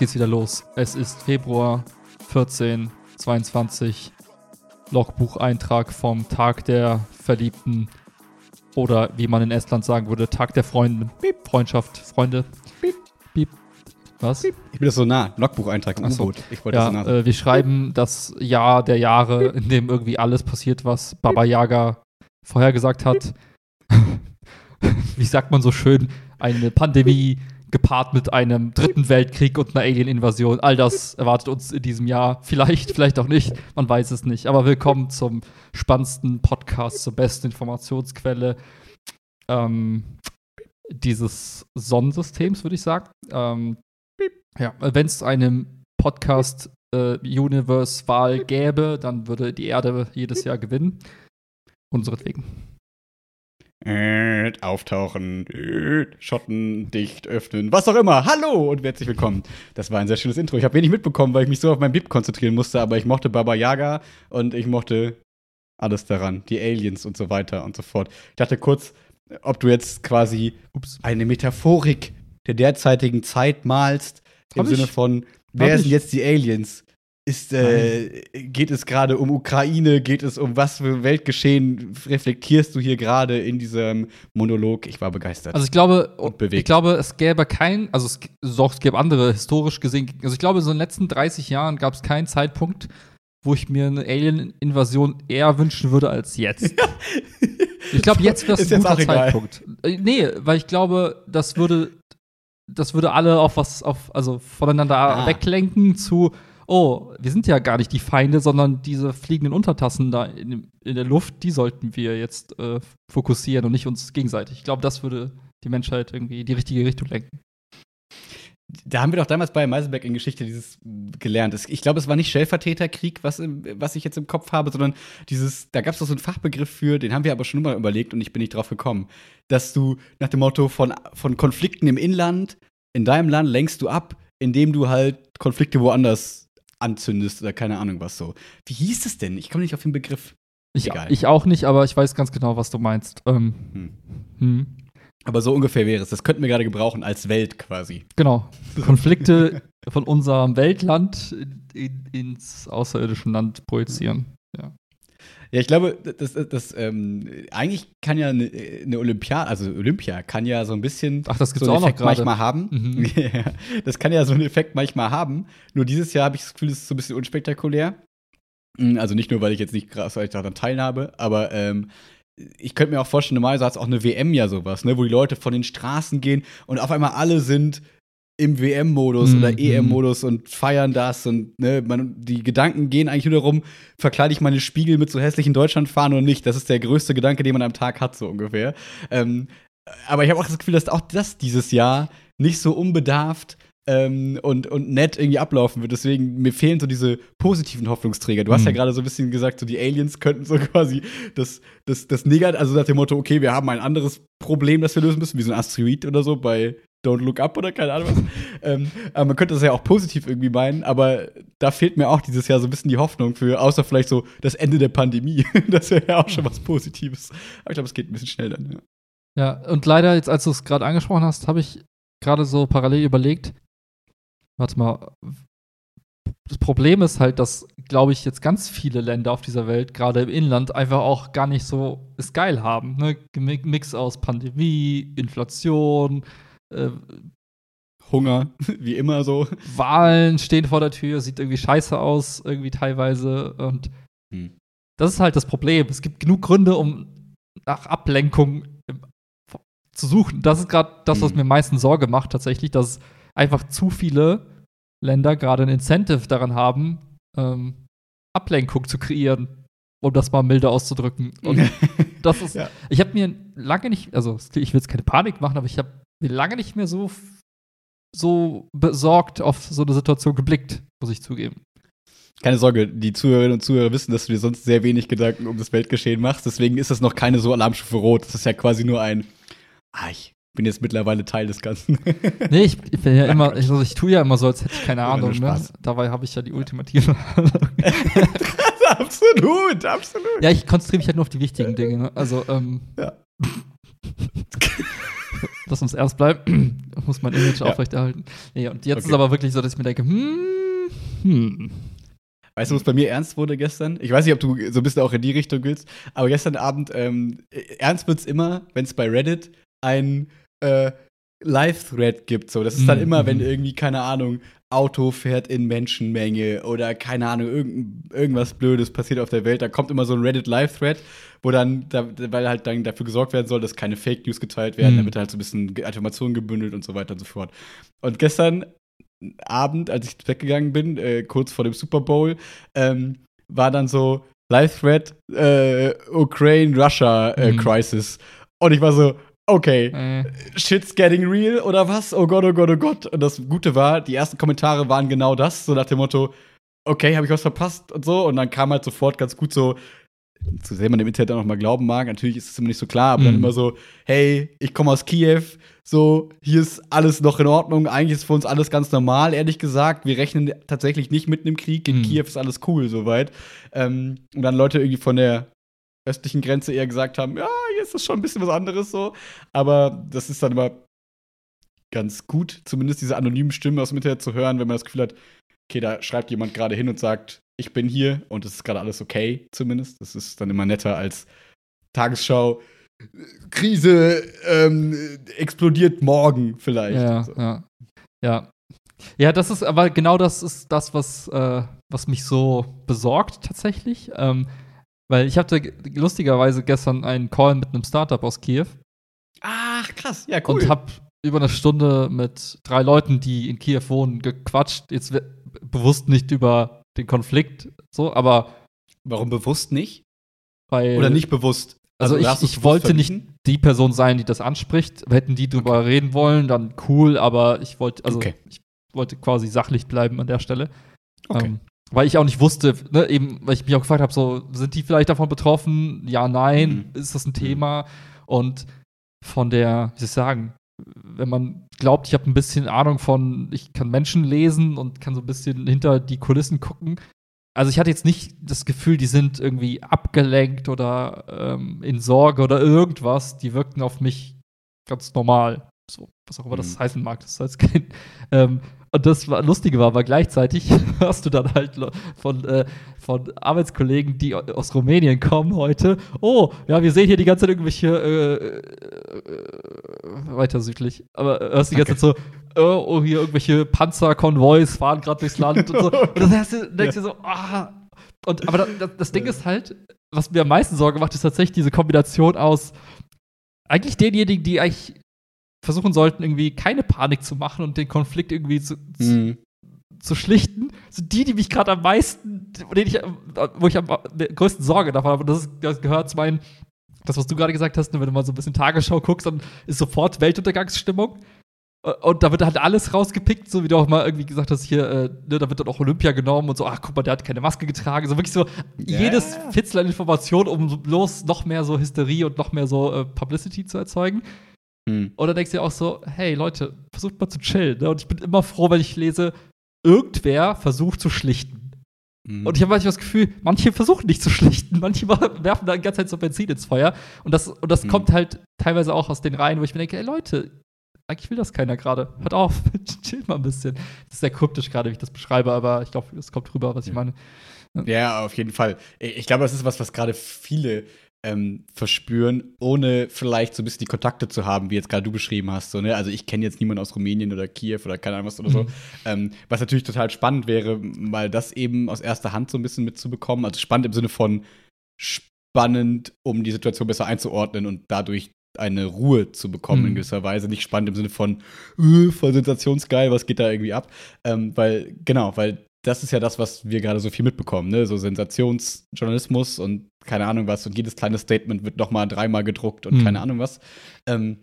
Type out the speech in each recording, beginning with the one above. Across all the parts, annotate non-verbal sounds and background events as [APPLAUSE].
Geht's wieder los. Es ist Februar 14, 22. Logbucheintrag vom Tag der Verliebten. Oder wie man in Estland sagen würde, Tag der Freunde. Piep. Freundschaft, Freunde. Piep. Piep. Was? Ich bin das so nah. Logbucheintrag im. U-Boot. Ich wollte Ja, das so nah äh, wir schreiben das Jahr der Jahre, in dem irgendwie alles passiert, was Baba Yaga vorhergesagt hat. [LAUGHS] Wie sagt man so schön, eine Pandemie gepaart mit einem dritten Weltkrieg und einer Alien-Invasion. All das erwartet uns in diesem Jahr. Vielleicht, vielleicht auch nicht. Man weiß es nicht. Aber willkommen zum spannendsten Podcast, zur besten Informationsquelle ähm, dieses Sonnensystems, würde ich sagen. Ähm, ja, wenn es einen Podcast äh, Universe-Wahl gäbe, dann würde die Erde jedes Jahr gewinnen. Unseretwegen. Äh, auftauchen, äh, Schotten, dicht, öffnen, was auch immer. Hallo und herzlich willkommen. Das war ein sehr schönes Intro. Ich habe wenig mitbekommen, weil ich mich so auf mein Bip konzentrieren musste, aber ich mochte Baba Yaga und ich mochte alles daran, die Aliens und so weiter und so fort. Ich dachte kurz, ob du jetzt quasi Ups. eine Metaphorik der derzeitigen Zeit malst, im Hab ich. Sinne von, wer sind jetzt die Aliens? Ist, äh, geht es gerade um Ukraine? Geht es um was für Weltgeschehen reflektierst du hier gerade in diesem Monolog? Ich war begeistert. Also ich glaube, ich glaube, es gäbe kein, also es, doch, es gäbe andere historisch gesehen, also ich glaube, so in den letzten 30 Jahren gab es keinen Zeitpunkt, wo ich mir eine Alien-Invasion eher wünschen würde als jetzt. Ich glaube, jetzt wäre es Ist ein guter auch egal. Zeitpunkt. Äh, nee, weil ich glaube, das würde, das würde alle auf was, auf, also voneinander Ah. weglenken zu, oh, wir sind ja gar nicht die Feinde, sondern diese fliegenden Untertassen da in, in der Luft, die sollten wir jetzt äh, fokussieren und nicht uns gegenseitig. Ich glaube, das würde die Menschheit irgendwie in die richtige Richtung lenken. da haben wir doch damals bei Meiselberg in Geschichte dieses gelernt. Ich glaube, es war nicht Stellvertreterkrieg, was, was ich jetzt im Kopf habe, sondern dieses, da gab es doch so einen Fachbegriff für, den haben wir aber schon mal überlegt und ich bin nicht drauf gekommen, dass du nach dem Motto von, von Konflikten im Inland, in deinem Land lenkst du ab, indem du halt Konflikte woanders anzündest oder keine Ahnung was so. Wie hieß es denn? Ich komme nicht auf den Begriff. Ich, Egal. ich auch nicht, aber ich weiß ganz genau, was du meinst. Ähm, Hm. hm. Aber so ungefähr wäre es. Das könnten wir gerade gebrauchen als Welt quasi. Genau. Konflikte von unserem Weltland in, ins außerirdische Land projizieren. Ja. Ja, ich glaube, das, das, das ähm, eigentlich kann ja eine, eine Olympiade, also Olympia kann ja so ein bisschen Ach, das gibt's so einen auch noch Effekt gerade. manchmal haben. Mhm. [LAUGHS] Ja, das kann ja so einen Effekt manchmal haben. Nur dieses Jahr habe ich das Gefühl, es ist so ein bisschen unspektakulär. Mm, Also nicht nur, weil ich jetzt nicht krass daran teilhabe, aber ähm, ich könnte mir auch vorstellen, normalerweise hat es auch eine WM ja sowas, ne, wo die Leute von den Straßen gehen und auf einmal alle sind im WM-Modus Mhm. oder EM-Modus und feiern das und ne, man, die Gedanken gehen eigentlich nur darum, verkleide ich meine Spiegel mit so hässlichen Deutschlandfahnen oder nicht. Das ist der größte Gedanke, den man am Tag hat, so ungefähr. Ähm, aber ich habe auch das Gefühl, dass auch das dieses Jahr nicht so unbedarft ähm, und, und nett irgendwie ablaufen wird. Deswegen, mir fehlen so diese positiven Hoffnungsträger. Du hast Mhm. ja gerade so ein bisschen gesagt, so die Aliens könnten so [LAUGHS] quasi das, das, das Negat, also nach dem Motto, okay, wir haben ein anderes Problem, das wir lösen müssen, wie so ein Asteroid oder so bei Don't Look Up oder keine Ahnung was. ähm, aber man könnte das ja auch positiv irgendwie meinen, aber da fehlt mir auch dieses Jahr so ein bisschen die Hoffnung für, außer vielleicht so das Ende der Pandemie. [LAUGHS] das wäre ja auch schon was Positives. Aber ich glaube, es geht ein bisschen schnell dann. Ja. Ja, und leider, jetzt als du es gerade angesprochen hast, habe ich gerade so parallel überlegt, warte mal, das Problem ist halt, dass, glaube ich, jetzt ganz viele Länder auf dieser Welt, gerade im Inland, einfach auch gar nicht so es geil haben. Ne? Mix aus Pandemie, Inflation, äh, Hunger, [LAUGHS] wie immer so. Wahlen stehen vor der Tür, sieht irgendwie scheiße aus, irgendwie teilweise. Und Hm. das ist halt das Problem. Es gibt genug Gründe, um nach Ablenkung im- zu suchen. Das ist gerade das, was Hm. mir am meisten Sorge macht, tatsächlich, dass einfach zu viele Länder gerade ein Incentive daran haben, ähm, Ablenkung zu kreieren, um das mal milder auszudrücken. Und [LAUGHS] das ist, Ja. ich habe mir lange nicht, also ich will jetzt keine Panik machen, aber ich habe lange nicht mehr so, so besorgt auf so eine Situation geblickt, muss ich zugeben. Keine Sorge, die Zuhörerinnen und Zuhörer wissen, dass du dir sonst sehr wenig Gedanken um das Weltgeschehen machst. Deswegen ist das noch keine so Alarmstufe Rot. Das ist ja quasi nur ein, ah, ich bin jetzt mittlerweile Teil des Ganzen. [LAUGHS] Nee, ich, ich bin ja immer, ich, [LAUGHS] also ich tue ja immer so, als hätte ich keine Ahnung. Ne? Dabei habe ich ja die ultimative [LAUGHS] Ahnung. absolut, absolut. ja, ich konzentriere mich halt nur auf die wichtigen Dinge. Ne? Also, ähm, Ja. [LAUGHS] lass uns ernst bleiben. [CLEARS THROAT] muss mein Image Ja. aufrechterhalten. Nee, und jetzt Okay. ist aber wirklich so, dass ich mir denke, hm, hm. Weißt du, was bei mir ernst wurde gestern? Ich weiß nicht, ob du so ein bisschen auch in die Richtung willst, aber gestern Abend, ähm, ernst wird's immer, wenn es bei Reddit ein äh, Live-Thread gibt. So. Das ist dann Mhm. immer, wenn irgendwie, keine Ahnung, Auto fährt in Menschenmenge oder keine Ahnung, irgend, irgendwas Blödes passiert auf der Welt. Da kommt immer so ein Reddit Live-Thread, wo dann, da, weil halt dann dafür gesorgt werden soll, dass keine Fake News geteilt werden, Mhm. damit halt so ein bisschen Informationen gebündelt und so weiter und so fort. Und gestern Abend, als ich weggegangen bin, äh, kurz vor dem Super Bowl, ähm, war dann so Live-Thread äh, Ukraine-Russia äh, Mhm. Und ich war so, okay, Äh, shit's getting real oder was? Oh Gott, oh Gott, oh Gott. Und das Gute war, die ersten Kommentare waren genau das, so nach dem Motto, okay, habe ich was verpasst und so. Und dann kam halt sofort ganz gut so, zu sehr man dem Internet auch noch mal glauben mag, natürlich ist es immer nicht so klar, aber dann Mhm. immer so, hey, ich komme aus Kiew, so, hier ist alles noch in Ordnung, eigentlich ist für uns alles ganz normal, ehrlich gesagt. Wir rechnen tatsächlich nicht mitten im Krieg, in Mhm. Kiew ist alles cool, soweit. Ähm, und dann Leute irgendwie von der östlichen Grenze eher gesagt haben, ja, ist das schon ein bisschen was anderes so. Aber das ist dann immer ganz gut, zumindest diese anonymen Stimmen aus dem Internet zu hören, wenn man das Gefühl hat, okay, da schreibt jemand gerade hin und sagt, ich bin hier und es ist gerade alles okay, zumindest. Das ist dann immer netter als Tagesschau. Krise ähm, explodiert morgen vielleicht. ja, So. ja. Ja. Ja, das ist, aber genau das ist das, was, äh, was mich so besorgt tatsächlich. Ähm, weil ich hatte lustigerweise gestern einen Call mit einem Startup aus Kiew Ach, krass. Ja, cool. und hab über eine Stunde mit drei Leuten, die in Kiew wohnen, gequatscht. Jetzt bewusst nicht über den Konflikt, so, aber Warum bewusst nicht? weil Oder nicht bewusst? Also ich- du's ich bewusst wollte nicht- die Person sein, die das anspricht. Hätten die drüber reden wollen, dann cool, aber ich wollte, also Okay. ich wollte quasi sachlich bleiben an der Stelle. Okay. Ähm, weil ich auch nicht wusste, ne, eben, weil ich mich auch gefragt habe, so, sind die vielleicht davon betroffen? Ja, nein, Mhm. ist das ein Thema? Und von der, wie soll ich sagen, wenn man glaubt, ich habe ein bisschen Ahnung von, ich kann Menschen lesen und kann so ein bisschen hinter die Kulissen gucken. Also ich hatte jetzt nicht das Gefühl, die sind irgendwie abgelenkt oder ähm, in Sorge oder irgendwas. Die wirkten auf mich ganz normal. So, was auch immer das Mhm. heißen mag, das ist jetzt kein. Ähm, und das war, Lustige war, aber gleichzeitig [LAUGHS] hörst du dann halt von, äh, von Arbeitskollegen, die au- aus Rumänien kommen heute, oh, ja, wir sehen hier die ganze Zeit irgendwelche, äh, äh, weiter südlich, aber hörst die ganze Zeit so, oh, oh, hier irgendwelche Panzerkonvois fahren gerade durchs Land und so. [LAUGHS] Und dann denkst du, denkst du so, ah. Und, aber das, das Ding ist halt, was mir am meisten Sorge macht, ist tatsächlich diese Kombination aus eigentlich denjenigen, die eigentlich versuchen sollten, irgendwie keine Panik zu machen und den Konflikt irgendwie zu, Mhm. zu schlichten, sind die, die mich gerade am meisten, ich, wo ich am größten Sorge davon habe. Und das, ist, das gehört zu meinen, das, was du gerade gesagt hast, ne, wenn du mal so ein bisschen Tagesschau guckst, dann ist sofort Weltuntergangsstimmung. Und da wird halt alles rausgepickt, so wie du auch mal irgendwie gesagt hast, hier, äh, ne, da wird dann auch Olympia genommen und so, ach guck mal, der hat keine Maske getragen. So wirklich so Ja. jedes Fitzel an Information, um bloß noch mehr so Hysterie und noch mehr so äh, Publicity zu erzeugen. Und dann denkst du dir auch so, hey Leute, versucht mal zu chillen. Ne? Und ich bin immer froh, wenn ich lese, irgendwer versucht zu schlichten. Mhm. Und ich habe manchmal das Gefühl, manche versuchen nicht zu schlichten, [LAUGHS] manche werfen da die ganze Zeit so Benzin ins Feuer. Und das, und das Mhm. kommt halt teilweise auch aus den Reihen, wo ich mir denke, ey Leute, eigentlich will das keiner gerade. Hört auf, [LAUGHS] chillt mal ein bisschen. Das ist sehr kryptisch gerade, wie ich das beschreibe, aber ich glaube, es kommt rüber, was ich Ja. meine. Ja, auf jeden Fall. Ich glaube, das ist was, was gerade viele ähm, verspüren, ohne vielleicht so ein bisschen die Kontakte zu haben, wie jetzt gerade du beschrieben hast. So, ne? Also ich kenne jetzt niemanden aus Rumänien oder Kiew oder keine Ahnung was oder so. Mhm. Ähm, was natürlich total spannend wäre, mal das eben aus erster Hand so ein bisschen mitzubekommen. Also spannend im Sinne von spannend, um die Situation besser einzuordnen und dadurch eine Ruhe zu bekommen Mhm. in gewisser Weise. Nicht spannend im Sinne von äh, voll sensationsgeil, was geht da irgendwie ab? Ähm, weil, genau, weil das ist ja das, was wir gerade so viel mitbekommen, ne? So Sensationsjournalismus und keine Ahnung was und jedes kleine Statement wird noch mal dreimal gedruckt und Mhm. keine Ahnung was. Ähm,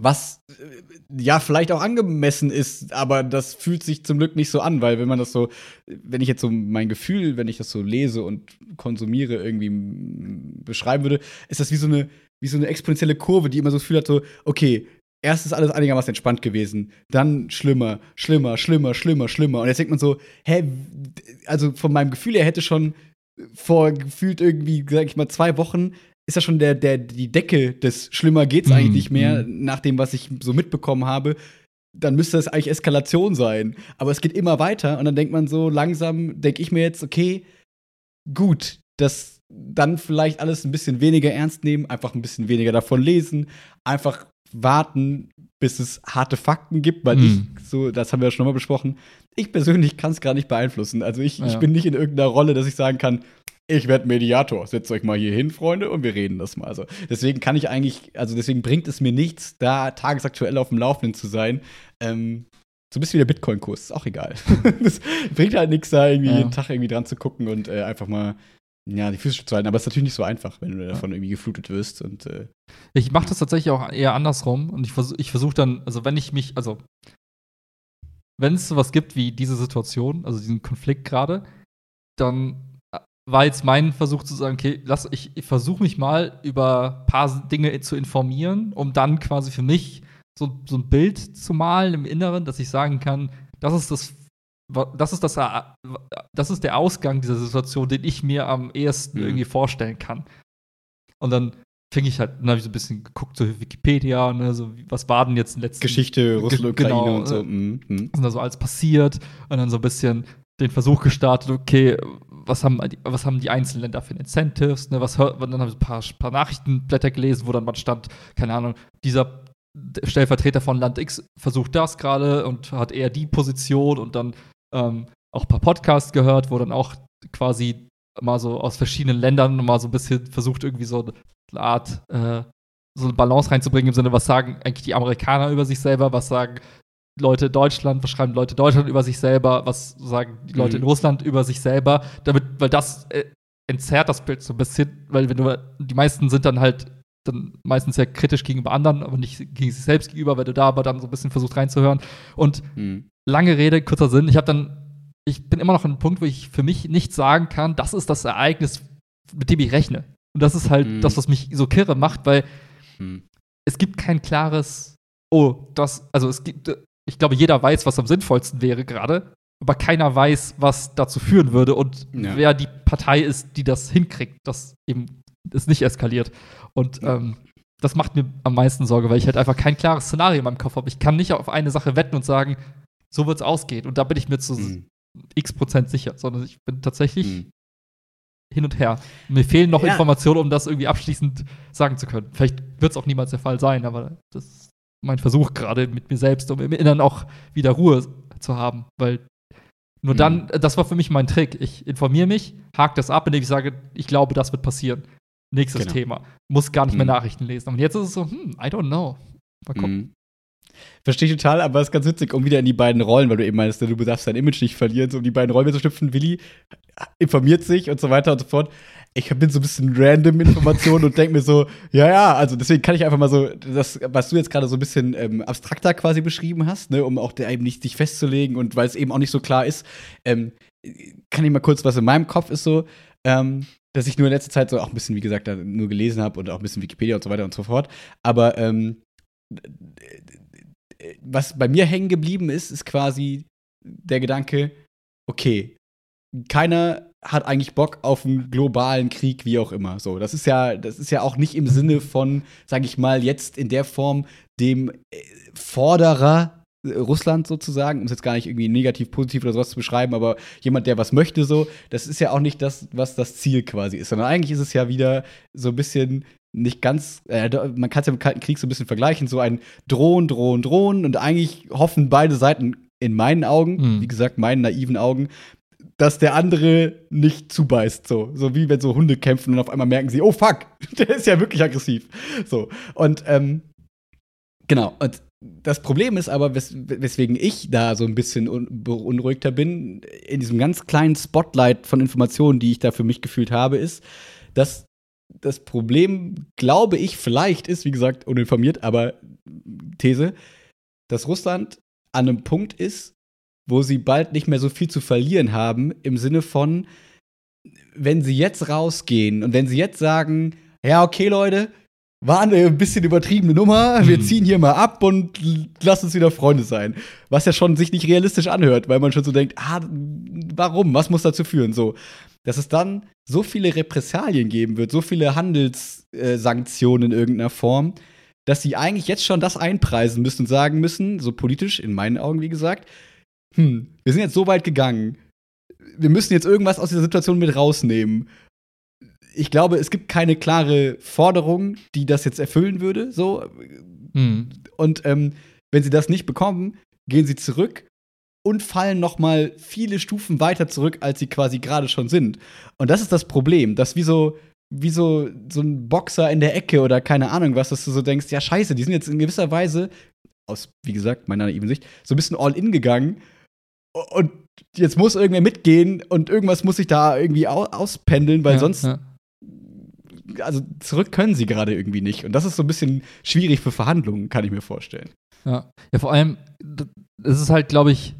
was äh, ja vielleicht auch angemessen ist, aber das fühlt sich zum Glück nicht so an, weil wenn man das so, wenn ich jetzt so mein Gefühl, wenn ich das so lese und konsumiere, irgendwie beschreiben würde, ist das wie so eine, wie so eine exponentielle Kurve, die immer so Gefühl hat, so, okay, erst ist alles einigermaßen entspannt gewesen, dann schlimmer, schlimmer, schlimmer, schlimmer, schlimmer. Und jetzt denkt man so, hä, also von meinem Gefühl her hätte schon vor gefühlt irgendwie, sag ich mal, zwei Wochen ist ja schon der, der, die Decke des Schlimmer geht's Mhm, eigentlich nicht mehr, mhm. nach dem, was ich so mitbekommen habe. Dann müsste es eigentlich Eskalation sein. Aber es geht immer weiter und dann denkt man so, langsam denke ich mir jetzt, okay, gut, das dann vielleicht alles ein bisschen weniger ernst nehmen, einfach ein bisschen weniger davon lesen, einfach warten, bis es harte Fakten gibt, weil Mhm. ich, so, das haben wir ja schon mal besprochen, ich persönlich kann es gar nicht beeinflussen. Also ich, ich Ja. bin nicht in irgendeiner Rolle, dass ich sagen kann, ich werde Mediator. Setzt euch mal hier hin, Freunde, und wir reden das mal. Also deswegen kann ich eigentlich, also deswegen bringt es mir nichts, da tagesaktuell auf dem Laufenden zu sein. Ähm, so ein bisschen wie der Bitcoin-Kurs, ist auch egal. [LAUGHS] das bringt halt nichts, da irgendwie Ja. jeden Tag irgendwie dran zu gucken und äh, einfach mal ja, die Füße zu halten. Aber es ist natürlich nicht so einfach, wenn du davon irgendwie geflutet wirst. Und äh, Ich mache das tatsächlich auch eher andersrum und ich versuche ich versuch dann, also wenn ich mich, also wenn es sowas gibt wie diese Situation, also diesen Konflikt gerade, dann äh, war jetzt mein Versuch zu sagen, okay, lass, ich, ich versuche mich mal über ein paar Dinge zu informieren, um dann quasi für mich so, so ein Bild zu malen im Inneren, dass ich sagen kann, das ist das, das ist das, das ist der Ausgang dieser Situation, den ich mir am ehesten Mhm. irgendwie vorstellen kann. Und dann fing ich halt, dann habe ich so ein bisschen geguckt, so Wikipedia, ne, so was war denn jetzt in letzten Geschichte, Russland, Ukraine genau, und so. äh, Mhm. Mhm. was ist da so alles passiert und dann so ein bisschen den Versuch gestartet, okay, was haben, die- was haben die einzelnen Länder für Incentives, ne, was hört, dann habe ich ein paar, paar Nachrichtenblätter gelesen, wo dann mal stand, keine Ahnung, dieser Stellvertreter von Land X versucht das gerade und hat eher die Position und dann ähm, auch ein paar Podcasts gehört, wo dann auch quasi mal so aus verschiedenen Ländern mal so ein bisschen versucht, irgendwie so eine Art, äh, so eine Balance reinzubringen im Sinne, was sagen eigentlich die Amerikaner über sich selber, was sagen Leute in Deutschland, was schreiben Leute in Deutschland über sich selber, was sagen die Leute Mhm. in Russland über sich selber, damit, weil das äh, entzerrt das Bild so ein bisschen, weil wenn du, die meisten sind dann halt dann meistens ja kritisch gegenüber anderen, aber nicht gegen sich selbst gegenüber, weil du da aber dann so ein bisschen versucht reinzuhören. Und Mhm. Lange Rede, kurzer Sinn, ich habe dann, ich bin immer noch an einem Punkt, wo ich für mich nicht sagen kann, das ist das Ereignis, mit dem ich rechne. Und das ist halt Mhm. das, was mich so kirre macht, weil Mhm. es gibt kein klares, oh, das, also es gibt, ich glaube, jeder weiß, was am sinnvollsten wäre gerade, aber keiner weiß, was dazu führen würde und Ja. wer die Partei ist, die das hinkriegt, dass eben es nicht eskaliert. Und ähm, das macht mir am meisten Sorge, weil ich halt einfach kein klares Szenario in meinem Kopf habe. Ich kann nicht auf eine Sache wetten und sagen, so wird es ausgehen. Und da bin ich mir zu Mhm. x Prozent sicher, sondern ich bin tatsächlich Mhm. hin und her. Mir fehlen noch Ja. Informationen, um das irgendwie abschließend sagen zu können. Vielleicht wird es auch niemals der Fall sein, aber das ist mein Versuch gerade mit mir selbst, um im Inneren auch wieder Ruhe zu haben, weil nur Mhm. dann, das war für mich mein Trick. Ich informiere mich, hake das ab, indem ich sage, ich glaube, das wird passieren. Nächstes Genau. Thema. Muss gar nicht mehr Mhm. Nachrichten lesen. Und jetzt ist es so, hm, I don't know. Mal gucken. Verstehe ich total, aber es ist ganz witzig, um wieder in die beiden Rollen, weil du eben meinst, du darfst dein Image nicht verlieren, so um die beiden Rollen zu schlüpfen. Willi informiert sich und so weiter und so fort. Ich bin so ein bisschen random Informationen und denke mir so, ja, ja, also deswegen kann ich einfach mal so, das, was du jetzt gerade so ein bisschen ähm, abstrakter quasi beschrieben hast, ne, um auch da eben nicht sich festzulegen und weil es eben auch nicht so klar ist, ähm, kann ich mal kurz, was in meinem Kopf ist so, ähm, dass ich nur in letzter Zeit so auch ein bisschen, wie gesagt, nur gelesen habe und auch ein bisschen Wikipedia und so weiter und so fort. Aber ähm, was bei mir hängen geblieben ist, ist quasi der Gedanke, okay, keiner hat eigentlich Bock auf einen globalen Krieg, wie auch immer. So, das ist ja, das ist ja auch nicht im Sinne von, sage ich mal, jetzt in der Form dem äh, Forderer äh, Russland sozusagen, um es jetzt gar nicht irgendwie negativ, positiv oder sowas zu beschreiben, aber jemand, der was möchte, so, das ist ja auch nicht das, was das Ziel quasi ist, sondern eigentlich ist es ja wieder so ein bisschen nicht ganz, äh, man kann es ja mit Kalten Krieg so ein bisschen vergleichen, so ein Drohen, Drohen, Drohen und eigentlich hoffen beide Seiten in meinen Augen, Mhm. wie gesagt, meinen naiven Augen, dass der andere nicht zubeißt, so. So wie wenn so Hunde kämpfen und auf einmal merken sie, oh fuck, [LAUGHS] der ist ja wirklich aggressiv. So. Und, ähm, genau. Und das Problem ist aber, wes weswegen ich da so ein bisschen un- beunruhigter bin, in diesem ganz kleinen Spotlight von Informationen, die ich da für mich gefühlt habe, ist, dass das Problem, glaube ich, vielleicht ist, wie gesagt, uninformiert, aber These, dass Russland an einem Punkt ist, wo sie bald nicht mehr so viel zu verlieren haben, im Sinne von, wenn sie jetzt rausgehen und wenn sie jetzt sagen, ja, okay, Leute, war eine bisschen übertriebene Nummer, wir Mhm. ziehen hier mal ab und l- lass uns wieder Freunde sein. Was ja schon sich nicht realistisch anhört, weil man schon so denkt, ah, warum, was muss dazu führen, so. Dass es dann so viele Repressalien geben wird, so viele Handelssanktionen in irgendeiner Form, dass sie eigentlich jetzt schon das einpreisen müssen und sagen müssen, so politisch in meinen Augen, wie gesagt, hm, wir sind jetzt so weit gegangen, wir müssen jetzt irgendwas aus dieser Situation mit rausnehmen. Ich glaube, es gibt keine klare Forderung, die das jetzt erfüllen würde, so. Hm. Und ähm, wenn sie das nicht bekommen, gehen sie zurück und fallen noch mal viele Stufen weiter zurück, als sie quasi gerade schon sind. Und das ist das Problem, dass wie so wie so, so ein Boxer in der Ecke oder keine Ahnung was, dass du so denkst, ja scheiße, die sind jetzt in gewisser Weise, aus, wie gesagt, meiner naiven Sicht, so ein bisschen all in gegangen und jetzt muss irgendwer mitgehen und irgendwas muss sich da irgendwie au auspendeln, weil Ja, sonst, ja. also zurück können sie gerade irgendwie nicht. Und das ist so ein bisschen schwierig für Verhandlungen, kann ich mir vorstellen. Ja, ja vor allem, es ist halt, glaube ich,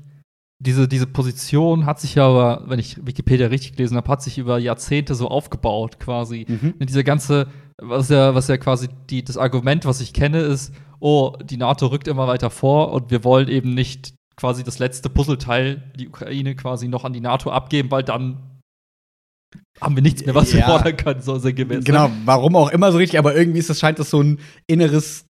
diese, diese Position hat sich ja aber, wenn ich Wikipedia richtig gelesen habe, hat sich über Jahrzehnte so aufgebaut, quasi. Mhm. Diese ganze, was ja, was ja quasi die, das Argument, was ich kenne, ist, oh, die NATO rückt immer weiter vor und wir wollen eben nicht quasi das letzte Puzzleteil, die Ukraine quasi noch an die NATO abgeben, weil dann haben wir nichts mehr, was wir Ja. fordern können, so sinngemäß. ne? Genau, warum auch immer so richtig, aber irgendwie ist das, scheint das so ein inneres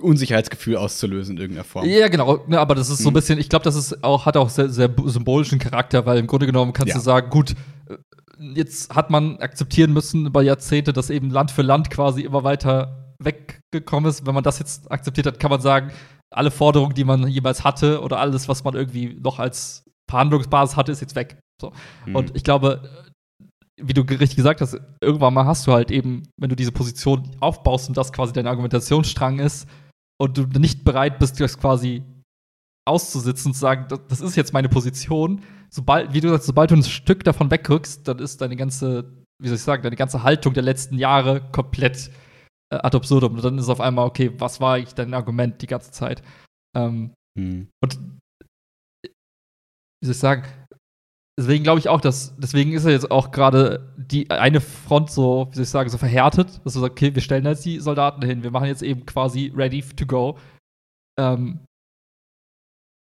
Unsicherheitsgefühl auszulösen in irgendeiner Form. Ja, genau, ne, aber das ist so ein Mhm. bisschen, ich glaube, das ist auch, hat auch sehr, sehr symbolischen Charakter, weil im Grunde genommen kannst Ja. du sagen, gut, äh, jetzt hat man akzeptieren müssen über Jahrzehnte, dass eben Land für Land quasi immer weiter weggekommen ist. Wenn man das jetzt akzeptiert hat, kann man sagen, alle Forderungen, die man jemals hatte oder alles, was man irgendwie noch als Verhandlungsbasis hatte, ist jetzt weg. So. Mhm. Und ich glaube, wie du richtig gesagt hast, irgendwann mal hast du halt eben, wenn du diese Position aufbaust und das quasi dein Argumentationsstrang ist und du nicht bereit bist, das quasi auszusitzen und zu sagen, das, ist jetzt meine Position, sobald, wie du sagst, sobald du ein Stück davon wegrückst, dann ist deine ganze, wie soll ich sagen, deine ganze Haltung der letzten Jahre komplett äh, ad absurdum. Und dann ist auf einmal, okay, was war eigentlich dein Argument die ganze Zeit? Ähm, Mhm. und wie soll ich sagen, deswegen glaube ich auch, dass, deswegen ist ja jetzt auch gerade die eine Front so, wie soll ich sagen, so verhärtet, dass du sagst, okay, wir stellen jetzt die Soldaten hin, wir machen jetzt eben quasi ready to go. Ähm,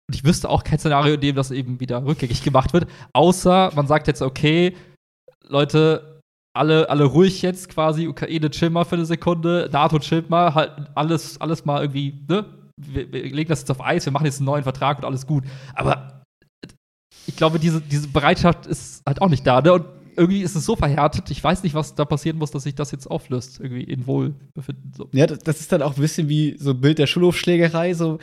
und ich wüsste auch kein Szenario, in dem das eben wieder rückgängig gemacht wird, außer man sagt jetzt, okay, Leute, alle, alle ruhig jetzt quasi, Ukraine chill mal für eine Sekunde, NATO chill mal, halt alles, alles mal irgendwie, ne? Wir, wir legen das jetzt auf Eis, wir machen jetzt einen neuen Vertrag und alles gut. Aber ich glaube, diese, diese Bereitschaft ist halt auch nicht da, ne? Und irgendwie ist es so verhärtet, ich weiß nicht, was da passieren muss, dass sich das jetzt auflöst, irgendwie in Wohlbefinden. So. Ja, das, ist dann auch ein bisschen wie so ein Bild der Schulhofschlägerei, so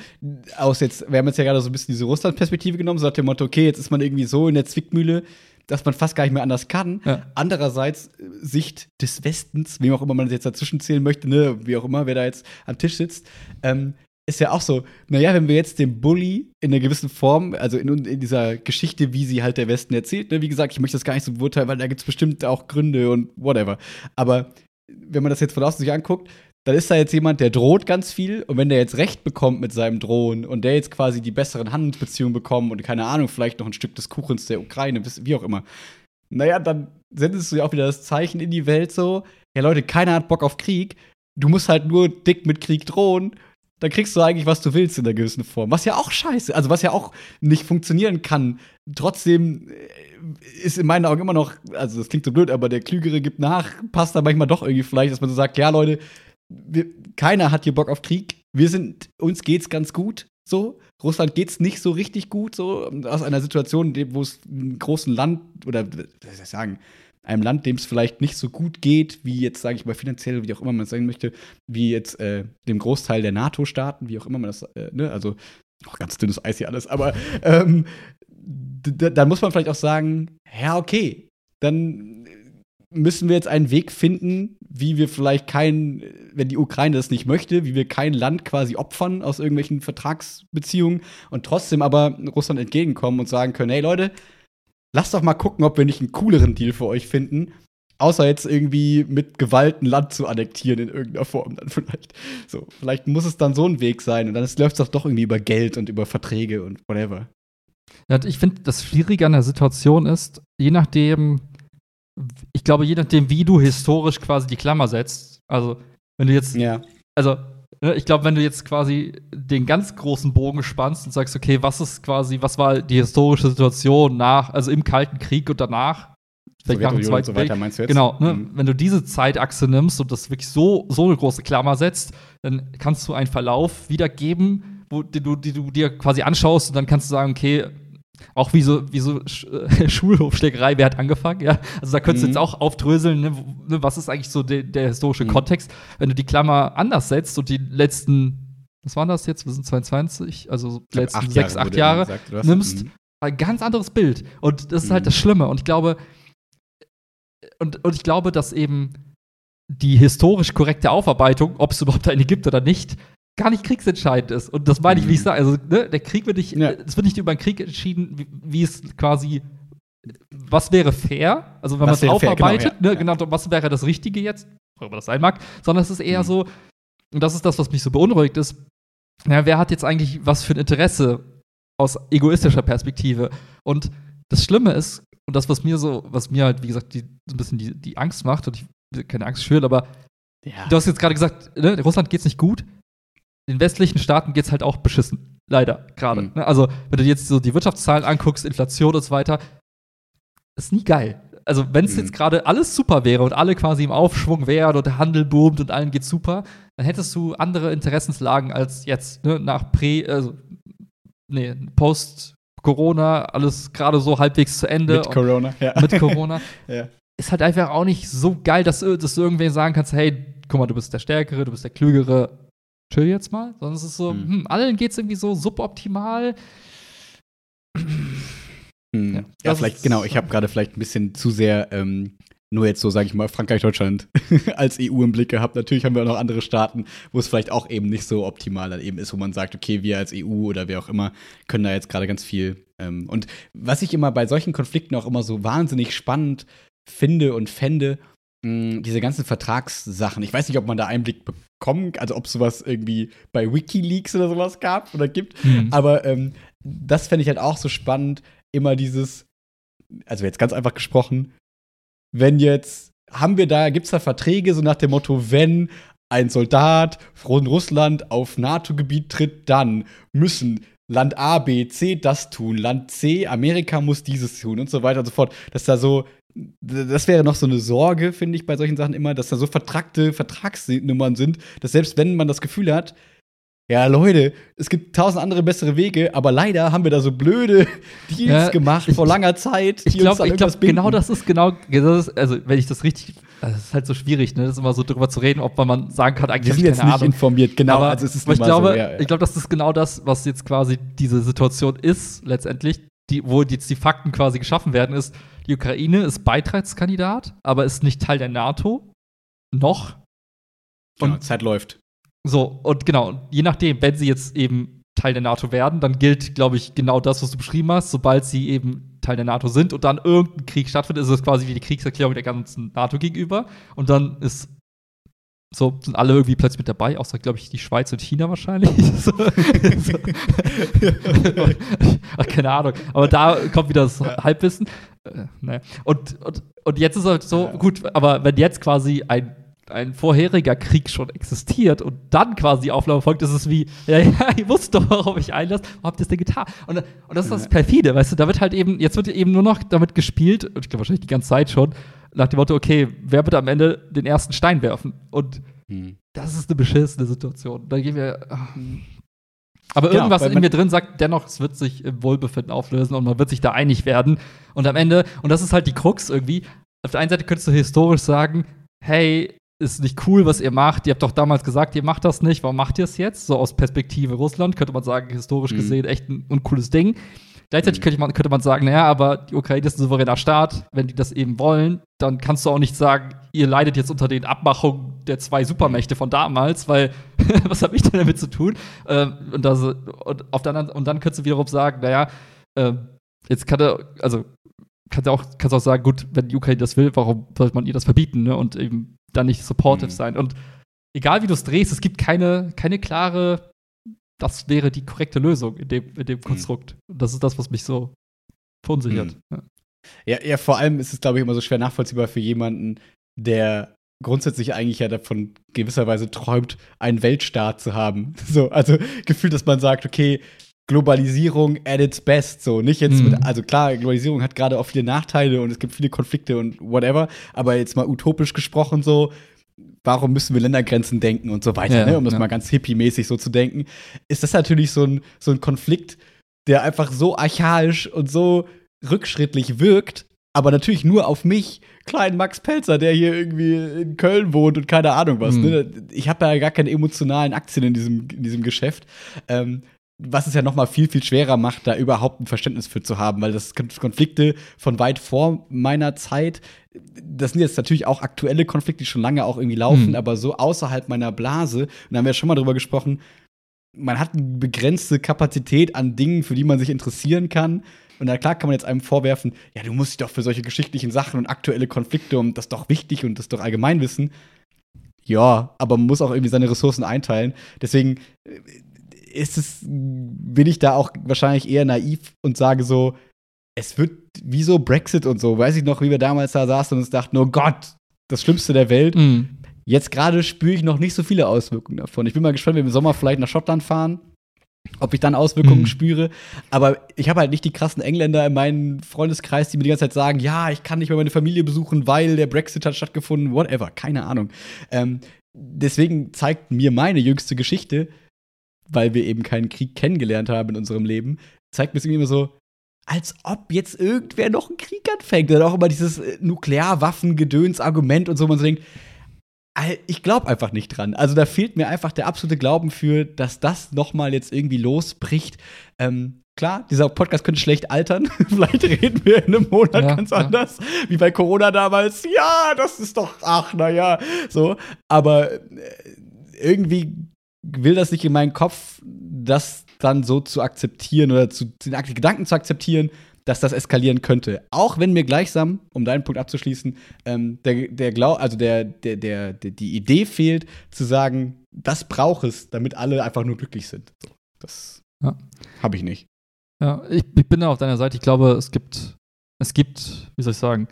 aus jetzt, wir haben jetzt ja gerade so ein bisschen diese Russland-Perspektive genommen, so nach dem Motto, okay, jetzt ist man irgendwie so in der Zwickmühle, dass man fast gar nicht mehr anders kann. Ja. Andererseits äh, Sicht des Westens, wem auch immer man jetzt dazwischen zählen möchte, ne, wie auch immer, wer da jetzt am Tisch sitzt, ähm, ist ja auch so, naja, wenn wir jetzt den Bully in einer gewissen Form, also in, in dieser Geschichte, wie sie halt der Westen erzählt, ne, wie gesagt, ich möchte das gar nicht so beurteilen, weil da gibt es bestimmt auch Gründe und whatever. Aber wenn man das jetzt von außen sich anguckt, dann ist da jetzt jemand, der droht ganz viel und wenn der jetzt Recht bekommt mit seinem Drohen und der jetzt quasi die besseren Handelsbeziehungen bekommt und keine Ahnung, vielleicht noch ein Stück des Kuchens der Ukraine, wie auch immer, naja, dann sendest du ja auch wieder das Zeichen in die Welt so, ja Leute, keiner hat Bock auf Krieg, du musst halt nur dick mit Krieg drohen, dann kriegst du eigentlich, was du willst in einer gewissen Form. Was ja auch scheiße, also was ja auch nicht funktionieren kann. Trotzdem äh, ist in meinen Augen immer noch, also das klingt so blöd, aber der Klügere gibt nach, passt da manchmal doch irgendwie vielleicht, dass man so sagt, ja Leute, wir, keiner hat hier Bock auf Krieg. Wir sind, uns geht's ganz gut, so. Russland geht's nicht so richtig gut, so. Aus einer Situation, wo es einem großen Land oder, wie soll ich sagen, einem Land, dem es vielleicht nicht so gut geht, wie jetzt, sage ich mal, finanziell, wie auch immer man es sagen möchte, wie jetzt äh, dem Großteil der NATO-Staaten, wie auch immer man das, äh, ne, also auch ganz dünnes Eis hier alles, aber ähm, dann muss man vielleicht auch sagen, ja, okay, dann müssen wir jetzt einen Weg finden, wie wir vielleicht kein, wenn die Ukraine das nicht möchte, wie wir kein Land quasi opfern aus irgendwelchen Vertragsbeziehungen und trotzdem aber Russland entgegenkommen und sagen können, hey Leute, lasst doch mal gucken, ob wir nicht einen cooleren Deal für euch finden. Außer jetzt irgendwie mit Gewalt ein Land zu annektieren in irgendeiner Form dann vielleicht. So, vielleicht muss es dann so ein Weg sein und dann läuft es doch doch irgendwie über Geld und über Verträge und whatever. Ja, ich finde, das Schwierige an der Situation ist, je nachdem, ich glaube, je nachdem, wie du historisch quasi die Klammer setzt, also wenn du jetzt, Ja. also ne, ich glaube, wenn du jetzt quasi den ganz großen Bogen spannst und sagst, okay, was ist quasi, was war die historische Situation nach, also im Kalten Krieg und danach, vielleicht nach dem Zweiten so weiter, meinst du jetzt? Genau, ne? Mhm. wenn du diese Zeitachse nimmst und das wirklich so, so eine große Klammer setzt, dann kannst du einen Verlauf wiedergeben, wo die du, die du dir quasi anschaust und dann kannst du sagen, okay, auch wie so, wie so Sch äh, [LAUGHS] Schulhofschlägerei, wer hat angefangen, ja? Also da könntest du Mhm. jetzt auch aufdröseln, ne, ne, was ist eigentlich so de der historische Mhm. Kontext, wenn du die Klammer anders setzt und die letzten, was waren das jetzt? Wir sind 22, also so die letzten acht sechs, Jahre acht Jahre, gesagt, nimmst, Mhm. ein ganz anderes Bild. Und das ist halt Mhm. das Schlimme. Und ich glaube, und, und ich glaube, dass eben die historisch korrekte Aufarbeitung, ob es überhaupt eine gibt oder nicht, gar nicht kriegsentscheidend ist. Und das meine ich, wie ich Mhm. sage. Also, ne, der Krieg wird nicht, Ja. es wird nicht über einen Krieg entschieden, wie, wie es quasi, was wäre fair, also wenn man es wäre fair, genau, aufarbeitet, ja, ne, genau, was wäre das Richtige jetzt, immer das sein mag, sondern es ist eher Mhm. so, und das ist das, was mich so beunruhigt ist, ja, wer hat jetzt eigentlich was für ein Interesse aus egoistischer Perspektive? Und das Schlimme ist, und das, was mir so, was mir halt, wie gesagt, die, so ein bisschen die, die Angst macht, und ich keine Angst schüren, aber Ja. du hast jetzt gerade gesagt, ne, Russland geht's nicht gut. Den westlichen Staaten geht's halt auch beschissen. Leider, gerade. Mhm. Ne? Also, wenn du dir jetzt so die Wirtschaftszahlen anguckst, Inflation und so weiter, ist nie geil. Also, wenn es Mhm. jetzt gerade alles super wäre und alle quasi im Aufschwung wären und der Handel boomt und allen geht's super, dann hättest du andere Interessenslagen als jetzt, ne? Nach Prä, also, nee, Post-Corona, alles gerade so halbwegs zu Ende. Mit Corona, ja. mit Corona [LAUGHS] ja. ist halt einfach auch nicht so geil, dass, dass du irgendwen sagen kannst, hey, guck mal, du bist der Stärkere, du bist der Klügere, chill jetzt mal. Sondern es ist so, Hm. hm, allen geht's irgendwie so suboptimal. Hm. Ja, Ja, vielleicht, genau, ich habe gerade vielleicht ein bisschen zu sehr ähm, nur jetzt so, sage ich mal, Frankreich, Deutschland [LAUGHS] als EU im Blick gehabt. Natürlich haben wir auch noch andere Staaten, wo es vielleicht auch eben nicht so optimal dann eben ist, wo man sagt, okay, wir als EU oder wer auch immer können da jetzt gerade ganz viel. Ähm, und was ich immer bei solchen Konflikten auch immer so wahnsinnig spannend finde und fände, mh, diese ganzen Vertragssachen. Ich weiß nicht, ob man da Einblick bekommen, also ob sowas irgendwie bei WikiLeaks oder sowas gab oder gibt. Hm. Aber ähm, das fände ich halt auch so spannend, immer dieses, also jetzt ganz einfach gesprochen, wenn jetzt, haben wir da, gibt es da Verträge, so nach dem Motto, wenn ein Soldat von Russland auf NATO-Gebiet tritt, dann müssen Land A, B, C das tun, Land C, Amerika muss dieses tun und so weiter und so fort. Dass da so, das wäre noch so eine Sorge, finde ich, bei solchen Sachen immer, dass da so vertrackte Vertragsnummern sind, dass selbst wenn man das Gefühl hat, ja, Leute, es gibt tausend andere bessere Wege, aber leider haben wir da so blöde [LAUGHS] Deals Ja, gemacht ich- vor langer Zeit, Ich glaube, glaub, genau das ist genau, das ist, also wenn ich das richtig, also es ist halt so schwierig, ne, das ist immer so drüber zu reden, ob man sagen kann, eigentlich Wir sind jetzt keine nicht Ahnung. informiert, genau. aber, also es ist ich glaube, so, ja, ja. ich glaube, das ist genau das, was jetzt quasi diese Situation ist, letztendlich, die, wo jetzt die Fakten quasi geschaffen werden, ist, die Ukraine ist Beitrittskandidat, aber ist nicht Teil der NATO. Noch. genau, und- Zeit läuft. So, und genau, je nachdem, wenn sie jetzt eben Teil der NATO werden, dann gilt, glaube ich, genau das, was du beschrieben hast, sobald sie eben Teil der NATO sind und dann irgendein Krieg stattfindet, ist es quasi wie die Kriegserklärung der ganzen NATO gegenüber. Und dann ist so, sind alle irgendwie plötzlich mit dabei, außer, glaube ich, die Schweiz und China wahrscheinlich. [LAUGHS] so, so. [LAUGHS] Ach, [LAUGHS] keine Ahnung. Aber da kommt wieder das Halbwissen. Äh, naja. und, und, und jetzt ist halt so, gut, aber wenn jetzt quasi ein ein vorheriger Krieg schon existiert und dann quasi Aufnahme folgt, ist es wie, ja, ja, [LAUGHS] ihr wusst doch, warum ich einlasse, warum habt ihr das denn getan? Und, und das ist das Ja. perfide, weißt du, da wird halt eben, jetzt wird eben nur noch damit gespielt, und ich glaube wahrscheinlich die ganze Zeit schon, nach dem Motto, okay, wer wird am Ende den ersten Stein werfen? Und Hm. das ist eine beschissene Situation. Da gehen wir. ah. Aber Genau, irgendwas in mir drin sagt, dennoch, es wird sich im Wohlbefinden auflösen und man wird sich da einig werden. Und am Ende, und das ist halt die Krux irgendwie, auf der einen Seite könntest du historisch sagen, hey, ist nicht cool, was ihr macht. Ihr habt doch damals gesagt, ihr macht das nicht. Warum macht ihr es jetzt? So aus Perspektive Russland könnte man sagen, historisch Mhm. gesehen echt ein uncooles Ding. Gleichzeitig Mhm. könnte, man, könnte man sagen, naja, aber die Ukraine ist ein souveräner Staat. Wenn die das eben wollen, dann kannst du auch nicht sagen, ihr leidet jetzt unter den Abmachungen der zwei Supermächte von damals, weil [LAUGHS] was habe ich denn damit zu tun? Ähm, und, das, und, auf der anderen, und dann könntest du wiederum sagen, naja, ähm, jetzt kann er, also kannst du auch, kannst auch sagen, gut, wenn die Ukraine das will, warum sollte man ihr das verbieten, ne? Und eben dann nicht supportive Mhm. sein. Und egal wie du es drehst, es gibt keine, keine klare, das wäre die korrekte Lösung in dem, in dem Konstrukt. Und das ist das, was mich so verunsichert. Ja. Ja, ja, vor allem ist es, glaube ich, immer so schwer nachvollziehbar für jemanden, der grundsätzlich eigentlich ja davon gewisserweise träumt, einen Weltstaat zu haben. [LAUGHS] So, also gefühlt, dass man sagt, okay, Globalisierung at its best. So, nicht jetzt mhm. mit, also klar, Globalisierung hat gerade auch viele Nachteile und es gibt viele Konflikte und whatever, aber jetzt mal utopisch gesprochen so, warum müssen wir Ländergrenzen denken und so weiter, ja, ne? um das ja. mal ganz hippie-mäßig so zu denken, ist das natürlich so ein, so ein Konflikt, der einfach so archaisch und so rückschrittlich wirkt, aber natürlich nur auf mich, kleinen Max Pelzer, der hier irgendwie in Köln wohnt und keine Ahnung was. Mhm. Ne? Ich habe ja gar keine emotionalen Aktien in diesem, in diesem Geschäft. Ähm, was es ja noch mal viel, viel schwerer macht, da überhaupt ein Verständnis für zu haben, weil das Konflikte von weit vor meiner Zeit, das sind jetzt natürlich auch aktuelle Konflikte, die schon lange auch irgendwie laufen, mhm. aber so außerhalb meiner Blase, und da haben wir ja schon mal drüber gesprochen, man hat eine begrenzte Kapazität an Dingen, für die man sich interessieren kann. Und na klar kann man jetzt einem vorwerfen, ja, du musst dich doch für solche geschichtlichen Sachen und aktuelle Konflikte und das ist doch wichtig und das ist doch Allgemeinwissen. Ja, aber man muss auch irgendwie seine Ressourcen einteilen. Deswegen äh, ist es, bin ich da auch wahrscheinlich eher naiv und sage so, es wird wie so Brexit und so. Weiß ich noch, wie wir damals da saßen und uns dachten, oh Gott, das Schlimmste der Welt. Mhm. Jetzt gerade spüre ich noch nicht so viele Auswirkungen davon. Ich bin mal gespannt, wenn wir im Sommer vielleicht nach Schottland fahren, ob ich dann Auswirkungen mhm. spüre. Aber ich habe halt nicht die krassen Engländer in meinem Freundeskreis, die mir die ganze Zeit sagen, ja, ich kann nicht mehr meine Familie besuchen, weil der Brexit hat stattgefunden, whatever, keine Ahnung. Ähm, deswegen zeigt mir meine jüngste Geschichte, weil wir eben keinen Krieg kennengelernt haben in unserem Leben, zeigt mir es irgendwie immer so, als ob jetzt irgendwer noch einen Krieg anfängt. Oder auch immer dieses äh, Nuklearwaffengedöns-Argument und so, man so denkt, ich glaube einfach nicht dran. Also da fehlt mir einfach der absolute Glauben für, dass das noch mal jetzt irgendwie losbricht. Ähm, klar, dieser Podcast könnte schlecht altern. [LAUGHS] Vielleicht reden wir in einem Monat ja, ganz ja. anders, wie bei Corona damals. Ja, das ist doch, ach, naja, so. Aber äh, irgendwie will das nicht in meinen Kopf, das dann so zu akzeptieren oder zu, den Gedanken zu akzeptieren, dass das eskalieren könnte. Auch wenn mir gleichsam, um deinen Punkt abzuschließen, ähm, der, der Glau also der, der, der, der, die Idee fehlt, zu sagen, das braucht es, damit alle einfach nur glücklich sind. So, das ja. habe ich nicht. Ja, ich, ich bin da auf deiner Seite. Ich glaube, es gibt, es gibt, wie soll ich sagen,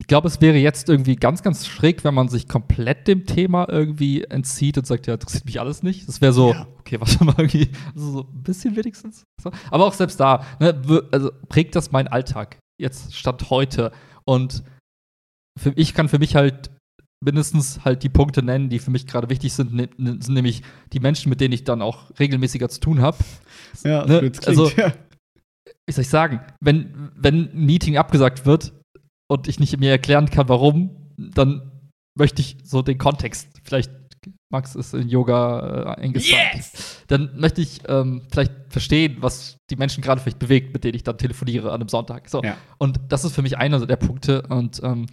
ich glaube, es wäre jetzt irgendwie ganz, ganz schräg, wenn man sich komplett dem Thema irgendwie entzieht und sagt, ja, interessiert mich alles nicht. Das wäre so, ja. okay, was mal [LAUGHS] irgendwie, also so ein bisschen wenigstens. Aber auch selbst da, ne, also prägt das meinen Alltag jetzt statt heute. Und für, ich kann für mich halt mindestens halt die Punkte nennen, die für mich gerade wichtig sind, ne, ne, sind nämlich die Menschen, mit denen ich dann auch regelmäßiger zu tun habe. Ja, ne? klingt, also, ja. wie soll ich sagen, wenn, wenn ein Meeting abgesagt wird, und ich nicht mir erklären kann, warum, dann möchte ich so den Kontext, vielleicht Max ist in Yoga äh, eingestellt, yes! dann möchte ich ähm, vielleicht verstehen, was die Menschen gerade vielleicht bewegt, mit denen ich dann telefoniere an einem Sonntag. So. Ja. Und das ist für mich einer der Punkte. Und, ähm,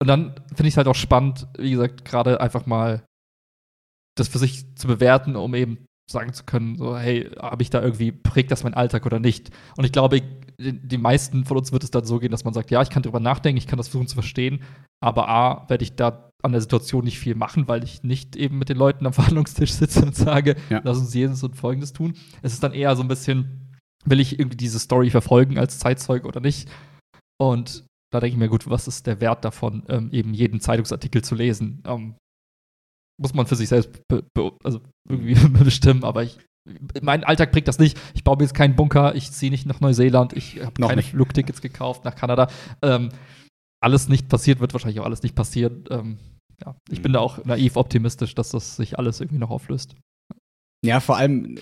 und dann finde ich es halt auch spannend, wie gesagt, gerade einfach mal das für sich zu bewerten, um eben sagen zu können, so, hey, habe ich da irgendwie, prägt das mein Alltag oder nicht? Und ich glaube, die meisten von uns wird es dann so gehen, dass man sagt, ja, ich kann darüber nachdenken, ich kann das versuchen zu verstehen, aber A, werde ich da an der Situation nicht viel machen, weil ich nicht eben mit den Leuten am [LAUGHS] Verhandlungstisch sitze und sage, ja. lass uns jenes und folgendes tun. Es ist dann eher so ein bisschen, will ich irgendwie diese Story verfolgen als Zeitzeuge oder nicht? Und da denke ich mir, gut, was ist der Wert davon, ähm, eben jeden Zeitungsartikel zu lesen? Ähm, muss man für sich selbst also irgendwie [LAUGHS] bestimmen, aber ich, mein Alltag prägt das nicht. Ich baue mir jetzt keinen Bunker, ich ziehe nicht nach Neuseeland, ich habe keine nicht. Flugtickets gekauft nach Kanada. Ähm, alles nicht passiert, wird wahrscheinlich auch alles nicht passieren. Ähm, ja, ich bin da auch naiv optimistisch, dass das sich alles irgendwie noch auflöst. Ja, vor allem,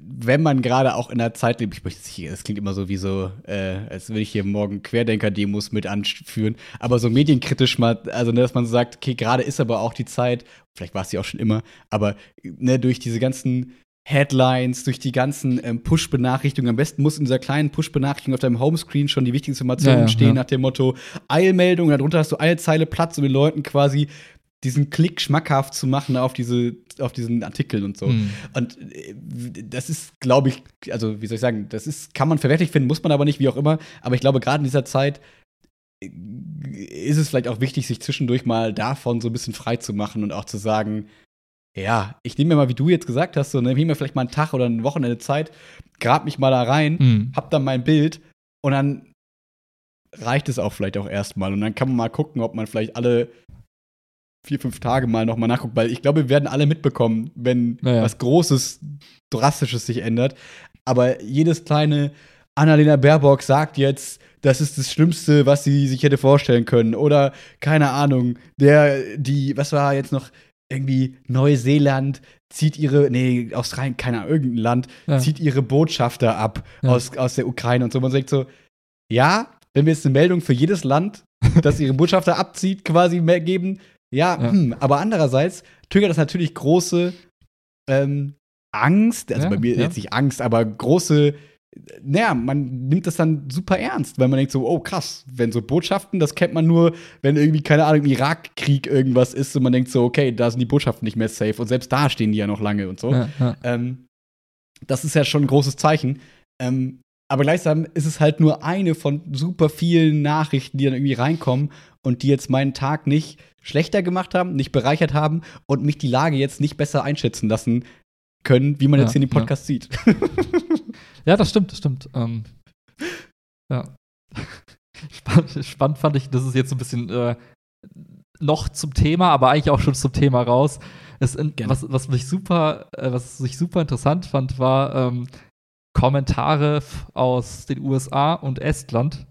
wenn man gerade auch in der Zeit lebt, ich möchte es klingt immer so wie so, äh, als würde ich hier morgen Querdenker-Demos mit anführen, aber so medienkritisch mal, also ne, dass man so sagt, okay, gerade ist aber auch die Zeit, vielleicht war es ja auch schon immer, aber ne, durch diese ganzen Headlines, durch die ganzen ähm, Push-Benachrichtigungen. Am besten muss in dieser kleinen Push-Benachrichtigung auf deinem Homescreen schon die wichtigen Informationen ja, ja, stehen, ja. nach dem Motto Eilmeldung. Und darunter hast du eine Zeile Platz, um den Leuten quasi diesen Klick schmackhaft zu machen auf diese auf diesen Artikel und so. Mhm. Und äh, das ist, glaube ich, also wie soll ich sagen, das ist kann man verwertlich finden, muss man aber nicht, wie auch immer. Aber ich glaube, gerade in dieser Zeit ist es vielleicht auch wichtig, sich zwischendurch mal davon so ein bisschen frei zu machen und auch zu sagen, ja, ich nehme mir mal, wie du jetzt gesagt hast, so nehme mir vielleicht mal einen Tag oder ein Wochenende Zeit, grab mich mal da rein, mhm. hab dann mein Bild und dann reicht es auch vielleicht auch erstmal. Und dann kann man mal gucken, ob man vielleicht alle vier, fünf Tage mal nochmal nachgucke, weil ich glaube, wir werden alle mitbekommen, wenn Naja. was Großes, Drastisches sich ändert. Aber jedes kleine Annalena Baerbock sagt jetzt, das ist das Schlimmste, was sie sich hätte vorstellen können. Oder, keine Ahnung, der, die, was war jetzt noch, irgendwie Neuseeland zieht ihre, nee, Australien, keine Ahnung, irgendein Land, Ja. zieht ihre Botschafter ab Ja. aus, aus der Ukraine und so. Man sagt so, ja, wenn wir jetzt eine Meldung für jedes Land, [LAUGHS] das ihre Botschafter abzieht, quasi mehr geben, ja, Ja. Hm, aber andererseits triggert das natürlich große ähm, Angst, also bei mir jetzt nicht Angst, aber große, naja, man nimmt das dann super ernst, weil man denkt so, oh krass, wenn so Botschaften, das kennt man nur, wenn irgendwie, keine Ahnung, im Irakkrieg irgendwas ist und man denkt so, okay, da sind die Botschaften nicht mehr safe und selbst da stehen die ja noch lange und so. Ja, ja. Ähm, das ist ja schon ein großes Zeichen. Ähm, aber gleichsam ist es halt nur eine von super vielen Nachrichten, die dann irgendwie reinkommen und die jetzt meinen Tag nicht schlechter gemacht haben, nicht bereichert haben und mich die Lage jetzt nicht besser einschätzen lassen können, wie man Ja, jetzt hier in dem. Podcast sieht. [LAUGHS] Ja, das stimmt, das stimmt. Ähm, ja. [LAUGHS] spannend, spannend fand ich, das ist jetzt ein bisschen äh, noch zum Thema, aber eigentlich auch schon zum Thema raus. Es was, was mich super, äh, was ich super interessant fand, war ähm, Kommentare aus den USA und Estland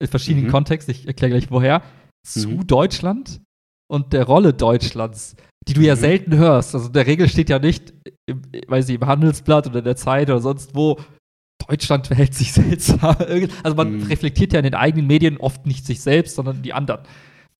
in verschiedenen Mhm. Kontexten. Ich erkläre gleich woher. Zu Mhm. Deutschland und der Rolle Irgend, die du ja Mhm. selten hörst. Also in der Regel steht ja nicht, im, weiß ich, im Handelsblatt oder in der Zeit oder sonst wo, Deutschland verhält sich [LAUGHS] seltsam. Also man Mhm. reflektiert ja in den eigenen Medien oft nicht sich selbst, sondern die anderen.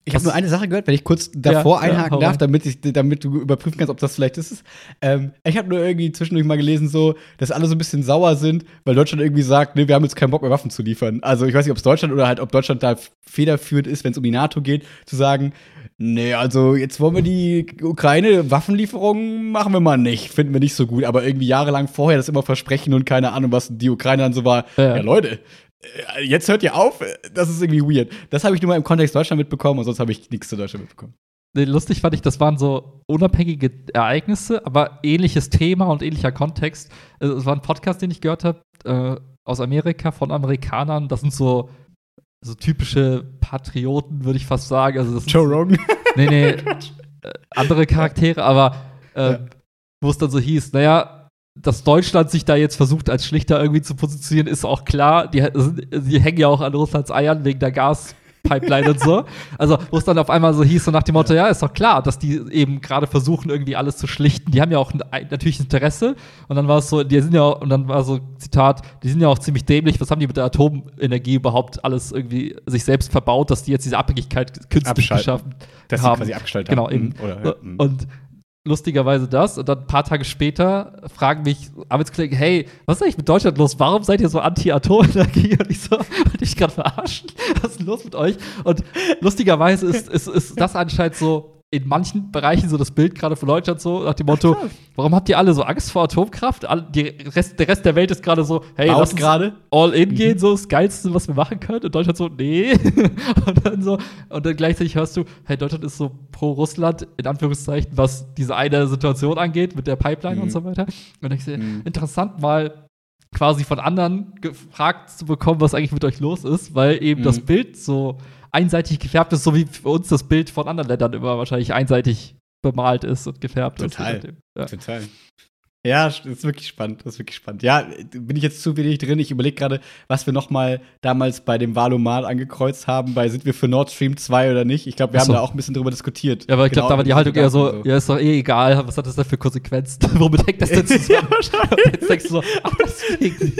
Ich habe nur eine Sache gehört, wenn ich kurz davor Ja, ja, einhaken hau darf, damit, ich, damit du überprüfen kannst, ob das vielleicht ist. Ähm, ich habe nur irgendwie zwischendurch mal gelesen, so, dass alle so ein bisschen sauer sind, weil Deutschland irgendwie sagt, nee, wir haben jetzt keinen Bock mehr Waffen zu liefern. Also ich weiß nicht, ob es Deutschland oder halt, ob Deutschland da federführend ist, wenn es um die NATO geht, zu sagen, nee, also jetzt wollen wir die Ukraine Waffenlieferungen machen wir mal nicht, finden wir nicht so gut. Aber irgendwie jahrelang vorher das immer versprechen und keine Ahnung, was die Ukraine dann so war. Ja. ja Leute, äh, jetzt hört ihr auf, das ist irgendwie weird. Das habe ich nur mal im Kontext Deutschland mitbekommen und sonst habe ich nichts zu Deutschland mitbekommen. Nee, Lustig fand ich, das waren so unabhängige Ereignisse, aber ähnliches Thema und ähnlicher Kontext. Also, Es war ein Podcast, den ich gehört habe, äh, aus Amerika von Amerikanern. Das sind so, so typische Patrioten, würde ich fast sagen. Also das Joe Rogan. [LAUGHS] Nee, nee, [LAUGHS] äh, andere Charaktere, aber äh, Ja. wo es dann so hieß, naja, dass Deutschland sich da jetzt versucht, als Schlichter irgendwie zu positionieren, ist auch klar. Die, die hängen ja auch an Russlands Eiern wegen der Gaspipeline und so. Also, wo es dann auf einmal so hieß, so nach dem Motto, ja, ist doch klar, dass die eben gerade versuchen, irgendwie alles zu schlichten. Die haben ja auch ein, natürliches Interesse. Und dann war es so, die sind ja, und dann war so, Zitat, die sind ja auch ziemlich dämlich. Was haben die mit der Atomenergie überhaupt alles irgendwie sich selbst verbaut, dass die jetzt diese Abhängigkeit künstlich geschaffen Dass sie haben. quasi abgestellt Genau, haben. eben. Mhm. Oder, ja. mhm. Und lustigerweise das. Und dann ein paar Tage später fragen mich Arbeitskollegen, hey, was ist eigentlich mit Deutschland los? Warum seid ihr so anti-Atomenergie? Und ich so, [LAUGHS] wollte ich gerade verarschen? Was ist denn los mit euch? Und lustigerweise ist, ist, ist das anscheinend so in manchen Bereichen so das Bild gerade von Deutschland so nach dem Motto, warum habt ihr alle so Angst vor Atomkraft? Die Rest, der Rest der Welt ist gerade so, hey, Baut lass gerade. all in gehen, so das Geilste, was wir machen können. Und Deutschland so, nee. [LAUGHS] und dann so, und dann gleichzeitig hörst du, hey, Deutschland ist so pro Russland, in Anführungszeichen, was diese eine Situation angeht, mit der Pipeline Mhm. und so weiter. Und ich sehe, Mhm. interessant mal quasi von anderen gefragt zu bekommen, was eigentlich mit euch los ist, weil eben Mhm. das Bild so einseitig gefärbt ist, so wie für uns das Bild von anderen Ländern immer wahrscheinlich einseitig bemalt ist und gefärbt Total. ist. nachdem. Ja. Total. Ja, das ist wirklich spannend. Das ist wirklich spannend. Ja, bin ich jetzt zu wenig drin. Ich überlege gerade, was wir noch mal damals bei dem Valomat angekreuzt haben, bei sind wir für Nord Stream 2 oder nicht. Ich glaube, wir so. haben da auch ein bisschen drüber diskutiert. Ja, aber ich glaube, Genau, da war die Haltung eher so, Gedanken ja, ist doch eh egal, was hat das denn für Konsequenzen? [LAUGHS] Womit hängt das denn [LAUGHS] zusammen? [LAUGHS] Jetzt denkst du so, deswegen.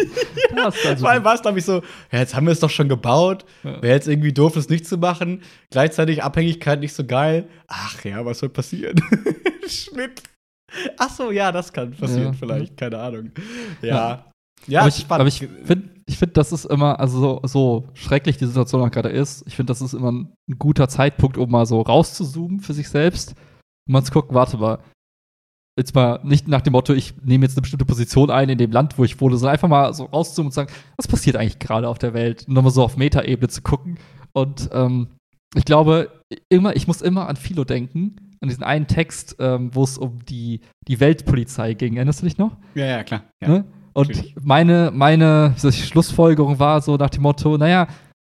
Das ist also Vor allem war es, glaube ich, so, ja, jetzt haben wir es doch schon gebaut. Ja. Wäre jetzt irgendwie doof, es nicht zu machen. Gleichzeitig Abhängigkeit nicht so geil. Ach ja, was soll passieren? Schnitt. Ach so, ja, das kann passieren Ja. vielleicht. Keine Ahnung. Ja. Ja. Aber ich, spannend. aber ich finde, ich find, das ist immer, also so, so schrecklich die Situation auch gerade ist, ich finde, das ist immer ein, ein guter Zeitpunkt, um mal so rauszuzoomen für sich selbst und mal zu gucken, warte mal, jetzt mal nicht nach dem Motto, ich nehme jetzt eine bestimmte Position ein in dem Land, wo ich wohne, sondern einfach mal so rauszoomen und sagen, was passiert eigentlich gerade auf der Welt? Und nochmal so auf Metaebene zu gucken. Und ähm, ich glaube, immer, ich muss immer an Philo denken, an diesen einen Text, ähm, wo es um die, die Weltpolizei ging. Erinnerst du dich noch? ja, ja, klar. Ja. Ne? Und meine, meine Schlussfolgerung war so nach dem Motto, naja,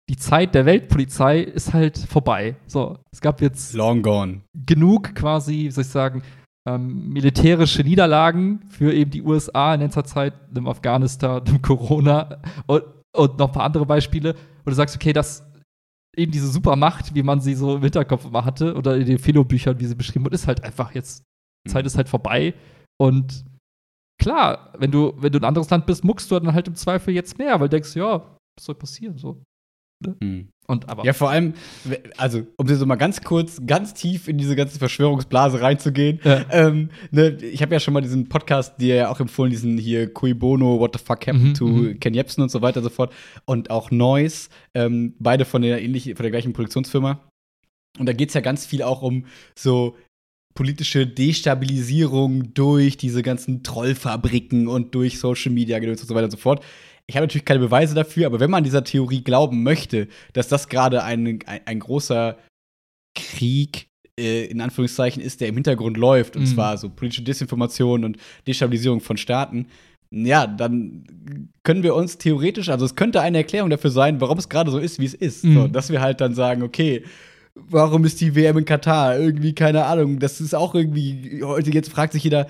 die Zeit der Weltpolizei ist halt vorbei. So, es gab jetzt Long gone. genug quasi, wie soll ich sagen, ähm, militärische Niederlagen für eben die USA in letzter Zeit, im Afghanistan, im Corona und, und noch ein paar andere Beispiele, wo du sagst, okay, das eben diese Supermacht, wie man sie so im Hinterkopf immer hatte, oder in den Philo-Büchern, wie sie beschrieben wird, ist halt einfach jetzt, die Zeit ist halt vorbei. Und klar, wenn du, wenn du ein anderes Land bist, muckst du dann halt im Zweifel jetzt mehr, weil du denkst, ja, was soll passieren? So. Hm. Und aber. Ja, vor allem, also, um dir so mal ganz kurz, ganz tief in diese ganze Verschwörungsblase reinzugehen. Ja. Ähm, ne, ich habe ja schon mal diesen Podcast, dir ja auch empfohlen, diesen hier Cui Bono, What the fuck happened Mhm, to mhm. Ken Jebsen und so weiter und so fort. Und auch Noise, ähm, beide von der ähnlichen, von der gleichen Produktionsfirma. Und da geht es ja ganz viel auch um so politische Destabilisierung durch diese ganzen Trollfabriken und durch Social Media und so weiter und so fort. Ich habe natürlich keine Beweise dafür, aber wenn man dieser Theorie glauben möchte, dass das gerade ein, ein, ein großer Krieg äh, in Anführungszeichen ist, der im Hintergrund läuft, und Mhm. zwar so politische Desinformation und Destabilisierung von Staaten, ja, dann können wir uns theoretisch, also es könnte eine Erklärung dafür sein, warum es gerade so ist, wie es ist. Mhm. So, dass wir halt dann sagen, okay, warum ist die WM in Katar? Irgendwie, keine Ahnung, das ist auch irgendwie, heute jetzt fragt sich jeder,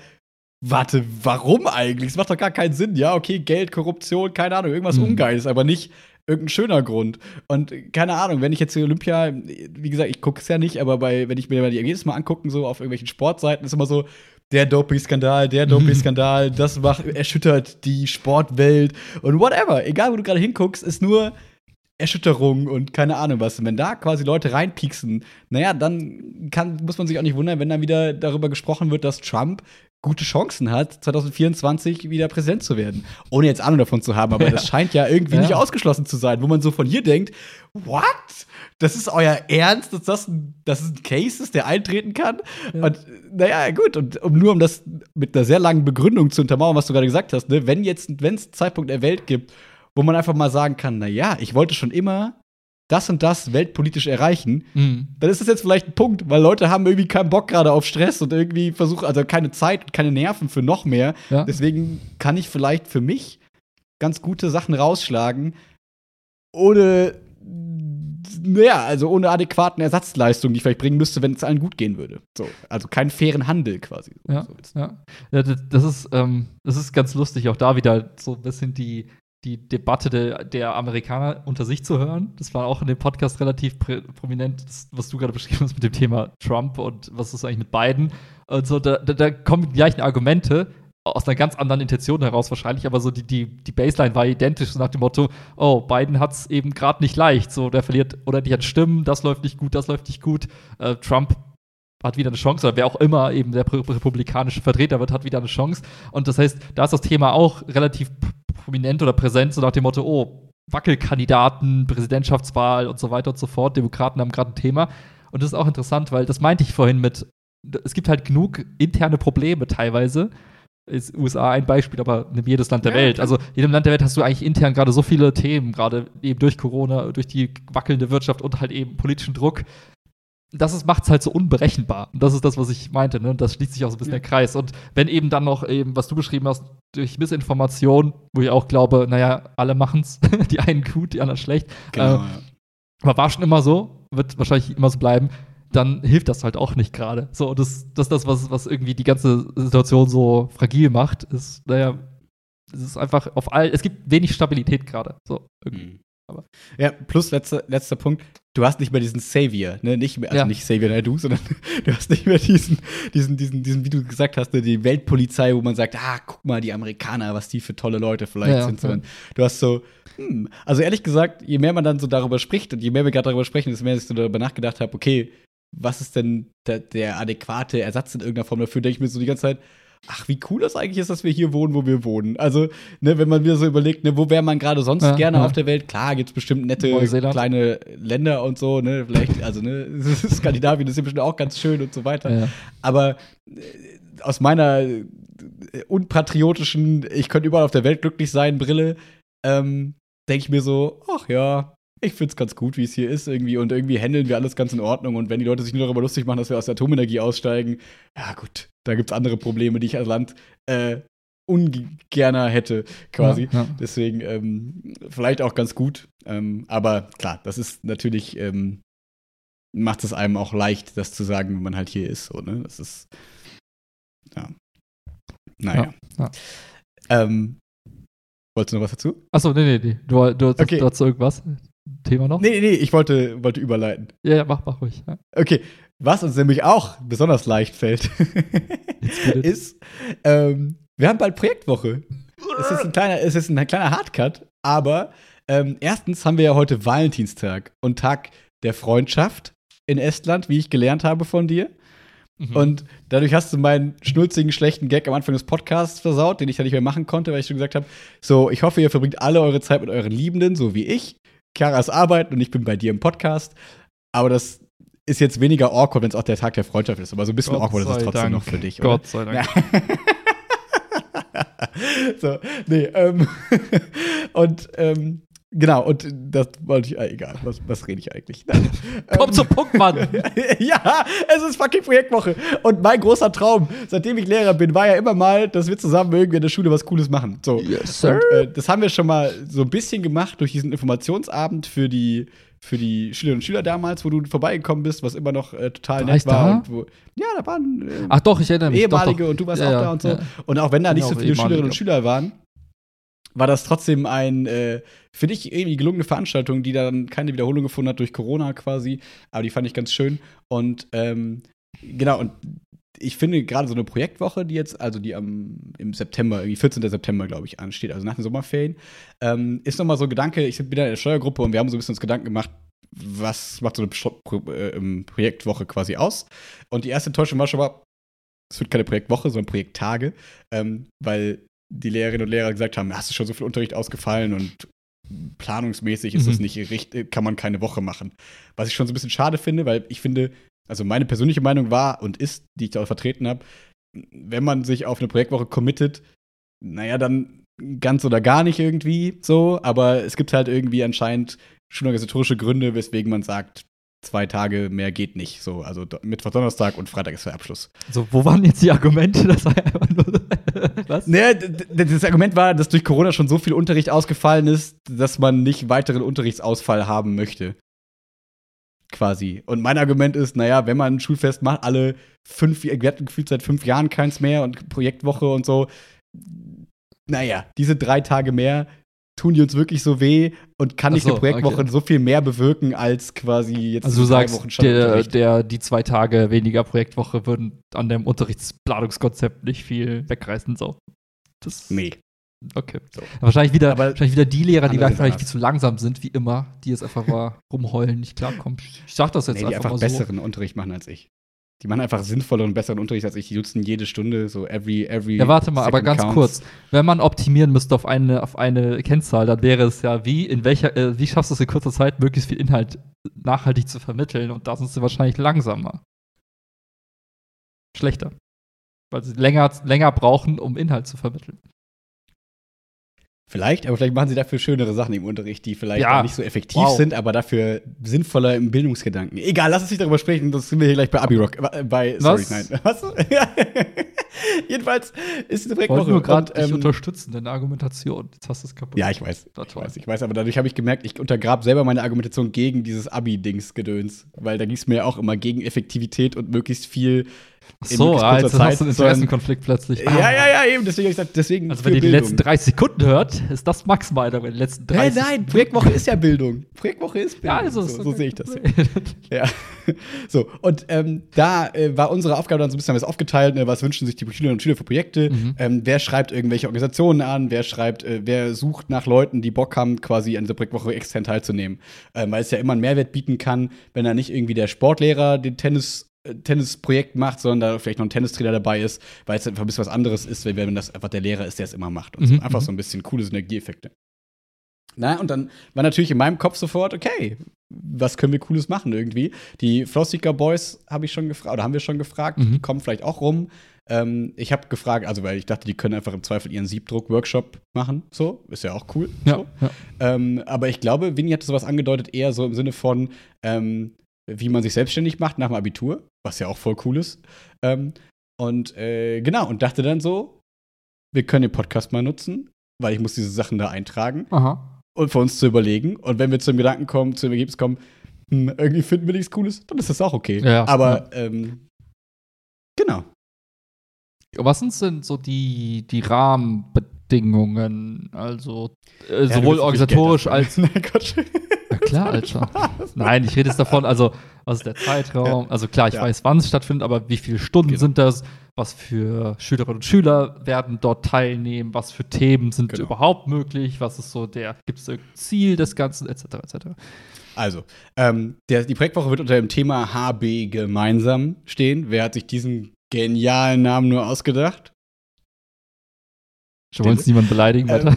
warte, warum eigentlich? Es macht doch gar keinen Sinn. Ja, okay, Geld, Korruption, keine Ahnung, irgendwas Mhm. Ungeiles, aber nicht irgendein schöner Grund. Und keine Ahnung, wenn ich jetzt die Olympia, wie gesagt, ich gucke es ja nicht, aber bei, wenn ich mir die Ergebnisse mal angucken, so auf irgendwelchen Sportseiten, ist immer so, der Doping-Skandal, der Doping-Skandal, das macht, erschüttert die Sportwelt und whatever. Egal, wo du gerade hinguckst, ist nur Erschütterung und keine Ahnung was. Und wenn da quasi Leute reinpieksen, naja, dann kann, muss man sich auch nicht wundern, wenn dann wieder darüber gesprochen wird, dass Trump gute Chancen hat, 2024 wieder Präsident zu werden. Ohne jetzt Ahnung davon zu haben, aber Ja. das scheint ja irgendwie Ja. nicht ausgeschlossen zu sein, wo man so von hier denkt, what? Das ist euer Ernst, dass das ein, dass ein Case ist, der eintreten kann? Ja. Und naja, gut, und um, nur um das mit einer sehr langen Begründung zu untermauern, was du gerade gesagt hast, ne? wenn jetzt, wenn es einen Zeitpunkt der Welt gibt, wo man einfach mal sagen kann, na ja, ich wollte schon immer das und das weltpolitisch erreichen, Mhm. dann ist das jetzt vielleicht ein Punkt, weil Leute haben irgendwie keinen Bock gerade auf Stress und irgendwie versuchen, also keine Zeit und keine Nerven für noch mehr. Ja. Deswegen kann ich vielleicht für mich ganz gute Sachen rausschlagen, ohne, naja, also ohne adäquaten Ersatzleistungen, die ich vielleicht bringen müsste, wenn es allen gut gehen würde. So, also keinen fairen Handel quasi. Ja, So ja. das, ist, ähm, das ist ganz lustig, auch da wieder so ein bisschen die, die Debatte de, der Amerikaner unter sich zu hören. Das war auch in dem Podcast relativ prominent, das, was du gerade beschrieben hast mit dem Thema Trump und was ist eigentlich mit Biden. Und so, da, da, da kommen die gleichen Argumente aus einer ganz anderen Intention heraus wahrscheinlich, aber so die, die, die Baseline war identisch, so nach dem Motto, oh, Biden hat es eben gerade nicht leicht, so, der verliert oder die hat Stimmen, das läuft nicht gut, das läuft nicht gut. Äh, Trump hat wieder eine Chance, oder wer auch immer eben der republikanische Vertreter wird, hat wieder eine Chance. Und das heißt, da ist das Thema auch relativ prominent oder präsent, so nach dem Motto, oh, Wackelkandidaten, Präsidentschaftswahl und so weiter und so fort. Demokraten haben gerade ein Thema. Und das ist auch interessant, weil das meinte ich vorhin mit, es gibt halt genug interne Probleme teilweise. Ist USA ein Beispiel, aber nimm jedes Land der Ja, Welt. Also in jedem Land der Welt hast du eigentlich intern gerade so viele Themen, gerade eben durch Corona, durch die wackelnde Wirtschaft und halt eben politischen Druck das macht es halt so unberechenbar. Und das ist das, was ich meinte, ne? Und das schließt sich auch so ein bisschen Ja. der Kreis. Und wenn eben dann noch eben, was du beschrieben hast, durch Missinformation, wo ich auch glaube, naja, alle machen's, [LAUGHS] die einen gut, die anderen schlecht. Genau. Äh, ja. aber war schon immer so, wird wahrscheinlich immer so bleiben, dann hilft das halt auch nicht gerade. So, das, das ist das, was, was irgendwie die ganze Situation so fragil macht, ist, naja, es ist einfach auf all, es gibt wenig Stabilität gerade. So, irgendwie. Aber- Ja, plus letzter, letzter Punkt. Du hast nicht mehr diesen Savior, ne? Nicht mehr, also Ja. nicht Savior na, du, sondern [LAUGHS] du hast nicht mehr diesen, diesen, diesen, diesen, wie du gesagt hast, ne, die Weltpolizei, wo man sagt, ah, guck mal, die Amerikaner, was die für tolle Leute vielleicht Ja, ja, sind, sondern du hast so, hm, also ehrlich gesagt, je mehr man dann so darüber spricht und je mehr wir gerade darüber sprechen, desto mehr ich so darüber nachgedacht habe, okay, was ist denn der, der adäquate Ersatz in irgendeiner Form dafür, denke ich mir so die ganze Zeit, ach, wie cool das eigentlich ist, dass wir hier wohnen, wo wir wohnen. Also, ne, wenn man wieder so überlegt, ne, wo wäre man gerade sonst Ja, gerne ja. auf der Welt? Klar, gibt es bestimmt nette Neuseeland. kleine Länder und so, ne, vielleicht, also, ne, [LAUGHS] Skandinavien ist ja bestimmt auch ganz schön und so weiter. Ja. Aber äh, aus meiner äh, unpatriotischen, ich könnte überall auf der Welt glücklich sein, Brille, ähm, denke ich mir so, ach ja, ich find's ganz gut, wie es hier ist irgendwie und irgendwie handeln wir alles ganz in Ordnung und wenn die Leute sich nur darüber lustig machen, dass wir aus der Atomenergie aussteigen, ja gut, da gibt's andere Probleme, die ich als Land äh, ungerner hätte, quasi. Ja, ja. Deswegen ähm, vielleicht auch ganz gut. Ähm, aber klar, das ist natürlich, ähm, macht es einem auch leicht, das zu sagen, wenn man halt hier ist. So, ne? Das ist, ja. Naja. Ja, Ähm, wolltest du noch was dazu? Achso, nee, nee, nee. Du, du, du, Okay. du hast irgendwas? Thema noch? Nee, nee, nee, ich wollte, wollte überleiten. Ja, ja, mach, mach ruhig. Ja. Okay, was uns nämlich auch besonders leicht fällt, ist, ähm, wir haben bald Projektwoche. Es ist ein kleiner, es ist ein kleiner Hardcut, aber ähm, erstens haben wir ja heute Valentinstag und Tag der Freundschaft in Estland, wie ich gelernt habe von dir. Mhm. Und dadurch hast du meinen schnulzigen, schlechten Gag am Anfang des Podcasts versaut, den ich dann nicht mehr machen konnte, weil ich schon gesagt habe: So, ich hoffe, ihr verbringt alle eure Zeit mit euren Liebenden, so wie ich. Ist arbeiten und ich bin bei dir im Podcast. Aber das ist jetzt weniger awkward, wenn es auch der Tag der Freundschaft ist. Aber so ein bisschen Gott awkward ist es trotzdem Dank. noch für dich, oder? Gott sei Dank. [LAUGHS] so, nee, ähm, [LAUGHS] und, ähm, genau, und das wollte ich, äh, egal, was, was rede ich eigentlich? Nein. [LAUGHS] Komm Ähm, zum Punkt, Mann! ja, es ist fucking Projektwoche. Und mein großer Traum, seitdem ich Lehrer bin, war ja immer mal, dass wir zusammen irgendwie in der Schule was Cooles machen. So. Yes, Und, äh, das haben wir schon mal so ein bisschen gemacht durch diesen Informationsabend für die, für die Schülerinnen und Schüler damals, wo du vorbeigekommen bist, was immer noch äh, total War nett war. wo, ja, da waren äh, Ach doch, ich erinnere mich. ehemalige doch, doch. und du warst Ja, auch da und so. ja. Und auch wenn da nicht so Genau, viele. Schülerinnen und Schüler waren, war das trotzdem ein, äh, für dich irgendwie gelungene Veranstaltung, die dann keine Wiederholung gefunden hat durch Corona quasi. Aber die fand ich ganz schön. Und ähm, genau, und ich finde gerade so eine Projektwoche, die jetzt, also die am im September, irgendwie 14. September, glaube ich, ansteht, also nach den Sommerferien, ähm, ist nochmal so ein Gedanke, ich bin in der Steuergruppe und wir haben so ein bisschen uns Gedanken gemacht, was macht so eine Pro äh, ähm, Projektwoche quasi aus? Und die erste Enttäuschung war schon mal, es wird keine Projektwoche, sondern Projekttage, ähm, weil die Lehrerinnen und Lehrer gesagt haben, hast du schon so viel Unterricht ausgefallen und planungsmäßig ist das Mhm. nicht richtig, kann man keine Woche machen. Was ich schon so ein bisschen schade finde, weil ich finde, also meine persönliche Meinung war und ist, die ich da auch vertreten habe, wenn man sich auf eine Projektwoche committet, naja, dann ganz oder gar nicht irgendwie so, aber es gibt halt irgendwie anscheinend schulorganisatorische Gründe, weswegen man sagt, zwei Tage mehr geht nicht. So, also Mittwoch, Donnerstag und Freitag ist der Abschluss. So, wo waren jetzt die Argumente? Das war einfach nur. [LAUGHS] Was? Naja, das Argument war, dass durch Corona schon so viel Unterricht ausgefallen ist, dass man nicht weiteren Unterrichtsausfall haben möchte. Quasi. Und mein Argument ist, naja, wenn man ein Schulfest macht, alle fünf, wir hatten gefühlt seit fünf Jahren keins mehr und Projektwoche und so. Naja, diese drei Tage mehr tun die uns wirklich so weh und kann nicht so, eine Projektwoche okay. so viel mehr bewirken als quasi jetzt Also du sagst, Wochen der, der, die zwei Tage weniger Projektwoche würden an dem Unterrichtsplanungskonzept nicht viel wegreißen. So. Das, Nee. Okay. So. Wahrscheinlich, wieder, Aber wahrscheinlich wieder die Lehrer, die anders. viel zu langsam sind, wie immer, die jetzt einfach mal [LAUGHS] rumheulen, nicht klarkommen. Ich sag das jetzt Nee, die einfach, einfach mal so. besseren Unterricht machen als ich. Die machen einfach sinnvolleren und besseren Unterricht als ich. Die nutzen jede Stunde so every, every. Ja, warte mal, aber ganz counts. kurz. Wenn man optimieren müsste auf eine, auf eine Kennzahl, dann wäre es ja, wie, in welcher, äh, wie schaffst du es in kurzer Zeit, möglichst viel Inhalt nachhaltig zu vermitteln? Und da sind sie wahrscheinlich langsamer. Schlechter. Weil sie länger, länger brauchen, um Inhalt zu vermitteln. Vielleicht, aber vielleicht machen sie dafür schönere Sachen im Unterricht, die vielleicht Ja. nicht so effektiv Wow. sind, aber dafür sinnvoller im Bildungsgedanken. Egal, lass uns nicht darüber sprechen, das sind wir hier gleich bei Abirock. Äh, bei, sorry, Was? nein. [LAUGHS] Was? [LAUGHS] Jedenfalls ist Ich wollte Projektwoche. nur gerade ähm, unterstützen, deine Argumentation. Jetzt hast du es kaputt. Ja, ich weiß. Ich weiß, ich weiß, aber dadurch habe ich gemerkt, ich untergrab selber meine Argumentation gegen dieses Abi-Dings-Gedöns. Weil da ging es mir auch immer gegen Effektivität und möglichst viel so, möglichst ah, jetzt hast du sondern- Interessenkonflikt plötzlich. Ja, ja, ja, eben. Deswegen ich gesagt, deswegen. Also wenn ihr die Bildung. letzten 30 Sekunden hört, ist das maximal in den letzten Nein, 30 nein, Projektwoche ist ja Bildung. Projektwoche ist Bildung. Ja, also so, so sehe ich das. Ja. [LAUGHS] So, und ähm, da äh, war unsere Aufgabe dann so ein bisschen was aufgeteilt. Ne? Was wünschen sich die Schülerinnen und Schüler für Projekte? Mhm. Ähm, wer schreibt irgendwelche Organisationen an? Wer schreibt, äh, wer sucht nach Leuten, die Bock haben, quasi an dieser Projektwoche extern teilzunehmen? Ähm, weil es ja immer einen Mehrwert bieten kann, wenn da nicht irgendwie der Sportlehrer den Tennis Tennisprojekt macht, sondern da vielleicht noch ein Tennistrainer dabei ist, weil es einfach ein bisschen was anderes ist, wenn wenn das einfach der Lehrer ist, der es immer macht. Und so. Mhm, Einfach mhm. so ein bisschen coole Synergieeffekte. Na, und dann war natürlich in meinem Kopf sofort, okay, was können wir Cooles machen irgendwie? Die Flowseeker Boys habe ich schon gefragt, oder haben wir schon gefragt, Mhm. die kommen vielleicht auch rum. Ähm, ich habe gefragt, also weil ich dachte, die können einfach im Zweifel ihren Siebdruck-Workshop machen. So, ist ja auch cool. Ja, So. ja. Ähm, aber ich glaube, Winnie hatte sowas angedeutet, eher so im Sinne von, ähm, wie man sich selbstständig macht nach dem Abitur, was ja auch voll cool ist. Ähm, und äh, genau, und dachte dann so, wir können den Podcast mal nutzen, weil ich muss diese Sachen da eintragen Aha. und für uns zu überlegen. Und wenn wir zum Gedanken kommen, zum Ergebnis kommen, hm, irgendwie finden wir nichts Cooles, dann ist das auch okay. Ja, Aber ähm, genau. Was sind denn so die, die Rahmenbedingungen? Also äh, Ja, sowohl organisatorisch als. [LAUGHS] Nein, Gott. Ja, klar, Alter. Nein, ich rede jetzt davon, also, was ist der Zeitraum? Also, klar, ich Ja. weiß, wann es stattfindet, aber wie viele Stunden Genau. sind das? Was für Schülerinnen und Schüler werden dort teilnehmen? Was für Themen sind Genau. überhaupt möglich? Was ist so der, gibt es irgendein Ziel des Ganzen, etc., etc.? Also, ähm, der, die Projektwoche wird unter dem Thema HB gemeinsam stehen. Wer hat sich diesen genialen Namen nur ausgedacht? Wir wollen jetzt niemanden beleidigen, [LAUGHS] Ähm, weiter.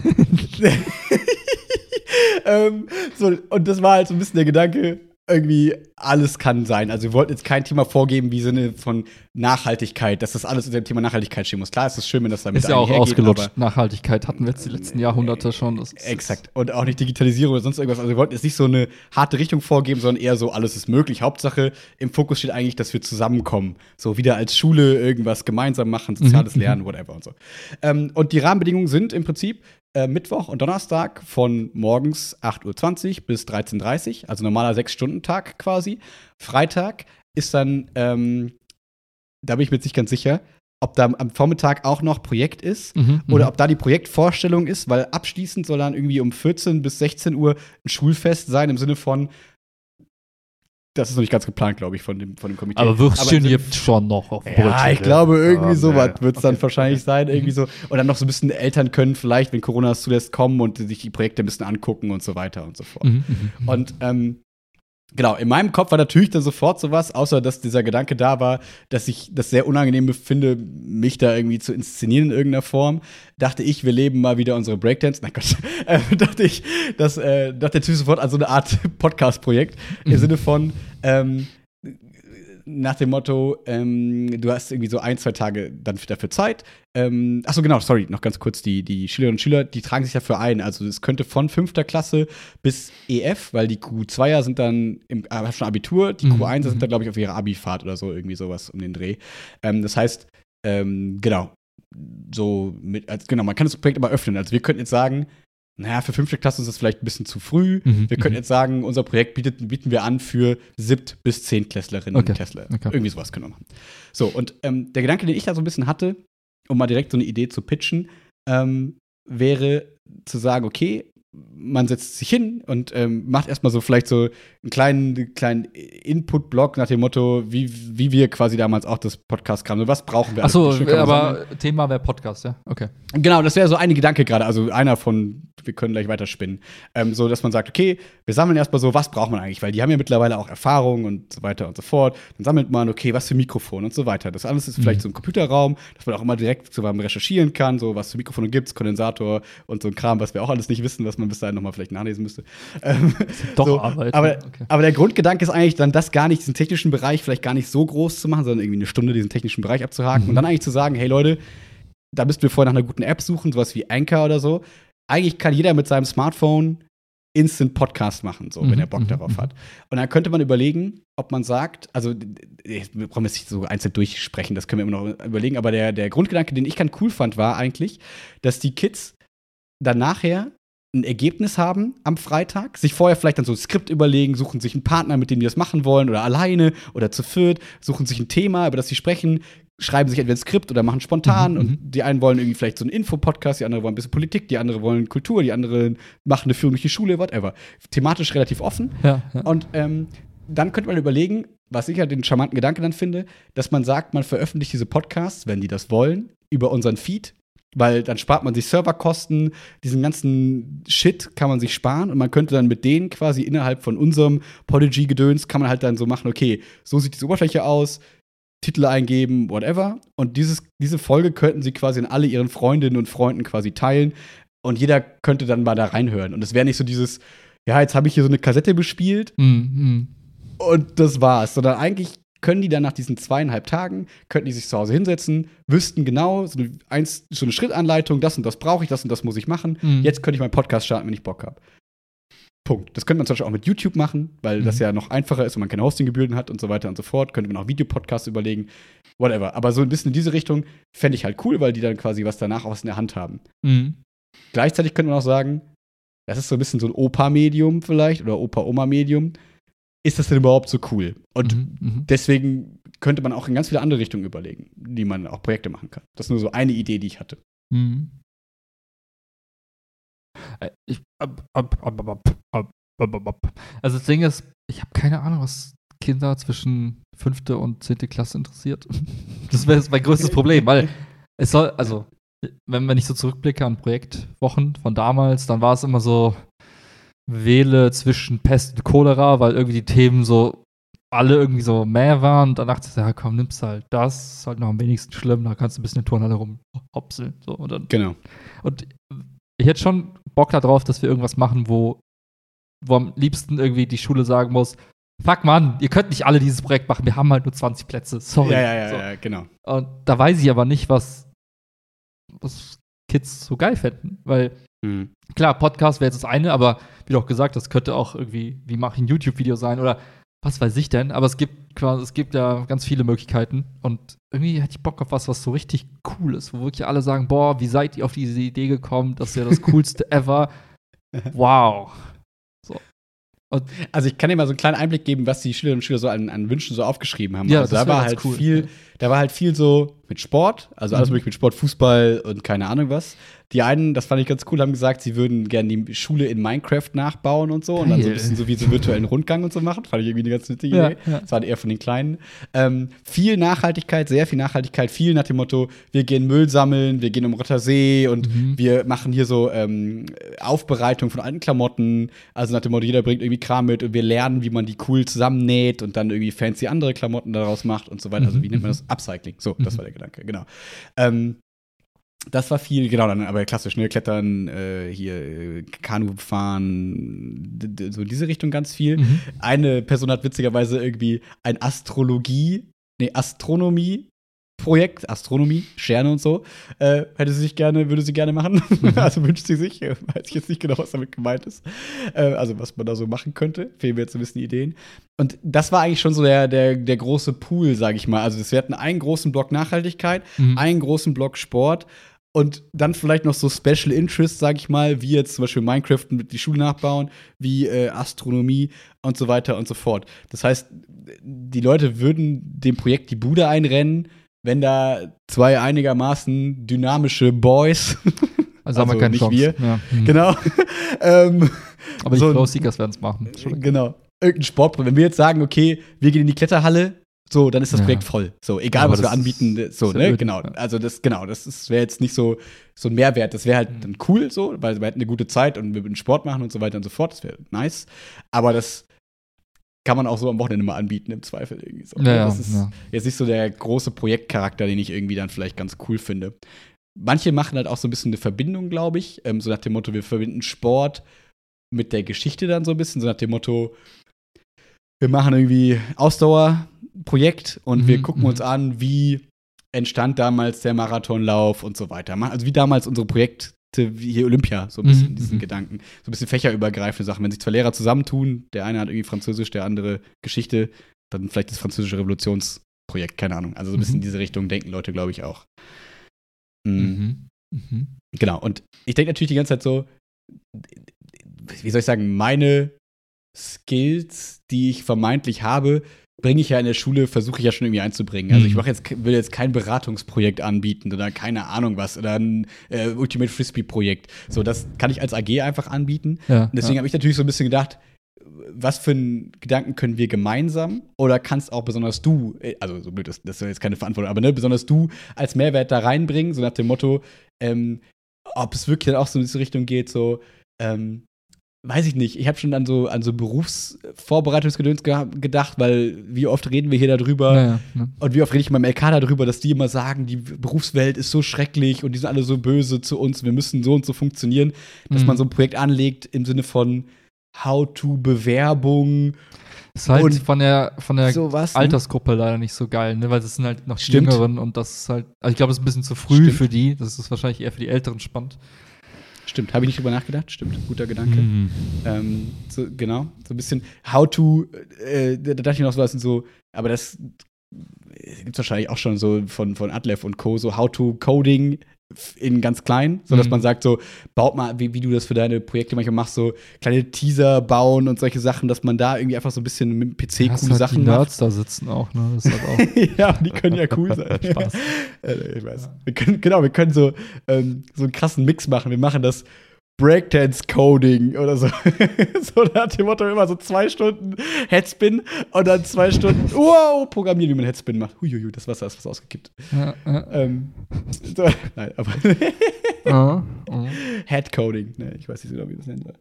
Ähm, so, und das war halt so ein bisschen der Gedanke, irgendwie alles kann sein. Also wir wollten jetzt kein Thema vorgeben wie Sinne von Nachhaltigkeit, dass das alles unter dem Thema Nachhaltigkeit stehen muss. Klar, es ist schön, wenn das damit ist ja auch ausgelutscht. Nachhaltigkeit hatten wir jetzt die letzten Jahrhunderte schon. Das Exakt. Und auch nicht Digitalisierung oder sonst irgendwas. Also wir wollten jetzt nicht so eine harte Richtung vorgeben, sondern eher so, alles ist möglich. Hauptsache, im Fokus steht eigentlich, dass wir zusammenkommen. So wieder als Schule irgendwas gemeinsam machen, soziales Mhm, Lernen, whatever und so. Ähm, und die Rahmenbedingungen sind im Prinzip äh, Mittwoch und Donnerstag von morgens 8.20 Uhr bis 13.30 Uhr, also normaler Sechs-Stunden-Tag quasi. Freitag ist dann, ähm, da bin ich mir jetzt nicht ganz sicher, ob da am Vormittag auch noch Projekt ist Mhm, oder mhm. ob da die Projektvorstellung ist, weil abschließend soll dann irgendwie um 14 bis 16 Uhr ein Schulfest sein, im Sinne von, das ist noch nicht ganz geplant, glaube ich, von dem, von dem Komitee. Aber Würstchen Sinne- gibt schon noch auf ja, Brötchen. ich glaube, irgendwie Ja, sowas ja. wird es dann Okay. wahrscheinlich sein. Irgendwie so. Und dann noch so ein bisschen Eltern können vielleicht, wenn Corona es zulässt, kommen und sich die Projekte ein bisschen angucken und so weiter und so fort. Mhm, mhm, mhm. Und ähm, genau, in meinem Kopf war natürlich dann sofort sowas, außer dass dieser Gedanke da war, dass ich das sehr unangenehm finde, mich da irgendwie zu inszenieren in irgendeiner Form. Dachte ich, wir leben mal wieder unsere Breakdance. Nein Gott, [LAUGHS] äh, dachte ich, dass äh, dachte natürlich sofort an so eine Art [LAUGHS] Podcast-Projekt im Mhm. Sinne von ähm, nach dem Motto, ähm, du hast irgendwie so ein, zwei Tage dann dafür Zeit. Ähm, achso, genau, sorry, noch ganz kurz, die, die Schülerinnen und Schüler, die tragen sich dafür ein. Also es könnte von fünfter Klasse bis EF, weil die Q2er sind dann im, äh, haben schon Abitur, die Mhm, Q1er mhm. sind dann, glaube ich, auf ihrer Abifahrt oder so, irgendwie sowas um den Dreh. Ähm, das heißt, ähm, genau, so mit, als, genau, man kann das Projekt aber öffnen. Also wir könnten jetzt sagen, naja, für fünfte Klasse ist das vielleicht ein bisschen zu früh. Mhm, Wir können mhm. jetzt sagen, unser Projekt bietet, bieten wir an für siebt- bis zehntklässlerinnen Okay, und Klässler. okay. Irgendwie sowas können wir machen. So, und ähm, der Gedanke, den ich da so ein bisschen hatte, um mal direkt so eine Idee zu pitchen, ähm, wäre zu sagen, okay, man setzt sich hin und ähm, macht erstmal so vielleicht so einen kleinen, kleinen Input-Blog nach dem Motto, wie, wie wir quasi damals auch das Podcast kamen. Was brauchen wir? Achso, aber Thema wäre Podcast, ja? Okay. Genau, das wäre so ein Gedanke gerade, also einer von, wir können gleich weiter spinnen. Ähm, so, dass man sagt, okay, wir sammeln erstmal so, was braucht man eigentlich? Weil die haben ja mittlerweile auch Erfahrung und so weiter und so fort. Dann sammelt man, okay, was für Mikrofon und so weiter. Das alles ist vielleicht Mhm. so ein Computerraum, dass man auch immer direkt so beim Recherchieren kann, so was für Mikrofone gibt's, Kondensator und so ein Kram, was wir auch alles nicht wissen, was man bis dahin nochmal vielleicht nachlesen müsste. Ähm, Doch so, Arbeit. Aber, okay. aber der Grundgedanke ist eigentlich dann, das gar nicht, diesen technischen Bereich vielleicht gar nicht so groß zu machen, sondern irgendwie eine Stunde diesen technischen Bereich abzuhaken Mhm. und dann eigentlich zu sagen, hey Leute, da müssten wir vorher nach einer guten App suchen, sowas wie Anchor oder so. Eigentlich kann jeder mit seinem Smartphone Instant Podcast machen, so, wenn Mhm, er Bock mhm, darauf mhm. hat. Und dann könnte man überlegen, ob man sagt, also wir brauchen jetzt nicht so einzeln durchsprechen, das können wir immer noch überlegen, aber der, der Grundgedanke, den ich ganz cool fand, war eigentlich, dass die Kids dann nachher ein Ergebnis haben am Freitag, sich vorher vielleicht dann so ein Skript überlegen, suchen sich einen Partner, mit dem die das machen wollen, oder alleine oder zu viert, suchen sich ein Thema, über das sie sprechen, schreiben sich entweder ein Skript oder machen spontan Mhm, und mhm. die einen wollen irgendwie vielleicht so einen Infopodcast, die anderen wollen ein bisschen Politik, die anderen wollen Kultur, die anderen machen eine die Schule, whatever. Thematisch relativ offen. Ja, ja. Und ähm, dann könnte man überlegen, was ich ja den charmanten Gedanken dann finde, dass man sagt, man veröffentlicht diese Podcasts, wenn die das wollen, über unseren Feed, weil dann spart man sich Serverkosten, diesen ganzen Shit kann man sich sparen und man könnte dann mit denen quasi innerhalb von unserem Podigy-Gedöns kann man halt dann so machen, okay, so sieht diese Oberfläche aus, Titel eingeben, whatever. Und dieses, diese Folge könnten sie quasi an alle ihren Freundinnen und Freunden quasi teilen und jeder könnte dann mal da reinhören. Und es wäre nicht so dieses, ja, jetzt habe ich hier so eine Kassette bespielt Mhm, mhm. und das war's. Sondern eigentlich können die dann nach diesen zweieinhalb Tagen, könnten die sich zu Hause hinsetzen, wüssten genau, so eine, eins, so eine Schrittanleitung, das und das brauche ich, das und das muss ich machen. Mhm. Jetzt könnte ich meinen Podcast starten, wenn ich Bock habe. Punkt. Das könnte man zum Beispiel auch mit YouTube machen, weil mhm. das ja noch einfacher ist und man keine Hostinggebühren hat und so weiter und so fort. Könnte man auch Videopodcasts überlegen, whatever. Aber so ein bisschen in diese Richtung fände ich halt cool, weil die dann quasi was danach auch was in der Hand haben. Mhm. Gleichzeitig könnte man auch sagen, das ist so ein bisschen so ein Opa-Medium vielleicht oder Opa-Oma-Medium. Ist das denn überhaupt so cool? Und mhm, mhm, deswegen könnte man auch in ganz viele andere Richtungen überlegen, die man auch Projekte machen kann. Das ist nur so eine Idee, die ich hatte. Mhm. Also das Ding ist, ich habe keine Ahnung, was Kinder zwischen fünfte und zehnte Klasse interessiert. [LAUGHS] Das wäre mein größtes Problem, weil es soll, also, wenn, wenn ich so zurückblicke an Projektwochen von damals, dann war es immer so, wähle zwischen Pest und Cholera, weil irgendwie die Themen so alle irgendwie so mehr waren. Und dann dachte ich, ja komm, nimmst halt das, ist halt noch am wenigsten schlimm, da kannst du ein bisschen in der Turnhalle rumhopseln. So, und dann, genau. Und ich hätte schon Bock darauf, dass wir irgendwas machen, wo, wo am liebsten irgendwie die Schule sagen muss, fuck man, ihr könnt nicht alle dieses Projekt machen, wir haben halt nur 20 Plätze, sorry. Ja, ja, ja, so. ja genau. Und da weiß ich aber nicht, was, was Kids so geil fänden, weil mhm. klar, Podcast wäre jetzt das eine, aber wie du auch gesagt hast, könnte auch irgendwie, wie mache ich ein YouTube-Video sein oder was weiß ich denn, aber es gibt quasi, es gibt ja ganz viele Möglichkeiten und irgendwie hätte ich Bock auf was, was so richtig cool ist, wo wirklich alle sagen, boah, wie seid ihr auf diese Idee gekommen, das ist ja das [LAUGHS] coolste ever. Wow. So. Und also ich kann dir mal so einen kleinen Einblick geben, was die Schülerinnen und Schüler so an, an Wünschen so aufgeschrieben haben. Ja, also da war halt cool. viel, da war halt viel so mit Sport, also alles mhm. möglich mit Sport, Fußball und keine Ahnung was. Die einen, das fand ich ganz cool, haben gesagt, sie würden gerne die Schule in Minecraft nachbauen und so Geil. und dann so ein bisschen so wie so virtuellen Rundgang und so machen. Fand ich irgendwie eine ganz nette Idee. Ja, ja. Das war eher von den Kleinen. Ähm, viel Nachhaltigkeit, sehr viel Nachhaltigkeit, viel nach dem Motto, wir gehen Müll sammeln, wir gehen um Rottersee und mhm. wir machen hier so ähm, Aufbereitung von alten Klamotten. Also nach dem Motto, jeder bringt irgendwie Kram mit und wir lernen, wie man die cool zusammennäht und dann irgendwie fancy andere Klamotten daraus macht und so weiter. Also wie nennt man [LAUGHS] das? Upcycling. So, das mhm. war der Gedanke, genau. Ähm, das war viel, genau, dann aber klassisch, ne, Klettern, äh, hier, äh, Kanu fahren, so in diese Richtung ganz viel. Mhm. Eine Person hat witzigerweise irgendwie ein Astrologie, nee, Astronomie Projekt, Astronomie, Sterne und so, äh, hätte sie sich gerne, würde sie gerne machen. Mhm. [LAUGHS] also wünscht sie sich, äh, weiß ich jetzt nicht genau, was damit gemeint ist. Äh, also was man da so machen könnte, fehlen mir jetzt ein bisschen Ideen. Und das war eigentlich schon so der, der, der große Pool, sage ich mal. Also wir hatten einen großen Block Nachhaltigkeit, mhm. einen großen Block Sport und dann vielleicht noch so Special Interests, sag ich mal, wie jetzt zum Beispiel Minecraft mit die Schule nachbauen, wie äh, Astronomie und so weiter und so fort. Das heißt, die Leute würden dem Projekt die Bude einrennen, wenn da zwei einigermaßen dynamische Boys, also, [LAUGHS] also haben wir keine nicht Chance. wir, ja. mhm. genau, [LAUGHS] ähm, aber die so, Flow Seekers werden es machen. Genau. Irgendein Sportprojekt. Wenn wir jetzt sagen, okay, wir gehen in die Kletterhalle, so, dann ist das ja. Projekt voll. So, egal ja, was wir anbieten, so, ne, öd, genau. Also das, genau, das wäre jetzt nicht so, so ein Mehrwert. Das wäre halt mhm. dann cool, so, weil wir hätten eine gute Zeit und wir würden Sport machen und so weiter und so fort. Das wäre nice. Aber das kann man auch so am Wochenende mal anbieten, im Zweifel irgendwie so. Ja, das ist ja. jetzt nicht so der große Projektcharakter, den ich irgendwie dann vielleicht ganz cool finde. Manche machen halt auch so ein bisschen eine Verbindung, glaube ich. Ähm, so nach dem Motto, wir verbinden Sport mit der Geschichte dann so ein bisschen. So nach dem Motto, wir machen irgendwie Ausdauerprojekt und mhm, wir gucken uns mhm. an, wie entstand damals der Marathonlauf und so weiter. Also wie damals unsere Projekt, wie hier Olympia, so ein bisschen mhm. diesen mhm. Gedanken. So ein bisschen fächerübergreifende Sachen. Wenn sich zwei Lehrer zusammentun, der eine hat irgendwie Französisch, der andere Geschichte, dann vielleicht das französische Revolutionsprojekt, keine Ahnung. Also so ein bisschen mhm. in diese Richtung denken Leute, glaube ich, auch. Mhm. Mhm. Genau, und ich denke natürlich die ganze Zeit so, wie soll ich sagen, meine Skills, die ich vermeintlich habe, bringe ich ja in der Schule, versuche ich ja schon irgendwie einzubringen. Also ich mhm. mache jetzt, will jetzt kein Beratungsprojekt anbieten oder keine Ahnung was oder ein äh, Ultimate Frisbee-Projekt. So, das kann ich als AG einfach anbieten. Ja, und deswegen ja. habe ich natürlich so ein bisschen gedacht, was für einen Gedanken können wir gemeinsam oder kannst auch besonders du, äh, also so blöd, das, das ist jetzt keine Verantwortung, aber ne, besonders du als Mehrwert da reinbringen, so nach dem Motto, ähm, ob es wirklich dann auch so in diese Richtung geht, so, ähm, weiß ich nicht, ich habe schon an so, an so Berufsvorbereitungsgedöns ge gedacht, weil wie oft reden wir hier darüber naja, ne. und wie oft rede ich mit meinem LK darüber, dass die immer sagen, die Berufswelt ist so schrecklich und die sind alle so böse zu uns, wir müssen so und so funktionieren, dass mhm. man so ein Projekt anlegt im Sinne von How-to-Bewerbung. Ist halt von der, von der sowas, ne? Altersgruppe ne? leider nicht so geil, ne? weil das sind halt noch die Jüngeren und das ist halt, also ich glaube, es ist ein bisschen zu früh Stimmt. für die, das ist wahrscheinlich eher für die Älteren spannend. Stimmt, habe ich nicht drüber nachgedacht. Stimmt, guter Gedanke. Mhm. Ähm, so, genau, so ein bisschen How to, äh, da dachte ich noch sowas und so, aber das gibt es wahrscheinlich auch schon so von, von Atlev und Co., so How to Coding in ganz klein, so dass Mhm. man sagt, so, baut mal, wie, wie du das für deine Projekte manchmal machst, so kleine Teaser bauen und solche Sachen, dass man da irgendwie einfach so ein bisschen mit dem PC Hast coole halt Sachen die macht. Nerds da sitzen auch, ne? Das ist halt auch. [LAUGHS] ja, die können ja cool sein. [LAUGHS] Spaß. [LAUGHS] Äh, ich weiß. Wir können, genau, wir können so, ähm, so einen krassen Mix machen. Wir machen das Breakdance-Coding oder so. [LAUGHS] so nach dem Motto immer so zwei Stunden Headspin und dann zwei Stunden, wow, programmieren, wie man Headspin macht. Huiuiui, das Wasser ist fast ausgekippt. Ja, ja. Ähm, so, [LAUGHS] nein, aber Ah, ah. Headcoding, ne, ich weiß nicht genau, wie das nennen soll.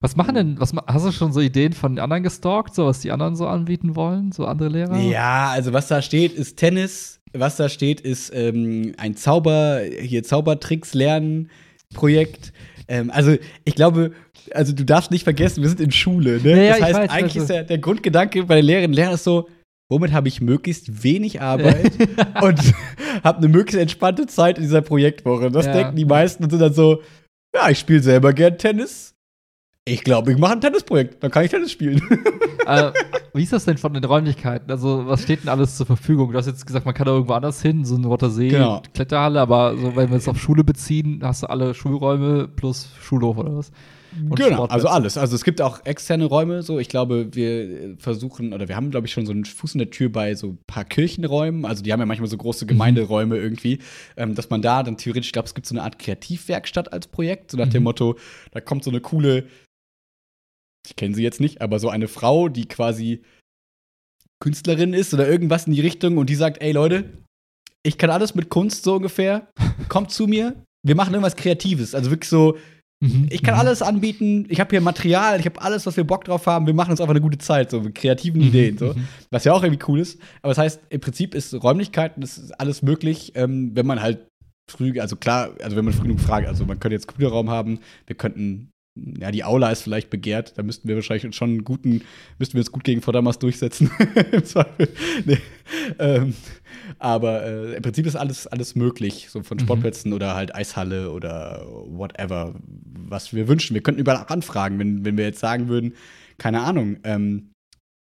Was machen denn, was hast du schon so Ideen von den anderen gestalkt, so was die anderen so anbieten wollen, so andere Lehrer? Ja, also was da steht, ist Tennis. Was da steht, ist ähm, ein Zauber, hier Zaubertricks lernen Projekt. Ähm, also ich glaube, also du darfst nicht vergessen, wir sind in Schule. Ne? Ja, das heißt, weiß, eigentlich ist der, der Grundgedanke bei den Lehrerinnen und Lehrern ist so, womit habe ich möglichst wenig Arbeit und [LAUGHS] habe eine möglichst entspannte Zeit in dieser Projektwoche. Das denken die meisten und sind dann so, ja, ich spiele selber gern Tennis. Ich glaube, ich mache ein Tennisprojekt, dann kann ich Tennis spielen. äh, [LAUGHS] wie ist das denn von den Räumlichkeiten? Also, was steht denn alles zur Verfügung? Du hast jetzt gesagt, man kann da irgendwo anders hin, so eine Rottersee, Genau. Kletterhalle, aber so, wenn wir es auf Schule beziehen, hast du alle Schulräume plus Schulhof oder was? Und genau, Sportplätze. also alles. Also es gibt auch externe Räume. So, ich glaube, wir äh, versuchen oder wir haben, glaube ich, schon so einen Fuß in der Tür bei so ein paar Kirchenräumen. Also die haben ja manchmal so große Mhm. Gemeinderäume irgendwie, ähm, dass man da dann theoretisch, ich glaube, es gibt so eine Art Kreativwerkstatt als Projekt, so nach dem Mhm. Motto, da kommt so eine coole, ich kenne sie jetzt nicht, aber so eine Frau, die quasi Künstlerin ist oder irgendwas in die Richtung und die sagt, ey Leute, ich kann alles mit Kunst so ungefähr. Kommt zu mir, wir machen irgendwas Kreatives. Also wirklich so, Mhm. ich kann Mhm. alles anbieten, ich habe hier Material, ich habe alles, was wir Bock drauf haben, wir machen uns einfach eine gute Zeit, so mit kreativen Mhm, Ideen, so. mhm. Was ja auch irgendwie cool ist. Aber das heißt, im Prinzip ist Räumlichkeiten, das ist alles möglich, ähm, wenn man halt früh, also klar, also wenn man früh genug fragt, also man könnte jetzt Computerraum haben, wir könnten, ja, die Aula ist vielleicht begehrt, da müssten wir wahrscheinlich schon einen guten, müssten wir uns gut gegen Vordermaß durchsetzen. [LAUGHS] Im Zweifel. Nee. Ähm, aber äh, im Prinzip ist alles, alles möglich, so von Mhm. Sportplätzen oder halt Eishalle oder whatever, was wir wünschen. Wir könnten überall anfragen, wenn, wenn wir jetzt sagen würden, keine Ahnung, ähm,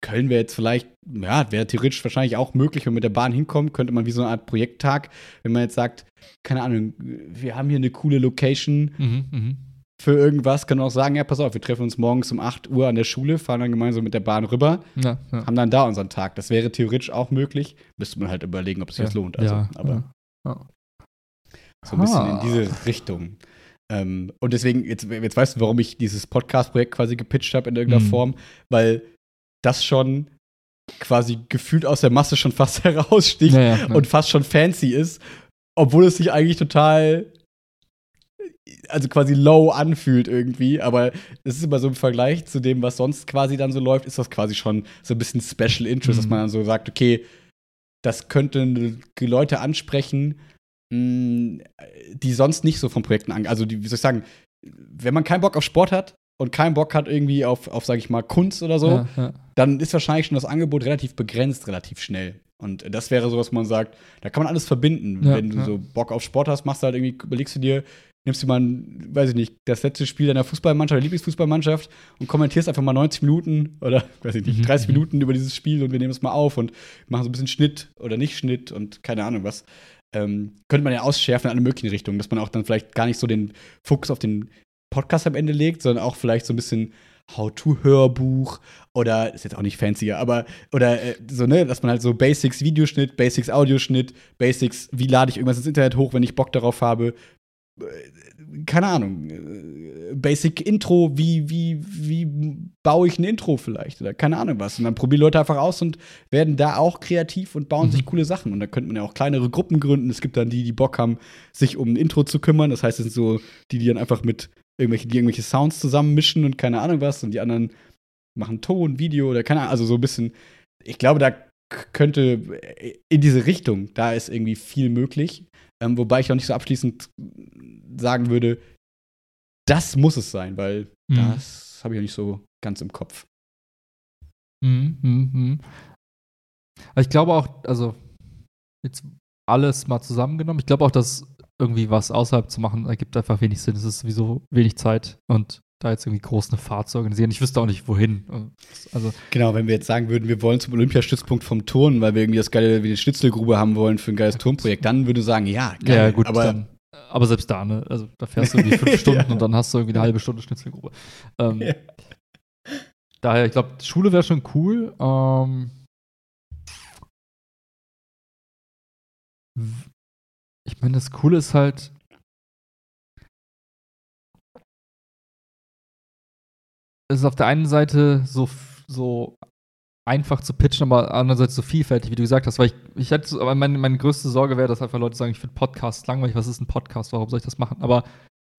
Köln wäre jetzt vielleicht, ja, wäre theoretisch wahrscheinlich auch möglich, wenn man mit der Bahn hinkommt, könnte man wie so eine Art Projekttag, wenn man jetzt sagt, keine Ahnung, wir haben hier eine coole Location Mhm, mhm. Für irgendwas, können auch sagen, ja, pass auf, wir treffen uns morgens um 8 Uhr an der Schule, fahren dann gemeinsam mit der Bahn rüber, Ja, ja. haben dann da unseren Tag. Das wäre theoretisch auch möglich. Müsste man halt überlegen, ob es sich das lohnt. Also, ja, aber ja. Ja. so ein bisschen Ah. in diese Richtung. Ähm, und deswegen, jetzt, jetzt weißt du, warum ich dieses Podcast-Projekt quasi gepitcht habe in irgendeiner Mhm. Form, weil das schon quasi gefühlt aus der Masse schon fast [LAUGHS] heraussticht Ja, ja, ja. und fast schon fancy ist, obwohl es sich eigentlich total also quasi low anfühlt irgendwie, aber es ist immer so im Vergleich zu dem, was sonst quasi dann so läuft, ist das quasi schon so ein bisschen Special Interest, dass Mhm. man dann so sagt, okay, das könnten Leute ansprechen, mh, die sonst nicht so von Projekten an, also die, wie soll ich sagen, wenn man keinen Bock auf Sport hat und keinen Bock hat irgendwie auf, auf sag ich mal, Kunst oder so, ja, ja. dann ist wahrscheinlich schon das Angebot relativ begrenzt, relativ schnell. Und das wäre so, was man sagt, da kann man alles verbinden. Ja, Wenn du ja. so Bock auf Sport hast, machst du halt irgendwie, überlegst du dir, nimmst du mal, ein, weiß ich nicht, das letzte Spiel deiner Fußballmannschaft, deiner Lieblingsfußballmannschaft und kommentierst einfach mal 90 Minuten oder, weiß ich nicht, Mhm, 30 mhm. Minuten über dieses Spiel und wir nehmen es mal auf und machen so ein bisschen Schnitt oder nicht Schnitt und keine Ahnung was. Ähm, könnte man ja ausschärfen in alle möglichen Richtungen, dass man auch dann vielleicht gar nicht so den Fokus auf den Podcast am Ende legt, sondern auch vielleicht so ein bisschen How-to-Hörbuch oder ist jetzt auch nicht fancier, aber oder äh, so, ne, dass man halt so Basics Videoschnitt, Basics Audioschnitt, Basics, wie lade ich irgendwas ins Internet hoch, wenn ich Bock darauf habe. Äh, Keine Ahnung. äh, Basic Intro, wie, wie, wie baue ich ein Intro vielleicht? Oder keine Ahnung was. Und dann probieren Leute einfach aus und werden da auch kreativ und bauen Mhm. sich coole Sachen. Und da könnte man ja auch kleinere Gruppen gründen. Es gibt dann die, die Bock haben, sich um ein Intro zu kümmern. Das heißt, es sind so die, die dann einfach mit irgendwelche, die irgendwelche Sounds zusammenmischen und keine Ahnung was. Und die anderen machen Ton, Video oder keine Ahnung. Also so ein bisschen. Ich glaube, da könnte in diese Richtung, da ist irgendwie viel möglich. Ähm, wobei ich auch nicht so abschließend sagen würde, das muss es sein, weil Mhm. das habe ich auch nicht so ganz im Kopf. Mhm, mhm, mhm. Ich glaube auch, also jetzt alles mal zusammengenommen, ich glaube auch, dass irgendwie was außerhalb zu machen, ergibt einfach wenig Sinn. Es ist sowieso wenig Zeit und da jetzt irgendwie groß eine Fahrt zu organisieren. Ich wüsste auch nicht, wohin. Also genau, wenn wir jetzt sagen würden, wir wollen zum Olympiastützpunkt vom Turnen, weil wir irgendwie das geile, wie eine Schnitzelgrube haben wollen für ein geiles Turnprojekt, dann würde ich sagen, ja, geil. Ja, gut, aber, dann, aber selbst da, ne? Also da fährst du irgendwie fünf [LAUGHS] Stunden ja. und dann hast du irgendwie eine halbe Stunde Schnitzelgrube. Ähm, ja. Daher, ich glaube, Schule wäre schon cool. Ähm, ich meine, das Coole ist halt, es ist auf der einen Seite so, so einfach zu pitchen, aber andererseits so vielfältig, wie du gesagt hast, weil ich, ich hätte, aber meine, meine größte Sorge wäre, dass einfach Leute sagen, ich finde Podcasts langweilig, was ist ein Podcast, warum soll ich das machen? Aber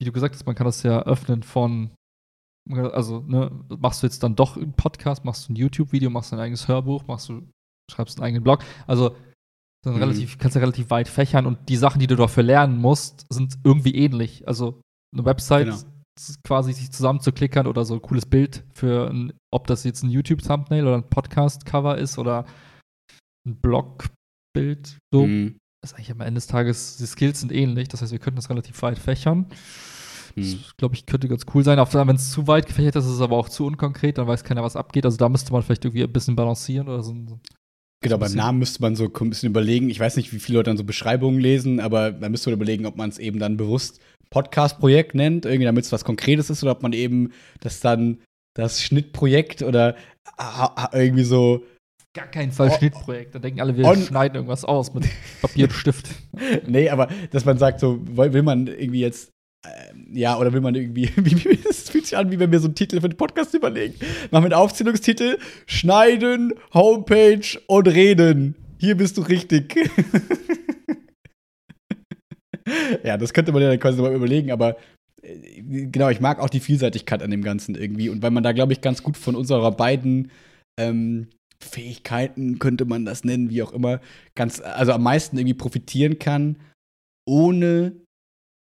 wie du gesagt hast, man kann das ja öffnen von, also, ne, machst du jetzt dann doch einen Podcast, machst du ein YouTube-Video, machst du ein eigenes Hörbuch, machst du, schreibst einen eigenen Blog, also dann mhm. relativ, kannst du relativ weit fächern und die Sachen, die du dafür lernen musst, sind irgendwie ähnlich. Also eine Website genau quasi sich zusammenzuklickern oder so ein cooles Bild für ein, ob das jetzt ein YouTube-Thumbnail oder ein Podcast-Cover ist oder ein Blog-Bild. So. Mhm. Das ist eigentlich am Ende des Tages, die Skills sind ähnlich, das heißt, wir könnten das relativ weit fächern. Mhm. Das, glaube ich, könnte ganz cool sein. Wenn es zu weit gefächert ist, ist es aber auch zu unkonkret, dann weiß keiner, was abgeht. Also da müsste man vielleicht irgendwie ein bisschen balancieren oder so. Genau, beim Namen müsste man so ein bisschen überlegen. Ich weiß nicht, wie viele Leute dann so Beschreibungen lesen, aber da müsste man überlegen, ob man es eben dann bewusst Podcast-Projekt nennt, irgendwie damit es was Konkretes ist, oder ob man eben das dann das Schnittprojekt oder irgendwie so. Gar kein Fall Schnittprojekt. Da denken alle, wir schneiden irgendwas aus mit Papier und Stift. [LAUGHS] nee, aber dass man sagt, so will man irgendwie jetzt ja, oder will man irgendwie, [LAUGHS] es fühlt sich an, wie wenn wir so einen Titel für den Podcast überlegen. Machen wir einen Aufzählungstitel, Schneiden, Homepage und Reden. Hier bist du richtig. [LAUGHS] ja, das könnte man ja quasi mal überlegen, aber äh, genau, ich mag auch die Vielseitigkeit an dem Ganzen irgendwie. Und weil man da, glaube ich, ganz gut von unserer beiden ähm, Fähigkeiten, könnte man das nennen, wie auch immer, ganz, also am meisten irgendwie profitieren kann, ohne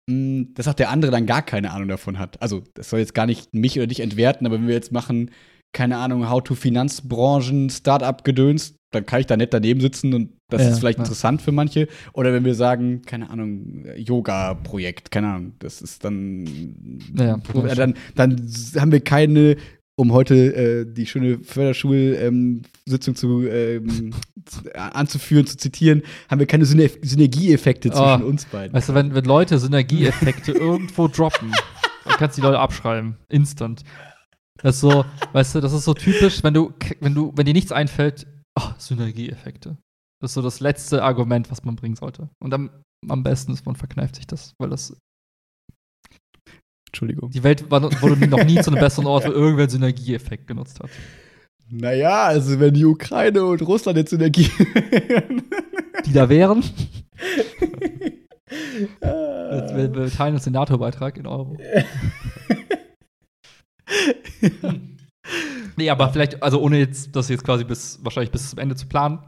dass auch der andere dann gar keine Ahnung davon hat. Also, das soll jetzt gar nicht mich oder dich entwerten, aber wenn wir jetzt machen, keine Ahnung, How-to-Finanzbranchen, Startup-Gedöns, dann kann ich da nett daneben sitzen und das ja, ist vielleicht ja. interessant für manche. Oder wenn wir sagen, keine Ahnung, Yoga-Projekt, keine Ahnung, das ist dann, ja, dann, dann haben wir keine, um heute äh, die schöne Förderschulsitzung zu, ähm, [LAUGHS] anzuführen, zu zitieren, haben wir keine Syner Synergieeffekte zwischen oh, uns beiden. Weißt du, wenn, wenn Leute Synergieeffekte [LAUGHS] irgendwo droppen, dann kannst du die Leute abschreiben, instant. Das ist so, weißt du, das ist so typisch, wenn du, wenn du, wenn dir nichts einfällt, oh, Synergieeffekte. Das ist so das letzte Argument, was man bringen sollte. Und am, am besten ist, man verkneift sich das, weil das. Entschuldigung. Die Welt war, wurde noch nie zu einem besseren Ort, wo [LAUGHS] irgendwer einen Synergieeffekt genutzt hat. Naja, also wenn die Ukraine und Russland jetzt Synergie. die da wären. [LAUGHS] wir, wir teilen uns den NATO-Beitrag in Euro. [LAUGHS] nee, aber vielleicht, also ohne jetzt das jetzt quasi bis wahrscheinlich bis zum Ende zu planen.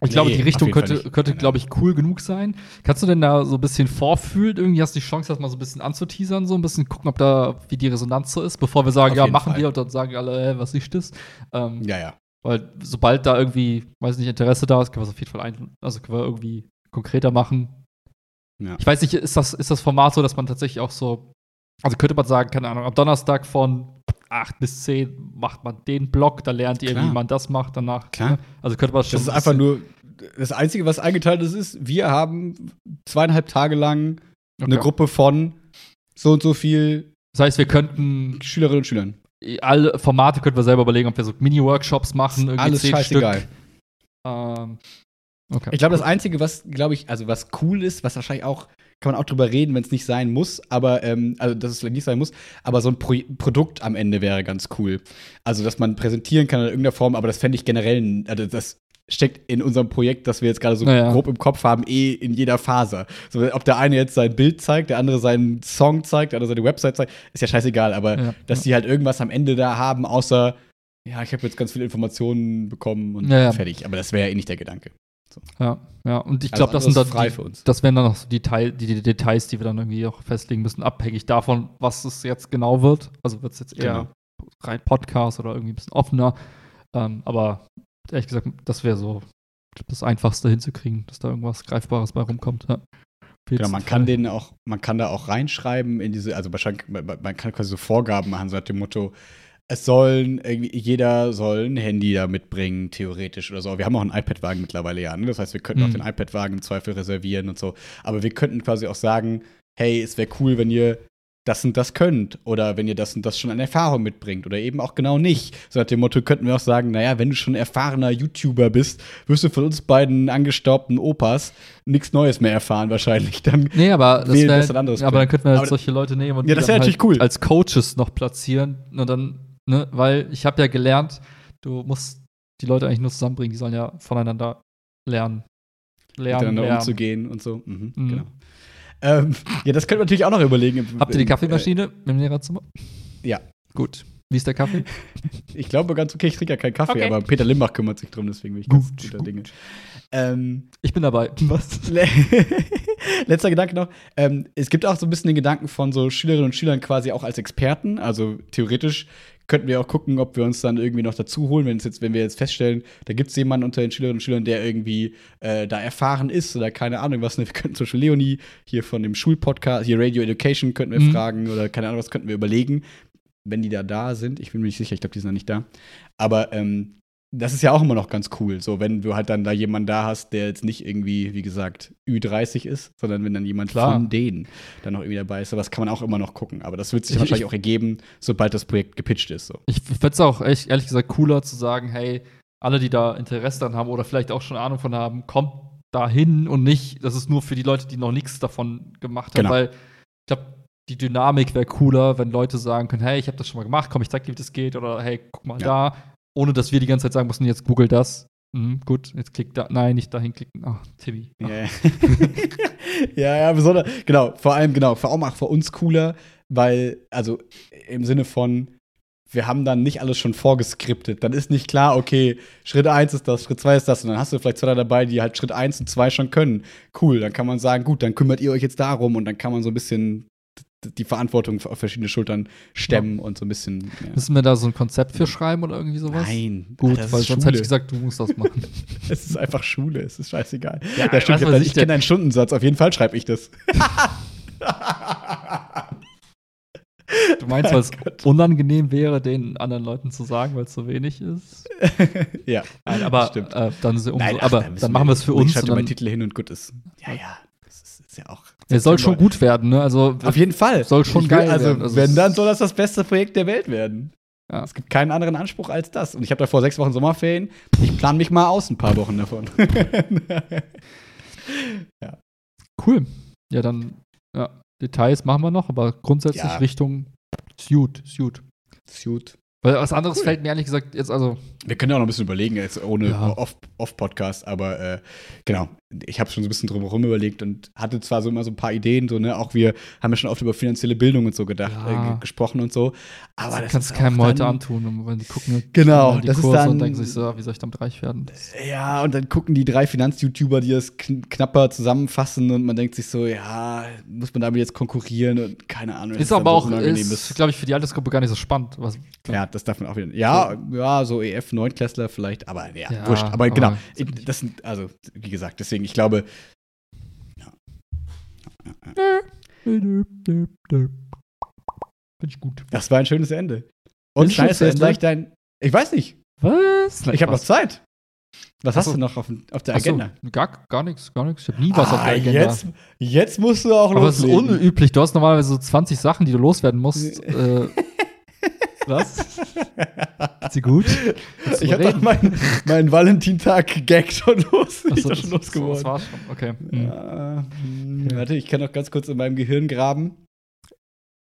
Ich nee, glaube, die Richtung könnte, könnte glaube ich, cool genug sein. Kannst du denn da so ein bisschen vorfühlen? Irgendwie hast du die Chance, das mal so ein bisschen anzuteasern, so ein bisschen gucken, ob da, wie die Resonanz so ist, bevor wir sagen, auf ja, machen Fall. wir und dann sagen alle, äh, was ist das? Ähm, ja, ja. Weil sobald da irgendwie, weiß nicht, Interesse da ist, können wir es auf jeden Fall ein, also können wir irgendwie konkreter machen. Ja. Ich weiß nicht, ist das, ist das Format so, dass man tatsächlich auch so, also könnte man sagen, keine Ahnung, am Donnerstag von 8 bis 10 macht man den Block, da lernt ihr, Klar. wie man das macht danach. Klar. Ne? Also könnte man schon. Das ist einfach nur das Einzige, was eingeteilt ist, ist, wir haben zweieinhalb Tage lang okay. eine Gruppe von so und so viel. Das heißt, wir könnten Schülerinnen und Schülern. Alle Formate könnten wir selber überlegen, ob wir so Mini-Workshops machen, irgendwie Alles scheißegal. Ähm, okay. Ich glaube, das Einzige, was, glaube ich, also was cool ist, was wahrscheinlich auch kann man auch drüber reden, wenn es nicht sein muss, aber, ähm, also dass es vielleicht nicht sein muss, aber so ein Pro Produkt am Ende wäre ganz cool. Also, dass man präsentieren kann in irgendeiner Form, aber das fände ich generell, also das steckt in unserem Projekt, das wir jetzt gerade so naja. grob im Kopf haben, eh in jeder Phase. So, ob der eine jetzt sein Bild zeigt, der andere seinen Song zeigt, der andere seine Website zeigt, ist ja scheißegal, aber ja. dass die halt irgendwas am Ende da haben, außer, ja, ich habe jetzt ganz viele Informationen bekommen und ja, fertig. Aber das wäre ja eh nicht der Gedanke. So. Ja, ja, und ich glaube, also das sind dann die, für uns. das wären dann noch so die, Teil, die, die, Details, die wir dann irgendwie auch festlegen müssen, abhängig davon, was es jetzt genau wird. Also wird es jetzt eher genau. rein Podcast oder irgendwie ein bisschen offener. Ähm, aber ehrlich gesagt, das wäre so das Einfachste hinzukriegen, dass da irgendwas Greifbares bei rumkommt. Ja. Genau, man kann den auch, man kann da auch reinschreiben in diese, also wahrscheinlich, man man kann quasi so Vorgaben machen, so nach dem Motto, es sollen irgendwie, jeder soll ein Handy da mitbringen, theoretisch oder so. Wir haben auch einen iPad-Wagen mittlerweile ja, ne? Das heißt, wir könnten auch Mhm. den iPad-Wagen im Zweifel reservieren und so. Aber wir könnten quasi auch sagen, hey, es wäre cool, wenn ihr das und das könnt oder wenn ihr das und das schon an Erfahrung mitbringt oder eben auch genau nicht. So nach dem Motto könnten wir auch sagen, naja, wenn du schon erfahrener YouTuber bist, wirst du von uns beiden angestaubten Opas nichts Neues mehr erfahren wahrscheinlich. Dann Nee, aber das wählen wär, das ein anderes aber dann könnten wir halt solche Leute nehmen und Ja, das natürlich halt cool. als Coaches noch platzieren und dann, ne, weil ich habe ja gelernt, du musst die Leute eigentlich nur zusammenbringen, die sollen ja voneinander lernen. Lernen, miteinander lernen. umzugehen und so. Mhm, Mhm. Genau. Ähm, ja, das könnte man natürlich auch noch überlegen. Habt ihr die Äh, Kaffeemaschine im Lehrerzimmer? ja. Gut. Wie ist der Kaffee? [LAUGHS] Ich glaube ganz okay, ich trinke ja keinen Kaffee, Okay. aber Peter Limbach kümmert sich drum, deswegen bin ich ganz Gut, guter gut. Dinge. Ähm, Ich bin dabei. [LAUGHS] Was? Le- [LAUGHS] Letzter Gedanke noch. Ähm, es gibt auch so ein bisschen den Gedanken von so Schülerinnen und Schülern quasi auch als Experten. Also theoretisch könnten wir auch gucken, ob wir uns dann irgendwie noch dazu holen, wenn, es jetzt, wenn wir jetzt feststellen, da gibt es jemanden unter den Schülerinnen und Schülern, der irgendwie äh, da erfahren ist oder keine Ahnung was. Ne? Wir könnten zum Beispiel Leonie hier von dem Schulpodcast, hier Radio Education, könnten wir Mhm. fragen oder keine Ahnung was könnten wir überlegen, wenn die da da sind. Ich bin mir nicht sicher, ich glaube, die sind noch nicht da. Aber ähm, das ist ja auch immer noch ganz cool, so wenn du halt dann da jemanden da hast, der jetzt nicht irgendwie, wie gesagt, Ü30 ist, sondern wenn dann jemand Klar. von denen dann noch irgendwie dabei ist. Sowas kann man auch immer noch gucken. Aber das wird sich Ich- wahrscheinlich ich- auch ergeben, sobald das Projekt gepitcht ist. So. Ich fände es auch echt, ehrlich gesagt cooler zu sagen, hey, alle, die da Interesse dran haben oder vielleicht auch schon Ahnung von haben, kommt da hin und nicht, das ist nur für die Leute, die noch nichts davon gemacht haben, Genau. weil ich glaube, die Dynamik wäre cooler, wenn Leute sagen können, hey, ich habe das schon mal gemacht, komm, ich zeig dir, wie das geht oder hey, guck mal Ja. da, ohne dass wir die ganze Zeit sagen müssen, jetzt google das. Mhm, gut, jetzt klick da, nein, nicht dahin klicken. Ach, Timmy. Ach. Ja, [LAUGHS] ja. ja, besonders, genau, vor allem, genau, vor allem auch für uns cooler, weil, also im Sinne von, wir haben dann nicht alles schon vorgeskriptet. Dann ist nicht klar, okay, Schritt 1 ist das, Schritt 2 ist das. Und dann hast du vielleicht zwei dabei, die halt Schritt 1 und 2 schon können. Cool, dann kann man sagen, gut, dann kümmert ihr euch jetzt darum und dann kann man so ein bisschen die Verantwortung auf verschiedene Schultern stemmen und so ein bisschen. Ja. Müssen wir da so ein Konzept für schreiben oder irgendwie sowas? Nein, Gut, weil sonst Schule. hätte ich gesagt, du musst das machen. [LAUGHS] Es ist einfach Schule, es ist scheißegal. Ja, Ja, stimmt, ich, da- ich ich kenne einen Stundensatz, auf jeden Fall schreibe ich das. Du meinst, weil es [LAUGHS] unangenehm wäre, den anderen Leuten zu sagen, weil es so wenig ist? [LAUGHS] ja. Nein, aber Stimmt. äh, dann ist ja umso, Nein, ach, aber da müssen dann machen wir es für Ich uns. schreibe und meinen dann, Titel hin und gut ist. Ja, ja. Das ist, ist ja auch. Es soll schon gut werden, ne? Also Auf jeden Fall. Soll schon Ich geil also, werden. Also wenn, dann soll das das beste Projekt der Welt werden. Ja. Es gibt keinen anderen Anspruch als das. Und ich habe da vor sechs Wochen Sommerferien. Ich plane mich mal aus ein paar Wochen davon. [LAUGHS] cool. Ja, dann ja, Details machen wir noch, aber grundsätzlich Ja. Richtung Suit, Suit. Suit. Weil was anderes Cool. fällt mir ehrlich gesagt jetzt also Wir können ja auch noch ein bisschen überlegen, jetzt ohne Ja. Off- Off-Podcast, aber äh, genau, ich habe schon so ein bisschen drumherum überlegt und hatte zwar so immer so ein paar Ideen, so, ne, auch wir haben ja schon oft über finanzielle Bildung und so gedacht, Ja. äh, ge- gesprochen und so, aber das das kannst ist keinem heute antun, und wenn die gucken Genau, die das ist Kurse und dann- denken sich so, wie soll ich damit reich werden? Ja, und dann gucken die drei Finanz-YouTuber, die das kn knapper zusammenfassen und man denkt sich so, ja, muss man damit jetzt konkurrieren und keine Ahnung. Ist aber so auch, ist, glaube ich, für die Altersgruppe gar nicht so spannend. Was, Ja, das darf man auch wieder. Ja, ja, so E EF 9 Klässler vielleicht, aber ja, Ja, wurscht. Aber, aber genau, ist ich- das sind also wie gesagt, deswegen ich glaube, Finde ich gut. das war ein schönes Ende. Und schönes jetzt gleich dein Ich weiß nicht. Was? Ich habe noch Zeit. Was Ach hast du noch auf, auf der Agenda? gar, gar nichts, gar nichts. Ich habe nie was auf Ah, der Agenda. Jetzt, jetzt musst du auch Aber es ist loslegen. unüblich. Du hast normalerweise so 20 Sachen, die du loswerden musst. [LAUGHS] äh, was? Ist sie gut? Ich habe doch meinen mein Valentintag-Gag schon los. Ach ich so, schon das- losgeworden. Das war schon. Okay. Mhm. Ja, hm, Okay. Warte, ich kann noch ganz kurz in meinem Gehirn graben.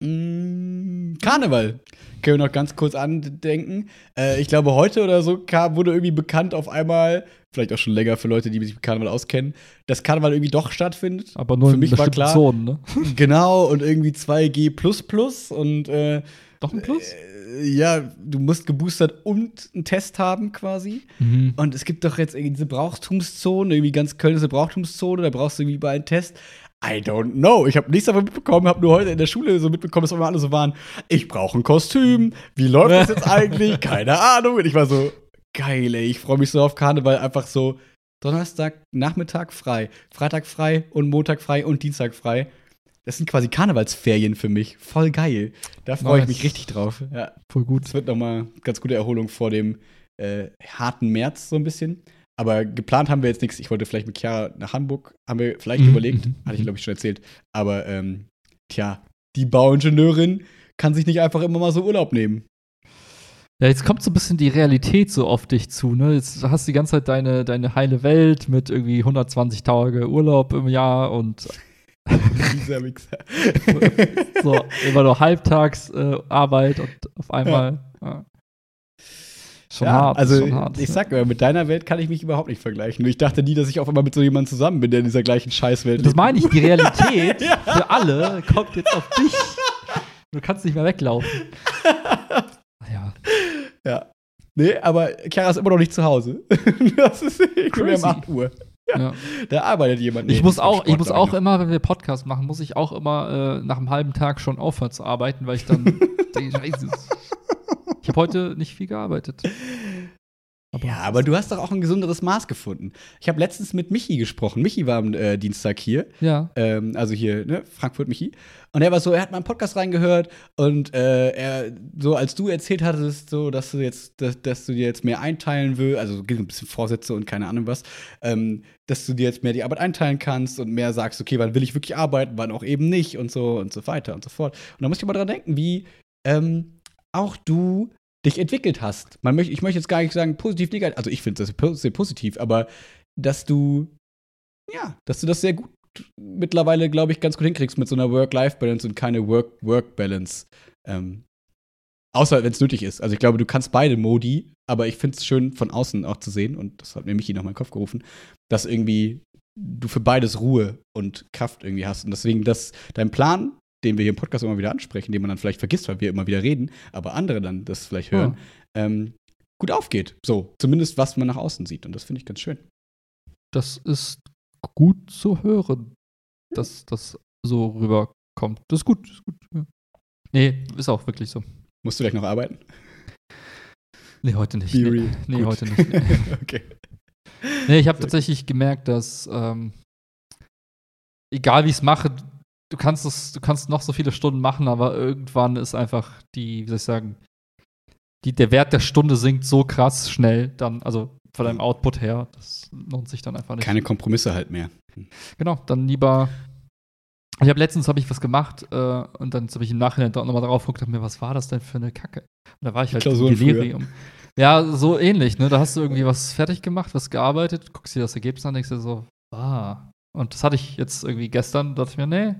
Mm, Karneval. Können wir noch ganz kurz andenken. Äh, ich glaube, heute oder so kam, wurde irgendwie bekannt auf einmal, vielleicht auch schon länger für Leute, die sich mit Karneval auskennen, dass Karneval irgendwie doch stattfindet. Aber nur Für in mich war klar- Zonen, ne? [LAUGHS] Genau, und irgendwie 2G und äh, Doch ein Plus? äh, ja, du musst geboostert und einen Test haben quasi. Mhm. Und es gibt doch jetzt irgendwie diese Brauchtumszone, irgendwie ganz Köln ist eine Brauchtumszone, da brauchst du irgendwie überall einen Test. I don't know. Ich habe nichts davon mitbekommen, habe nur heute in der Schule so mitbekommen, dass immer alle so waren, ich brauche ein Kostüm. Wie läuft das jetzt eigentlich? [LAUGHS] Keine Ahnung. Und ich war so, geil, ey, ich freue mich so auf Karneval, einfach so Donnerstag, Nachmittag frei, Freitag frei und Montag frei und Dienstag frei. Das sind quasi Karnevalsferien für mich. Voll geil. Da freue ich mich richtig drauf. Ja, Voll gut. das wird nochmal ganz gute Erholung vor dem äh, harten März so ein bisschen. Aber geplant haben wir jetzt nichts. Ich wollte vielleicht mit Chiara nach Hamburg, haben wir vielleicht Mhm, überlegt. mhm, Hatte ich, glaube ich, schon erzählt. Aber ähm, tja, die Bauingenieurin kann sich nicht einfach immer mal so Urlaub nehmen. Ja, jetzt kommt so ein bisschen die Realität so auf dich zu, ne? Jetzt hast du die ganze Zeit deine, deine heile Welt mit irgendwie 120 Tage Urlaub im Jahr und Dieser Wichser. [LAUGHS] so immer nur halbtags äh, Arbeit und auf einmal. Ja. Schon ja, hart. also schon hart. ich sag ja, mit deiner Welt kann ich mich überhaupt nicht vergleichen. Ich dachte nie, dass ich auf einmal mit so jemandem zusammen bin, der in dieser gleichen Scheißwelt Das lebt. meine ich, die Realität [LAUGHS] für alle kommt jetzt auf dich. Du kannst nicht mehr weglaufen. [LAUGHS] Ja. Ja. Nee, aber Chiara ist immer noch nicht zu Hause. das ist um Crazy. 8 Uhr. Ja. Da arbeitet jemand. Ich muss auch, ich muss auch immer, wenn wir Podcast machen, muss ich auch immer äh, nach einem halben Tag schon aufhören zu arbeiten, weil ich dann [LAUGHS] denke, Scheiße, ich habe heute nicht viel gearbeitet. [LAUGHS] Ja, aber du hast doch auch ein gesunderes Maß gefunden. Ich habe letztens mit Michi gesprochen. Michi war am äh, Dienstag hier. ja. ähm, also hier, ne, Frankfurt Michi. Und er war so, er hat mal einen Podcast reingehört und äh, er, so als du erzählt hattest, so, dass du jetzt, dass, dass du dir jetzt mehr einteilen willst, also gibt ein bisschen Vorsätze und keine Ahnung was, ähm, dass du dir jetzt mehr die Arbeit einteilen kannst und mehr sagst, okay, wann will ich wirklich arbeiten, wann auch eben nicht und so und so weiter und so fort. Und da muss ich mal dran denken, wie ähm, auch du dich entwickelt hast. Man möchte, ich möchte jetzt gar nicht sagen positiv, negativ, also ich finde das sehr positiv, aber dass du, ja, dass du das sehr gut mittlerweile, glaube ich, ganz gut hinkriegst mit so einer Work-Life-Balance und keine Work-Work-Balance. Ähm, außer wenn es nötig ist. Also ich glaube, du kannst beide Modi, aber ich finde es schön von außen auch zu sehen, und das hat mir Michi noch mal in den Kopf gerufen, dass irgendwie du für beides Ruhe und Kraft irgendwie hast. Und deswegen, dass dein Plan, den wir hier im Podcast immer wieder ansprechen, den man dann vielleicht vergisst, weil wir immer wieder reden, aber andere dann das vielleicht hören, ähm, gut aufgeht. So, zumindest was man nach außen sieht. Und das finde ich ganz schön. Das ist gut zu hören, dass das so rüberkommt. Das ist gut. Das ist gut ja. Nee, ist auch wirklich so. Musst du gleich noch arbeiten? Nee, heute nicht. Nee, nee heute nicht. [LAUGHS] Nee, okay. nee ich habe tatsächlich gemerkt, dass ähm, egal wie ich es mache, du kannst es, du kannst noch so viele Stunden machen, aber irgendwann ist einfach die, wie soll ich sagen, die, der Wert der Stunde sinkt so krass schnell, dann, also von deinem Output her, das lohnt sich dann einfach nicht. Keine Kompromisse halt mehr. Genau, dann lieber. Ich habe letztens habe ich was gemacht äh, und dann habe ich im Nachhinein nochmal drauf geguckt und mir, was war das denn für eine Kacke? Und da war ich halt im Klausuren früher. Delirium. Ja, so ähnlich, ne? Da hast du irgendwie was fertig gemacht, was gearbeitet, guckst dir das Ergebnis an, denkst dir so, ah. Und das hatte ich jetzt irgendwie gestern, dachte ich mir, nee,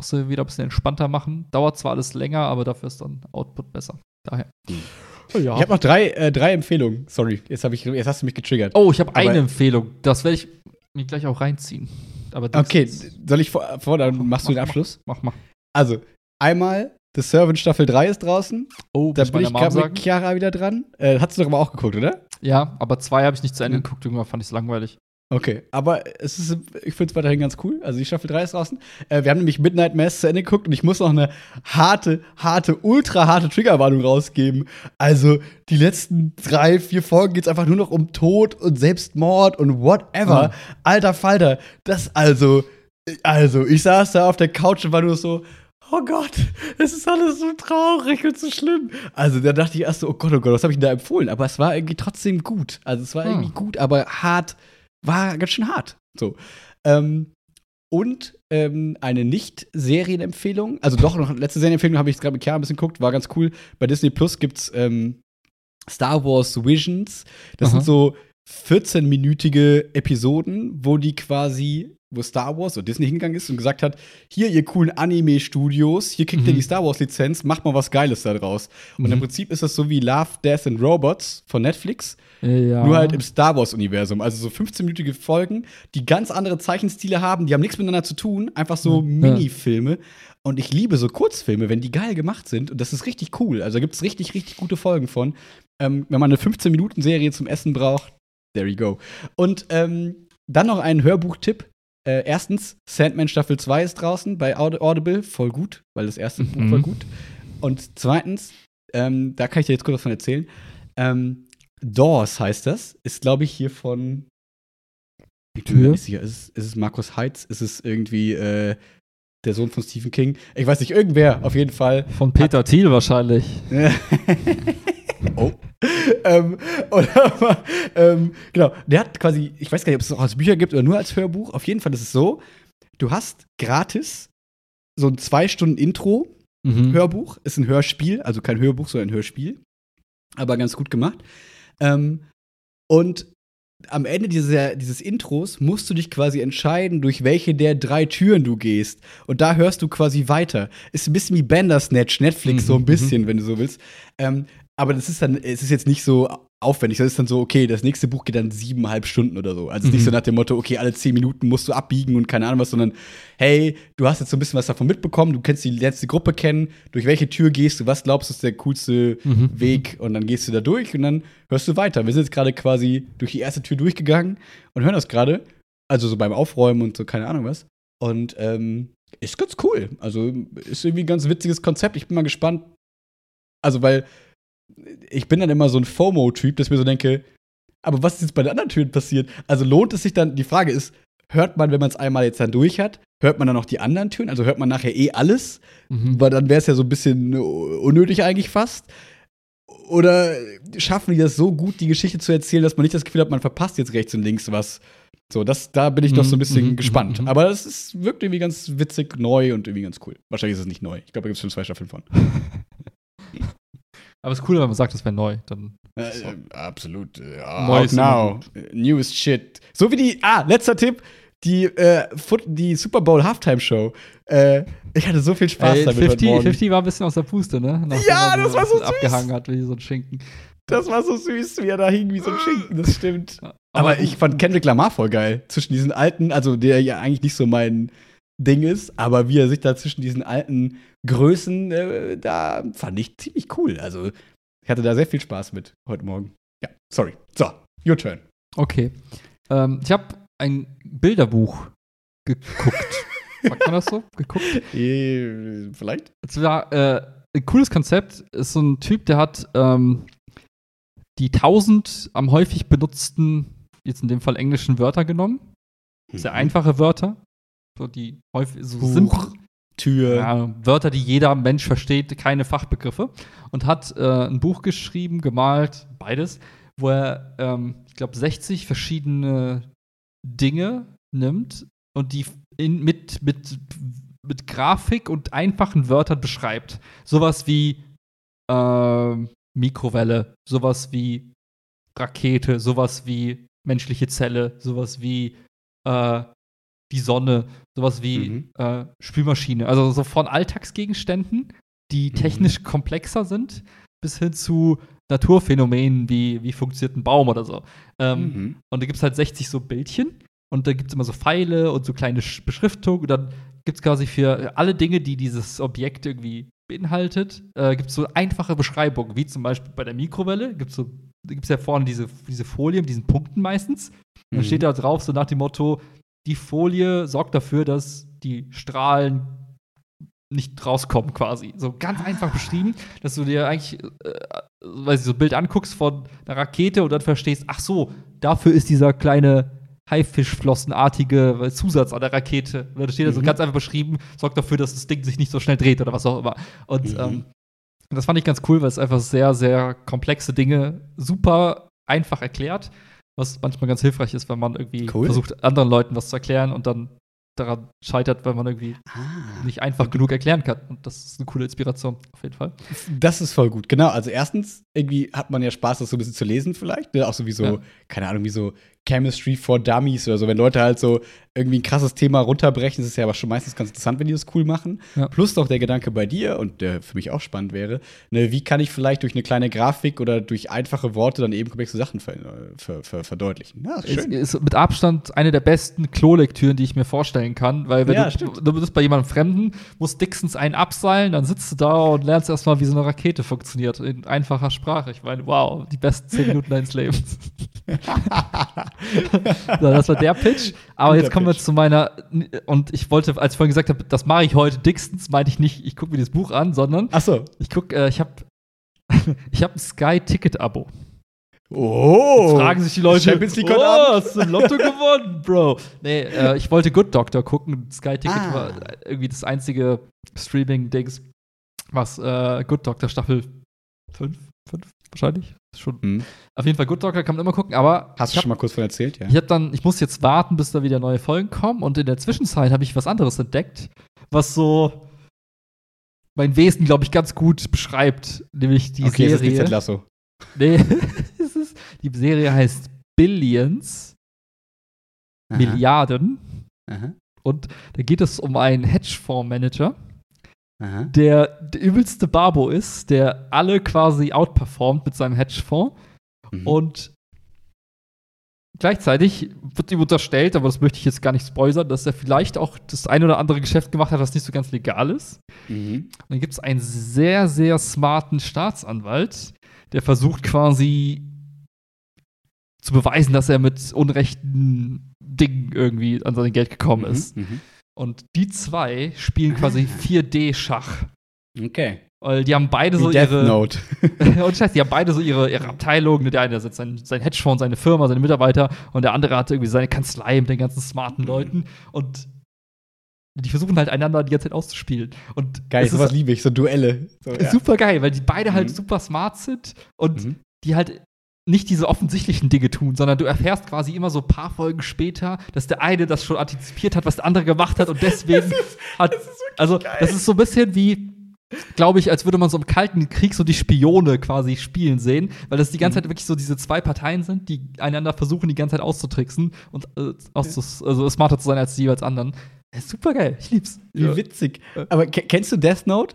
musst du wieder ein bisschen entspannter machen. Dauert zwar alles länger, aber dafür ist dann Output besser. Daher. Hm. Ja. Ich habe noch drei, äh, drei Empfehlungen. Sorry, jetzt, ich, jetzt hast du mich getriggert. oh, ich habe eine Empfehlung. Das werde ich mir gleich auch reinziehen. Aber okay, soll ich vor, vor dann machst du den Mach, Abschluss? Mach mal. Also, einmal, The Servant Staffel 3 ist draußen. Oh, Da bin ich gerade mit Chiara wieder dran. Äh, hast du doch aber auch geguckt, oder? Ja, aber zwei habe ich nicht zu Ende geguckt. Irgendwann fand ich es langweilig. Okay, aber es ist, ich finde es weiterhin ganz cool. Also die Staffel 3 ist draußen. Äh, wir haben nämlich Midnight Mass zu Ende geguckt und ich muss noch eine harte, harte, ultra harte Triggerwarnung rausgeben. Also die letzten drei, vier Folgen geht es einfach nur noch um Tod und Selbstmord und whatever. Mhm. Alter Falter, das also, also ich saß da auf der Couch und war nur so, oh Gott, es ist alles so traurig und so schlimm. Also da dachte ich erst so, oh Gott, oh Gott, was habe ich denn da empfohlen? Aber es war irgendwie trotzdem gut. Also es war Hm. irgendwie gut, aber hart, war ganz schön hart. So. Ähm, und ähm, eine Nicht-Serienempfehlung, also doch noch letzte Serienempfehlung habe ich gerade mit Chiara ein bisschen geguckt, war ganz cool. Bei Disney Plus gibt's ähm, Star Wars Visions. Das Aha. sind so 14-minütige Episoden, wo die quasi, wo Star Wars oder Disney hingegangen ist und gesagt hat, hier ihr coolen Anime-Studios, hier kriegt ihr Mhm. die Star Wars-Lizenz, macht mal was Geiles da draus. Und im Mhm. Prinzip ist das so wie Love, Death and Robots von Netflix, Ja. nur halt im Star Wars-Universum. Also so 15-minütige Folgen, die ganz andere Zeichenstile haben, die haben nichts miteinander zu tun, einfach so Ja. Mini-Filme. Und ich liebe so Kurzfilme, wenn die geil gemacht sind. Und das ist richtig cool. Also da gibt es richtig, richtig gute Folgen von. Ähm, wenn man eine 15-Minuten-Serie zum Essen braucht, there you go. Und ähm, dann noch ein Hörbuchtipp. Äh, erstens, Sandman Staffel 2 ist draußen bei Aud- Audible. Voll gut, weil das erste Mhm. Buch war gut. Und zweitens, ähm, da kann ich dir jetzt kurz was von erzählen. Ähm, Doors heißt das. Ist, glaube ich, hier von Ich bin mir nicht sicher. Ist es, ist es Markus Heitz? Ist es irgendwie äh, der Sohn von Stephen King? Ich weiß nicht, irgendwer, auf jeden Fall. Von Peter Thiel wahrscheinlich. [LAUGHS] oh. Ähm, oder, ähm, genau, der hat quasi, ich weiß gar nicht, ob es auch als Bücher gibt oder nur als Hörbuch. Auf jeden Fall ist es so, du hast gratis so ein zwei Stunden Intro Mhm. Hörbuch, ist ein Hörspiel, also kein Hörbuch, sondern ein Hörspiel. Aber ganz gut gemacht. Ähm, und am Ende dieser, dieses Intros musst du dich quasi entscheiden, durch welche der drei Türen du gehst. Und da hörst du quasi weiter. Ist ein bisschen wie Bandersnatch, Netflix, Mhm, so ein bisschen, wenn du so willst. Ähm, aber das ist dann, es ist jetzt nicht so aufwendig. Das ist dann so, okay, das nächste Buch geht dann siebeneinhalb Stunden oder so. Also ist nicht Mhm. so nach dem Motto, okay, alle zehn Minuten musst du abbiegen und keine Ahnung was, sondern hey, du hast jetzt so ein bisschen was davon mitbekommen, du kennst die letzte Gruppe kennen, durch welche Tür gehst du, was glaubst du ist der coolste Mhm. Weg und dann gehst du da durch und dann hörst du weiter. Wir sind jetzt gerade quasi durch die erste Tür durchgegangen und hören das gerade, also so beim Aufräumen und so, keine Ahnung was. Und ähm, ist ganz cool. Also ist irgendwie ein ganz witziges Konzept. Ich bin mal gespannt. Also, weil ich bin dann immer so ein FOMO-Typ, dass ich mir so denke, aber was ist jetzt bei den anderen Türen passiert? Also lohnt es sich dann, die Frage ist, hört man, wenn man es einmal jetzt dann durch hat, hört man dann noch die anderen Türen? Also hört man nachher eh alles? Mhm. Weil dann wäre es ja so ein bisschen unnötig eigentlich fast. Oder schaffen die das so gut, die Geschichte zu erzählen, dass man nicht das Gefühl hat, man verpasst jetzt rechts und links was. So, das, da bin ich doch so ein bisschen Mhm, gespannt. mhm, mhm. Aber es ist, wirkt irgendwie ganz witzig, neu und irgendwie ganz cool. Wahrscheinlich ist es nicht neu. Ich glaube, da gibt es schon zwei Staffeln von. [LAUGHS] Aber es ist cool, wenn man sagt, das wäre neu. Dann Äh, äh, absolut. Ja, Neu out ist now. Äh, Newest shit. So wie die, ah, letzter Tipp. Die, äh, die Super Bowl Halftime Show. Äh, ich hatte so viel Spaß Ey, damit heute 50, Morgen. 50 war ein bisschen aus der Puste, ne? Nachdem Ja, das war so süß. abgehangen hat wie so ein Schinken. Das war so süß, wie er da hing wie so ein Schinken, das stimmt. Ja, Aber ich fand Kendrick Lamar voll geil. Zwischen diesen alten, also der ja eigentlich nicht so mein Ding ist, aber wie er sich da zwischen diesen alten Größen, äh, da fand ich ziemlich cool. Also ich hatte da sehr viel Spaß mit heute Morgen. Ja, sorry. So, your turn. Okay. Ähm, ich habe ein Bilderbuch geguckt. [LAUGHS] Sagt man das so? Geguckt? Äh, vielleicht? Es war äh, ein cooles Konzept. Ist so ein Typ, der hat ähm, die 1000 am häufig benutzten, jetzt in dem Fall englischen Wörter genommen. Sehr einfache Wörter. So die häufig so Buch, simpel. Tür. Ja, Wörter, die jeder Mensch versteht, keine Fachbegriffe. Und hat äh, ein Buch geschrieben, gemalt, beides, wo er, ähm, ich glaube, 60 verschiedene Dinge nimmt und die in, mit, mit, mit Grafik und einfachen Wörtern beschreibt. Sowas wie ähm, Mikrowelle, sowas wie Rakete, sowas wie menschliche Zelle, sowas wie äh, die Sonne, sowas wie Mhm. äh, Spülmaschine. Also so von Alltagsgegenständen, die Mhm. technisch komplexer sind, bis hin zu Naturphänomenen wie, wie funktioniert ein Baum oder so. Ähm, Mhm. und da gibt es halt 60 so Bildchen und da gibt es immer so Pfeile und so kleine Sch- Beschriftungen und dann gibt es quasi für alle Dinge, die dieses Objekt irgendwie beinhaltet, äh, gibt es so einfache Beschreibungen, wie zum Beispiel bei der Mikrowelle gibt es so, da gibt es ja vorne diese, diese Folie mit diesen Punkten meistens. Mhm. steht da drauf so nach dem Motto, die Folie sorgt dafür, dass die Strahlen nicht rauskommen quasi. So ganz einfach beschrieben, dass du dir eigentlich, äh, weiß ich, so ein Bild anguckst von einer Rakete und dann verstehst, ach so, dafür ist dieser kleine Haifischflossenartige Zusatz an der Rakete. Und dann steht da so Mhm. ganz einfach beschrieben, sorgt dafür, dass das Ding sich nicht so schnell dreht oder was auch immer. Und Mhm. ähm, das fand ich ganz cool, weil es einfach sehr, sehr komplexe Dinge super einfach erklärt, was manchmal ganz hilfreich ist, wenn man irgendwie Cool. versucht, anderen Leuten was zu erklären und dann daran scheitert, weil man irgendwie Ah. nicht einfach genug erklären kann. Und das ist eine coole Inspiration, auf jeden Fall. Das ist voll gut. Genau, also erstens, irgendwie hat man ja Spaß, das so ein bisschen zu lesen vielleicht. Ne? Auch so wie so, Ja. keine Ahnung, wie so Chemistry for Dummies oder so. Wenn Leute halt so irgendwie ein krasses Thema runterbrechen, ist es ja aber schon meistens ganz interessant, wenn die das cool machen. Ja. Plus noch der Gedanke bei dir, und der für mich auch spannend wäre, ne, wie kann ich vielleicht durch eine kleine Grafik oder durch einfache Worte dann eben komplexe Sachen ver ver ver verdeutlichen. Ja, ist Ist, schön. ist mit Abstand eine der besten Klolektüren, die ich mir vorstellen kann, weil wenn Ja, du, stimmt. du bist bei jemandem Fremden, musst Dixons einen abseilen, dann sitzt du da und lernst erstmal, wie so eine Rakete funktioniert, in einfacher Sprache. Ich meine, wow, die besten zehn Minuten deines Lebens. [LAUGHS] so, das war der Pitch. Aber jetzt kommen wir zu meiner, und ich wollte, als ich vorhin gesagt habe, das mache ich heute, Dixons, meinte ich nicht, ich gucke mir das Buch an, sondern Ach so. ich gucke, äh, ich habe [LAUGHS] ich hab ein Sky-Ticket-Abo. Oh! Jetzt fragen sich die Leute, Champions League oh, hast du ein Lotto gewonnen, Bro? Nee, äh, ich wollte Good Doctor gucken. Sky Ticket Ah. war irgendwie das einzige Streaming-Dings, was äh, Good Doctor Staffel 5, 5 wahrscheinlich. Schon. Hm. Auf jeden Fall Good Doctor kann man immer gucken, aber Hast du schon mal kurz von erzählt, ja? ich hab dann, ich muss jetzt warten, bis da wieder neue Folgen kommen und in der Zwischenzeit habe ich was anderes entdeckt, was so mein Wesen, glaube ich, ganz gut beschreibt, nämlich die okay, es ist nicht Serie. Lasso. Nee, [LAUGHS] es ist, die Serie heißt Billions, Aha, Milliarden. Aha, Und da geht es um einen Hedgefondsmanager, aha. der der übelste Barbo ist, der alle quasi outperformt mit seinem Hedgefonds. Mhm. Und gleichzeitig wird ihm unterstellt, aber das möchte ich jetzt gar nicht spoilern, dass er vielleicht auch das ein oder andere Geschäft gemacht hat, was nicht so ganz legal ist. Mhm. Und dann gibt es einen sehr, sehr smarten Staatsanwalt, der versucht quasi zu beweisen, dass er mit unrechten Dingen irgendwie an sein Geld gekommen ist. Mhm. Und die zwei spielen quasi 4D-Schach. mhm. Okay. Weil die haben beide so Death ihre. Note. [LAUGHS] und scheiße, die haben beide so ihre, ihre Abteilungen. Der eine der setzt sein, sein Hedgefonds, seine Firma, seine Mitarbeiter und der andere hat irgendwie seine Kanzlei mit den ganzen smarten Leuten. Und die versuchen halt einander die ganze Zeit auszuspielen. Und Geil, sowas ist liebe ich, so Duelle. So, ja. super geil, weil die beide halt Mhm. super smart sind und Mhm. die halt nicht diese offensichtlichen Dinge tun, sondern du erfährst quasi immer so ein paar Folgen später, dass der eine das schon antizipiert hat, was der andere gemacht hat und deswegen hat. also, das ist so ein bisschen wie, glaube ich, als würde man so im Kalten Krieg so die Spione quasi spielen sehen, weil das die ganze Mhm. Zeit wirklich so diese zwei Parteien sind, die einander versuchen, die ganze Zeit auszutricksen und äh, auszus also smarter zu sein als die jeweils anderen. Ja, super geil, ich lieb's. Wie Ja. witzig. Aber ke- kennst du Death Note?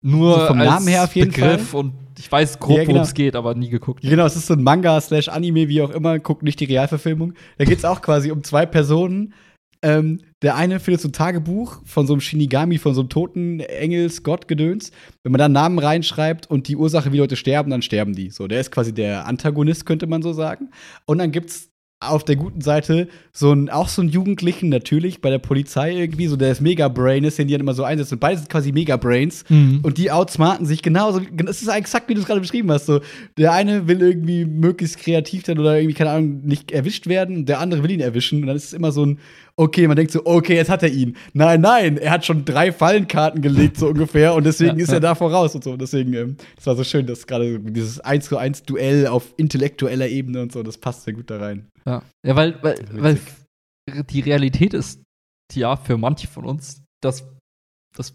Nur So vom Namen her auf jeden Begriff und ich weiß grob, Ja, genau. worum es geht, aber nie geguckt. Genau, es ist so ein Manga slash Anime, wie auch immer. Guckt nicht die Realverfilmung. Da geht es auch quasi um zwei Personen. Ähm, der eine findet so ein Tagebuch von so einem Shinigami, von so einem toten Engels, Gottgedöns. Wenn man da einen Namen reinschreibt und die Ursache, wie Leute sterben, dann sterben die. So, der ist quasi der Antagonist, könnte man so sagen. Und dann gibt's auf der guten Seite so ein, auch so einen Jugendlichen, natürlich, bei der Polizei irgendwie, so der ist Mega-Brain ist, den die dann immer so einsetzen. Und beide sind quasi Mega-Brains. Mhm. Und die outsmarten sich genauso. Es ist exakt, wie du es gerade beschrieben hast. So, der eine will irgendwie möglichst kreativ sein oder irgendwie, keine Ahnung, nicht erwischt werden. Der andere will ihn erwischen. Und dann ist es immer so ein, okay, man denkt so, okay, jetzt hat er ihn. Nein, nein, er hat schon drei Fallenkarten gelegt, so ungefähr. Und deswegen Ja, ist er da voraus und so. Deswegen, ähm, das war so schön, dass gerade dieses 1 zu 1 Duell auf intellektueller Ebene und so, das passt sehr gut da rein. Ja, ja weil, weil, weil die Realität ist ja für manche von uns, dass, dass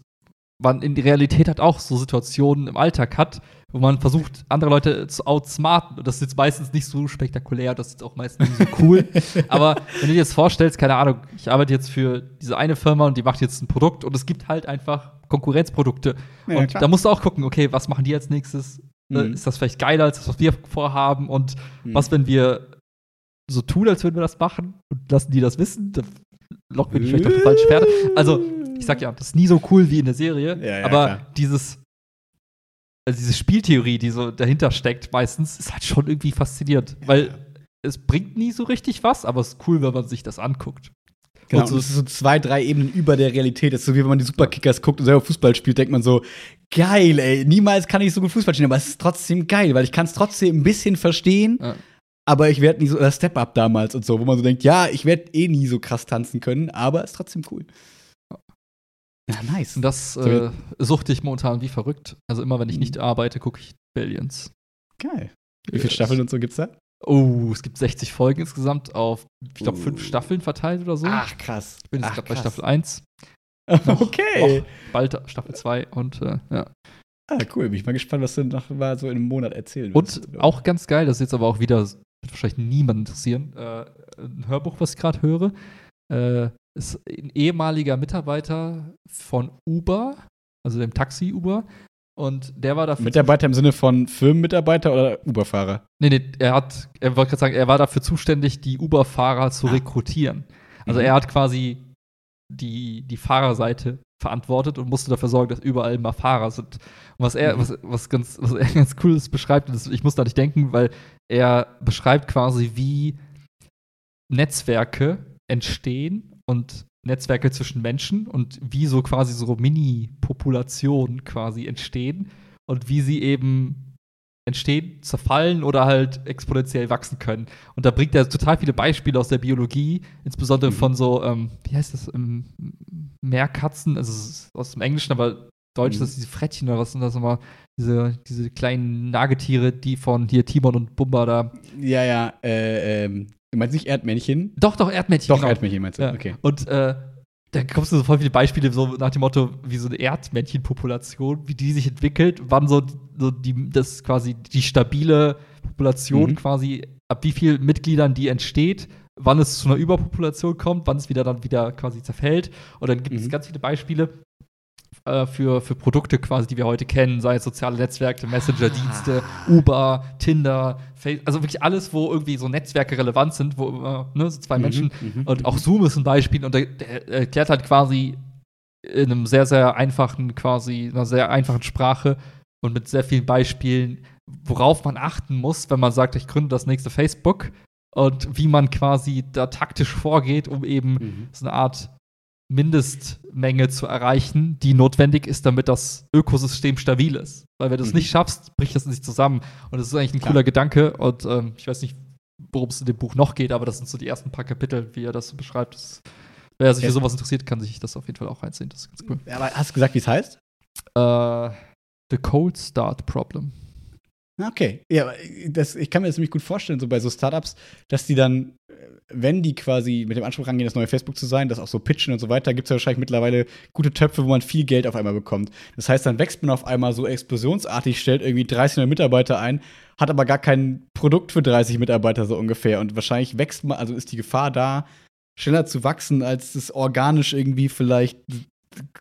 man in die Realität hat auch so Situationen im Alltag hat, wo man versucht, andere Leute zu outsmarten. Und das ist jetzt meistens nicht so spektakulär, das ist auch meistens nicht so cool. [LAUGHS] Aber wenn du dir jetzt vorstellst, keine Ahnung, ich arbeite jetzt für diese eine Firma und die macht jetzt ein Produkt und es gibt halt einfach Konkurrenzprodukte. Ja, und klar. da musst du auch gucken, okay, was machen die als nächstes? Äh, Mhm. Ist das vielleicht geiler als das, was wir vorhaben? Und Mhm. was, wenn wir so tun, als würden wir das machen und lassen die das wissen? Da locken wir die vielleicht auf die falsche Pferde. Also, ich sag ja, das ist nie so cool wie in der Serie, Ja, ja, aber klar. dieses, also diese Spieltheorie, die so dahinter steckt, meistens, ist halt schon irgendwie faszinierend, weil es bringt nie so richtig was, aber es ist cool, wenn man sich das anguckt. Genau, Und so- und es ist so zwei, drei Ebenen über der Realität. Das ist so wie wenn man die Superkickers guckt und selber Fußball spielt, denkt man so, geil, ey, niemals kann ich so gut Fußball spielen, aber es ist trotzdem geil, weil ich kann es trotzdem ein bisschen verstehen, Ja. Aber ich werde nie so, oder Step Up damals und so, wo man so denkt, ja, ich werde eh nie so krass tanzen können, aber es ist trotzdem cool. Ja, nice. Und das äh, suchte ich momentan wie verrückt. Also immer, wenn ich Mhm. nicht arbeite, gucke ich Billions. Geil. Wie viele Staffeln und so gibt's da? Oh, es gibt 60 Folgen insgesamt auf, ich glaube, Uh. fünf Staffeln verteilt oder so. Ach, krass. ich bin jetzt gerade bei. Staffel 1. [LAUGHS] Okay. Bald Staffel 2 und äh, ja. Ah, cool. Bin ich mal gespannt, was du noch mal so in einem Monat erzählen Und willst. auch ganz geil, das ist jetzt aber auch wieder, wird wahrscheinlich niemand interessieren, äh, ein Hörbuch, was ich gerade höre, äh, ist ein ehemaliger Mitarbeiter von Uber, also dem Taxi Uber. Und der war dafür. Mitarbeiter im Sinne von Firmenmitarbeiter oder Uberfahrer? Nee, nee, er hat, er wollte gerade sagen, er war dafür zuständig, die Uber-Fahrer zu Ah. rekrutieren. Also Mhm. er hat quasi die, die Fahrerseite verantwortet und musste dafür sorgen, dass überall immer Fahrer sind. Und was er, Mhm. was, was ganz, was er [LAUGHS] ganz cooles beschreibt, das, ich muss da nicht denken, weil er beschreibt quasi, wie Netzwerke entstehen und Netzwerke zwischen Menschen und wie so quasi so Mini-Populationen quasi entstehen und wie sie eben entstehen, zerfallen oder halt exponentiell wachsen können. Und da bringt er total viele Beispiele aus der Biologie, insbesondere Mhm. von so, ähm, wie heißt das, ähm, Meerkatzen, also ist aus dem Englischen, aber Deutsch Mhm. ist das diese Frettchen oder was sind das immer? Diese, diese kleinen Nagetiere, die von hier Timon und Bumba da. Ja, ja, äh, ähm, du meinst nicht Erdmännchen? Doch, doch, Erdmännchen. Doch, genau. Erdmännchen meinst du, Ja. okay. Und äh, da kommst du so voll viele Beispiele, so nach dem Motto, wie so eine Erdmännchenpopulation, wie die sich entwickelt, wann so, so die, das quasi die stabile Population Mhm. quasi, ab wie viel Mitgliedern die entsteht, wann es zu einer Überpopulation kommt, wann es wieder dann wieder quasi zerfällt. Und dann gibt es Mhm. ganz viele Beispiele äh, für, für Produkte quasi, die wir heute kennen, sei es soziale Netzwerke, Messenger-Dienste, Uber, Tinder, Facebook, also wirklich alles, wo irgendwie so Netzwerke relevant sind, wo äh, ne, so zwei Mhm, Menschen mhm, und mhm. auch Zoom ist ein Beispiel und der, der erklärt halt quasi in einem sehr, sehr einfachen, quasi, einer sehr einfachen Sprache und mit sehr vielen Beispielen, worauf man achten muss, wenn man sagt, ich gründe das nächste Facebook und wie man quasi da taktisch vorgeht, um eben Mhm. so eine Art Mindestmenge zu erreichen, die notwendig ist, damit das Ökosystem stabil ist. Weil wenn du es Mhm. nicht schaffst, bricht das nicht zusammen. Und das ist eigentlich ein Klar. cooler Gedanke. Und ähm, ich weiß nicht, worum es in dem Buch noch geht, aber das sind so die ersten paar Kapitel, wie er das so beschreibt. Das, wer sich für sowas interessiert, kann sich das auf jeden Fall auch reinziehen. Das ist ganz cool. Aber hast du gesagt, wie es heißt? Äh, The Cold Start Problem. Okay. Ja, das, ich kann mir das nämlich gut vorstellen, so bei so Startups, dass die dann, äh, wenn die quasi mit dem Anspruch rangehen, das neue Facebook zu sein, das auch so pitchen und so weiter, gibt es ja wahrscheinlich mittlerweile gute Töpfe, wo man viel Geld auf einmal bekommt. Das heißt, dann wächst man auf einmal so explosionsartig, stellt irgendwie 30 neue Mitarbeiter ein, hat aber gar kein Produkt für 30 Mitarbeiter so ungefähr. Und wahrscheinlich wächst man, also ist die Gefahr da, schneller zu wachsen, als es organisch irgendwie vielleicht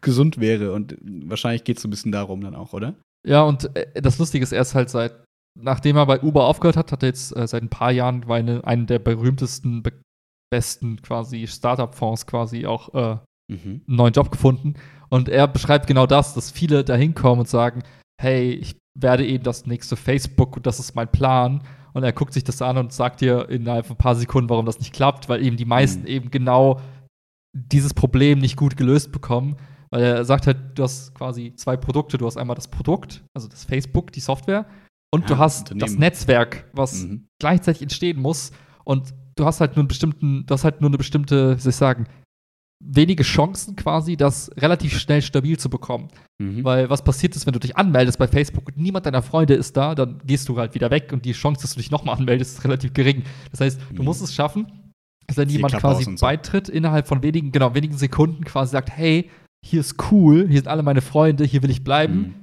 gesund wäre. Und wahrscheinlich geht es so ein bisschen darum dann auch, oder? Ja, und äh, das Lustige ist, er ist halt seit, nachdem er bei Uber aufgehört hat, hat er jetzt äh, seit ein paar Jahren eine, einen der berühmtesten, be besten quasi Startup-Fonds quasi auch äh, Mhm. einen neuen Job gefunden. Und er beschreibt genau das, dass viele da hinkommen und sagen, hey, ich werde eben das nächste Facebook und das ist mein Plan. Und er guckt sich das an und sagt dir innerhalb von ein paar Sekunden, warum das nicht klappt, weil eben die meisten Mhm. eben genau dieses Problem nicht gut gelöst bekommen. Weil er sagt halt, du hast quasi zwei Produkte. Du hast einmal das Produkt, also das Facebook, die Software, und du Ja, hast Unternehmen. das Netzwerk, was Mhm. gleichzeitig entstehen muss. Und du hast halt nur einen bestimmten, du hast halt nur eine bestimmte, wie soll ich sagen, wenige Chancen quasi, das relativ schnell stabil zu bekommen. Mhm. Weil was passiert ist, wenn du dich anmeldest bei Facebook und niemand deiner Freunde ist da, dann gehst du halt wieder weg und die Chance, dass du dich nochmal anmeldest, ist relativ gering. Das heißt, du Mhm. musst es schaffen, dass wenn Die jemand quasi so. beitritt, innerhalb von wenigen, genau, wenigen Sekunden quasi sagt, hey, hier ist cool, hier sind alle meine Freunde, hier will ich bleiben. Mhm.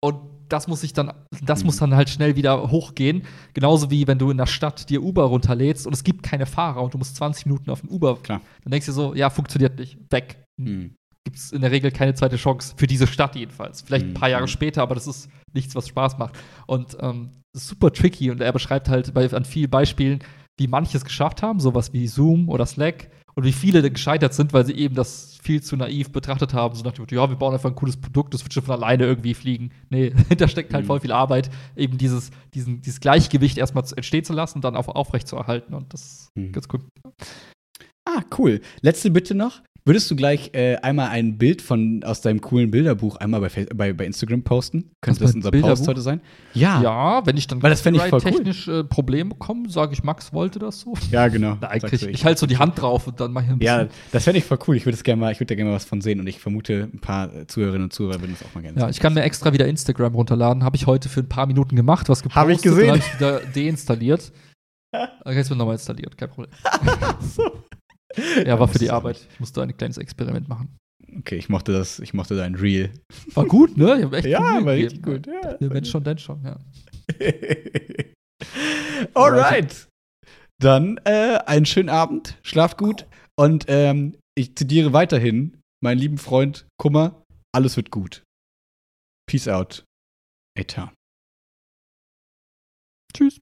Und das muss sich dann, das Mhm. muss dann halt schnell wieder hochgehen. Genauso wie wenn du in der Stadt dir Uber runterlädst und es gibt keine Fahrer und du musst 20 Minuten auf den Uber. Klar. Dann denkst du dir so, ja, funktioniert nicht. Weg. Mhm. Gibt es in der Regel keine zweite Chance. Für diese Stadt jedenfalls. Vielleicht ein paar Mhm. Jahre später, aber das ist nichts, was Spaß macht. Und ähm, super tricky und er beschreibt halt bei, an vielen Beispielen, wie manche es geschafft haben, sowas wie Zoom oder Slack, und wie viele dann gescheitert sind, weil sie eben das viel zu naiv betrachtet haben. So nach dem Motto, ja, wir bauen einfach ein cooles Produkt, das wird schon von alleine irgendwie fliegen. Nee, [LAUGHS] da steckt halt Mhm. voll viel Arbeit, eben dieses, diesen, dieses Gleichgewicht erstmal entstehen zu lassen und dann auch aufrecht zu erhalten. Und das ist Mhm. ganz cool. Ah, cool. Letzte Bitte noch. Würdest du gleich äh, einmal ein Bild von aus deinem coolen Bilderbuch einmal bei, bei, bei Instagram posten? Könnte das meinem unser Bilderbuch? Post heute sein? Ja. Ja, wenn ich dann Weil das ich voll cool. technisch äh, Probleme bekomme, sage ich, Max wollte das so. Ja, genau. [LAUGHS] Nein, Sagst ich, ich halte so die Hand drauf und dann mache ich ein Ja, bisschen. das fände ich voll cool. Ich würde gerne mal, ich würde da gerne mal was von sehen und ich vermute, ein paar Zuhörerinnen und Zuhörer würden das auch mal gerne Ja, sehen. ich kann mir extra wieder Instagram runterladen. Habe ich heute für ein paar Minuten gemacht, was gepostet. Hab ich gesehen. Dann habe ich wieder deinstalliert. [LAUGHS] Dann jetzt wird nochmal installiert, kein Problem. [LAUGHS] so. Ja, war für die Arbeit. Ich musste ein kleines Experiment machen. Okay, ich mochte das, ich mochte dein Reel. War gut, ne? Ja, war gegeben. richtig gut. Ja. Wenn schon, denn schon, ja. [LAUGHS] Alright. Dann äh, einen schönen Abend, schlaf gut und ähm, ich zitiere weiterhin meinen lieben Freund Kummer, alles wird gut. Peace out. A-Town. Tschüss.